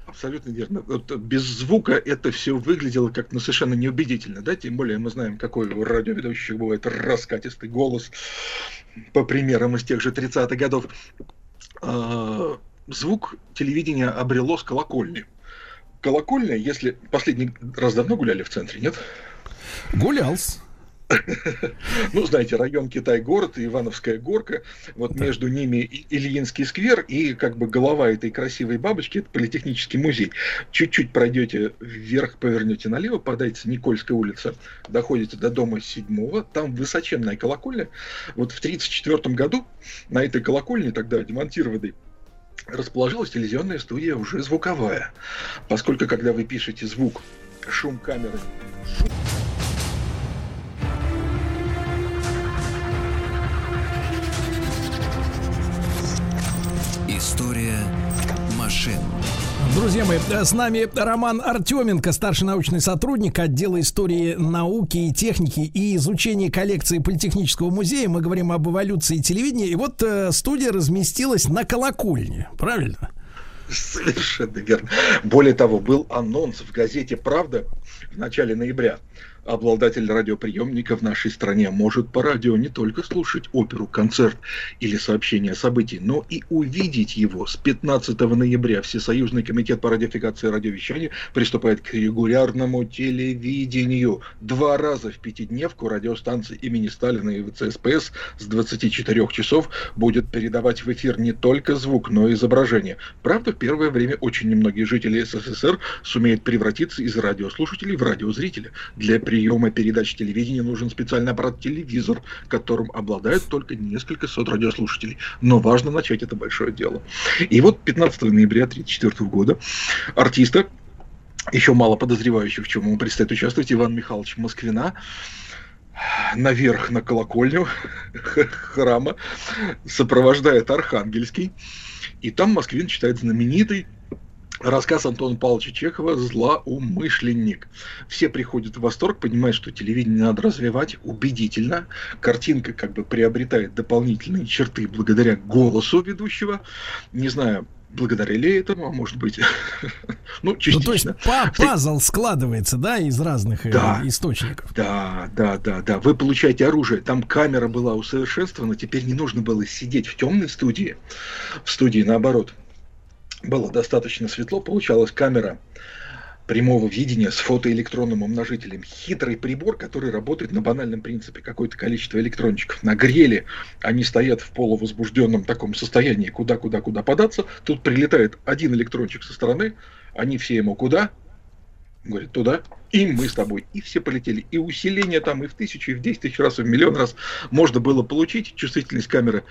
Абсолютно верно. Вот без звука это все выглядело как ну, совершенно неубедительно, да, тем более мы знаем, какой у радиоведущих бывает раскатистый голос, по примерам из тех же 30-х годов. А, звук телевидения обрело с колокольни. Колокольня, если последний раз давно гуляли в центре, нет? Гулялся. Ну, знаете, район Китай-город и Ивановская горка, вот да. между ними Ильинский сквер и как бы голова этой красивой бабочки, это политехнический музей. Чуть-чуть пройдете вверх, повернете налево, подайте Никольская улица, доходите до дома седьмого, там высоченная колокольня. Вот в 1934 году на этой колокольне, тогда демонтированной, расположилась телевизионная студия уже звуковая. Поскольку, когда вы пишете звук, шум камеры, шум... История машин. Друзья мои, с нами Роман Артеменко, старший научный сотрудник отдела истории науки и техники и изучения коллекции Политехнического музея. Мы говорим об эволюции телевидения. И вот э, студия разместилась на колокольне, правильно? Совершенно верно. Более того, был анонс в газете «Правда» в начале ноября Обладатель радиоприемника в нашей стране может по радио не только слушать оперу, концерт или сообщение о событии, но и увидеть его. С 15 ноября Всесоюзный комитет по радиофикации и радиовещанию приступает к регулярному телевидению. Два раза в пятидневку радиостанции имени Сталина и ВЦСПС с 24 часов будет передавать в эфир не только звук, но и изображение. Правда, в первое время очень немногие жители СССР сумеют превратиться из радиослушателей в радиозрителя. Для приема передач телевидения нужен специальный аппарат телевизор, которым обладают только несколько сот радиослушателей. Но важно начать это большое дело. И вот 15 ноября 1934 года артиста, еще мало подозревающих, в чем ему предстоит участвовать, Иван Михайлович Москвина, наверх на колокольню храма сопровождает Архангельский. И там Москвин читает знаменитый Рассказ Антона Павловича Чехова «Злоумышленник». Все приходят в восторг, понимают, что телевидение надо развивать убедительно. Картинка как бы приобретает дополнительные черты благодаря голосу ведущего. Не знаю, благодаря ли этому, а может быть, ну, частично. Ну, то есть па пазл складывается, да, из разных э, да, источников. Да, да, да, да. Вы получаете оружие. Там камера была усовершенствована, теперь не нужно было сидеть в темной студии. В студии, наоборот, было достаточно светло, получалась камера прямого видения с фотоэлектронным умножителем. Хитрый прибор, который работает на банальном принципе. Какое-то количество электрончиков нагрели, они стоят в полувозбужденном таком состоянии, куда-куда-куда податься. Тут прилетает один электрончик со стороны, они все ему куда? Говорит, туда. И мы с тобой. И все полетели. И усиление там и в тысячу, и в десять тысяч раз, и в миллион раз можно было получить. Чувствительность камеры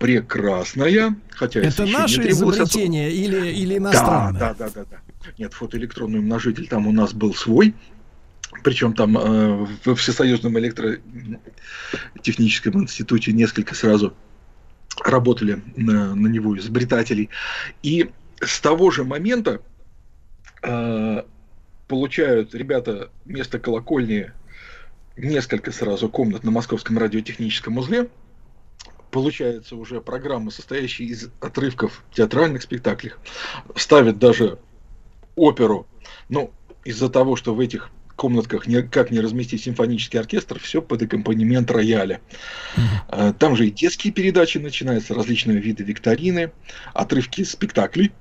прекрасная. Хотя Это наше изобретение особо... или, или иностранное? Да, да, да, да, да. Нет, фотоэлектронный умножитель там у нас был свой. Причем там э, в Всесоюзном электротехническом институте несколько сразу работали на, на него изобретателей. И с того же момента э, получают ребята вместо колокольни несколько сразу комнат на Московском радиотехническом узле. Получается уже программа, состоящая из отрывков театральных спектаклей. Ставят даже оперу. Ну, из-за того, что в этих комнатках никак не разместить симфонический оркестр, все под аккомпанемент рояля. Mm-hmm. Там же и детские передачи начинаются, различные виды викторины, отрывки спектаклей.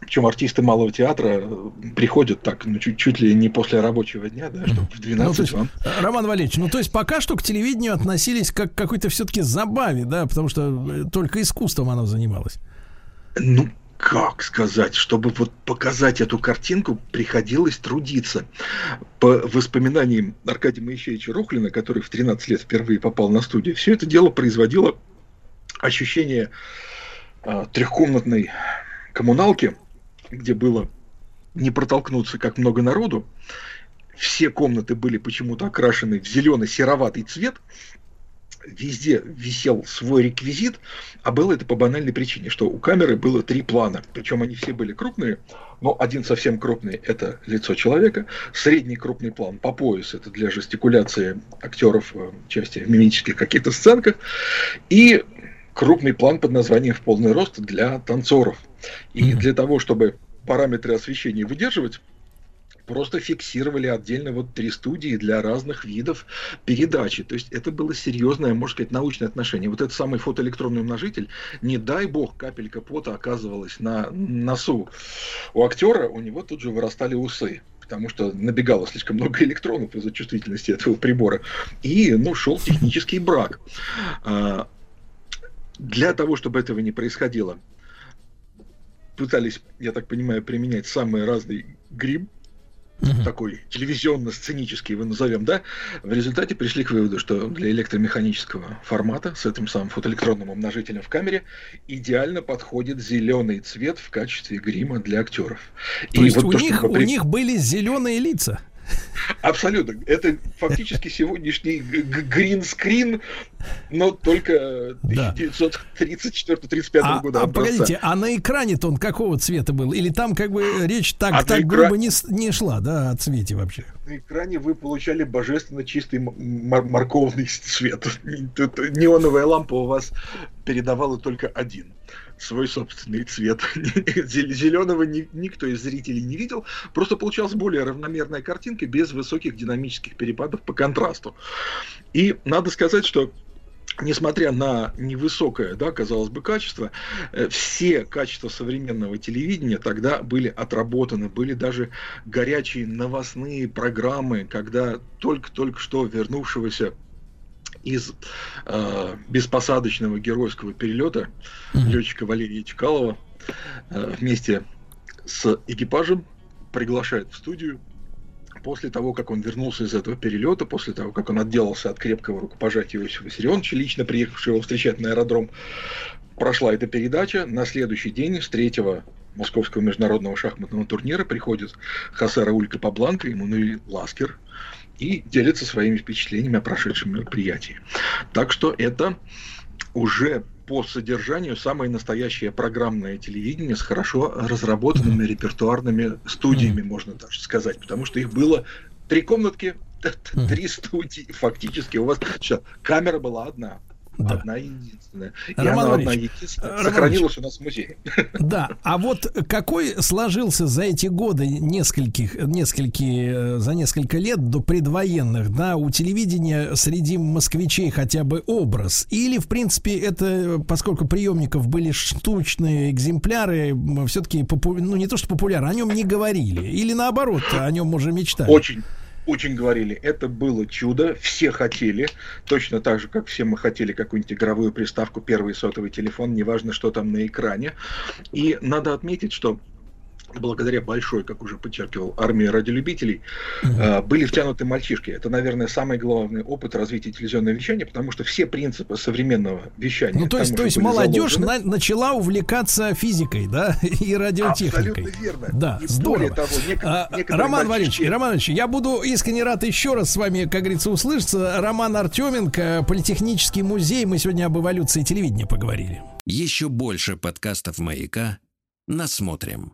Причем артисты малого театра э, приходят так, ну, чуть, чуть ли не после рабочего дня, да, чтобы в 12 ну, есть, вам... Э, Роман Валерьевич, ну то есть пока что к телевидению относились как к какой-то все-таки забаве, да, потому что э, только искусством оно занималось. Ну, как сказать, чтобы вот показать эту картинку, приходилось трудиться. По воспоминаниям Аркадия Моисеевича Рухлина, который в 13 лет впервые попал на студию, все это дело производило ощущение э, трехкомнатной коммуналки, где было не протолкнуться как много народу. Все комнаты были почему-то окрашены в зеленый-сероватый цвет. Везде висел свой реквизит, а было это по банальной причине, что у камеры было три плана. Причем они все были крупные, но один совсем крупный – это лицо человека, средний крупный план по пояс – это для жестикуляции актеров в части в мимических каких-то сценках, и крупный план под названием «В полный рост» для танцоров. И для того, чтобы параметры освещения выдерживать, просто фиксировали отдельно вот три студии для разных видов передачи. То есть это было серьезное, можно сказать, научное отношение. Вот этот самый фотоэлектронный умножитель, не дай бог, капелька пота оказывалась на носу у актера, у него тут же вырастали усы потому что набегало слишком много электронов из-за чувствительности этого прибора. И, ну, шел технический брак. А, для того, чтобы этого не происходило, пытались, я так понимаю, применять самый разный грим, угу. такой телевизионно-сценический, его назовем, да, в результате пришли к выводу, что для электромеханического формата с этим самым фотоэлектронным умножителем в камере идеально подходит зеленый цвет в качестве грима для актеров. То И есть вот у, то, них, у них были зеленые лица? Абсолютно. Это фактически сегодняшний гринскрин, но только 1934-35 а, года. А погодите, а на экране-то он какого цвета был? Или там как бы речь так, а так грубо не, не шла, да, о цвете вообще? На экране вы получали божественно чистый мор- морковный цвет. Неоновая лампа у вас передавала только один свой собственный цвет. Зеленого никто из зрителей не видел. Просто получалась более равномерная картинка без высоких динамических перепадов по контрасту. И надо сказать, что несмотря на невысокое, да, казалось бы, качество, э, все качества современного телевидения тогда были отработаны, были даже горячие новостные программы, когда только-только что вернувшегося из э, беспосадочного геройского перелета mm-hmm. летчика Валерия Чкалова э, вместе с экипажем приглашает в студию после того, как он вернулся из этого перелета, после того, как он отделался от крепкого рукопожатия Иосифа Виссарионовича, лично приехавшего его встречать на аэродром, прошла эта передача. На следующий день, с третьего Московского международного шахматного турнира, приходит Хосе Рауль Капабланка, Эммануэль Ласкер, и делится своими впечатлениями о прошедшем мероприятии. Так что это уже по содержанию самое настоящее программное телевидение с хорошо разработанными репертуарными студиями, можно даже сказать, потому что их было три комнатки, три студии фактически. У вас что, камера была одна. Да. Одна единственная. И Роман она одна единственная. Роман сохранилась у нас в музее. Да, а вот какой сложился за эти годы нескольких, нескольких, за несколько лет до предвоенных, да, у телевидения среди москвичей хотя бы образ? Или, в принципе, это, поскольку приемников были штучные экземпляры, все-таки, попу... ну, не то что популярны, о нем не говорили? Или наоборот, о нем уже мечтали? Очень, очень говорили, это было чудо, все хотели, точно так же, как все мы хотели какую-нибудь игровую приставку, первый сотовый телефон, неважно, что там на экране. И надо отметить, что благодаря большой, как уже подчеркивал, армии радиолюбителей, mm-hmm. были втянуты мальчишки. Это, наверное, самый главный опыт развития телевизионного вещания, потому что все принципы современного вещания... Ну, то есть, то есть молодежь на, начала увлекаться физикой, да, и радиотехникой. Абсолютно верно. Да, и здорово. Того, нек- а, Роман Валерьевич, Роман Валерьевич, я буду искренне рад еще раз с вами, как говорится, услышаться. Роман Артеменко, Политехнический музей. Мы сегодня об эволюции телевидения поговорили. Еще больше подкастов «Маяка» насмотрим.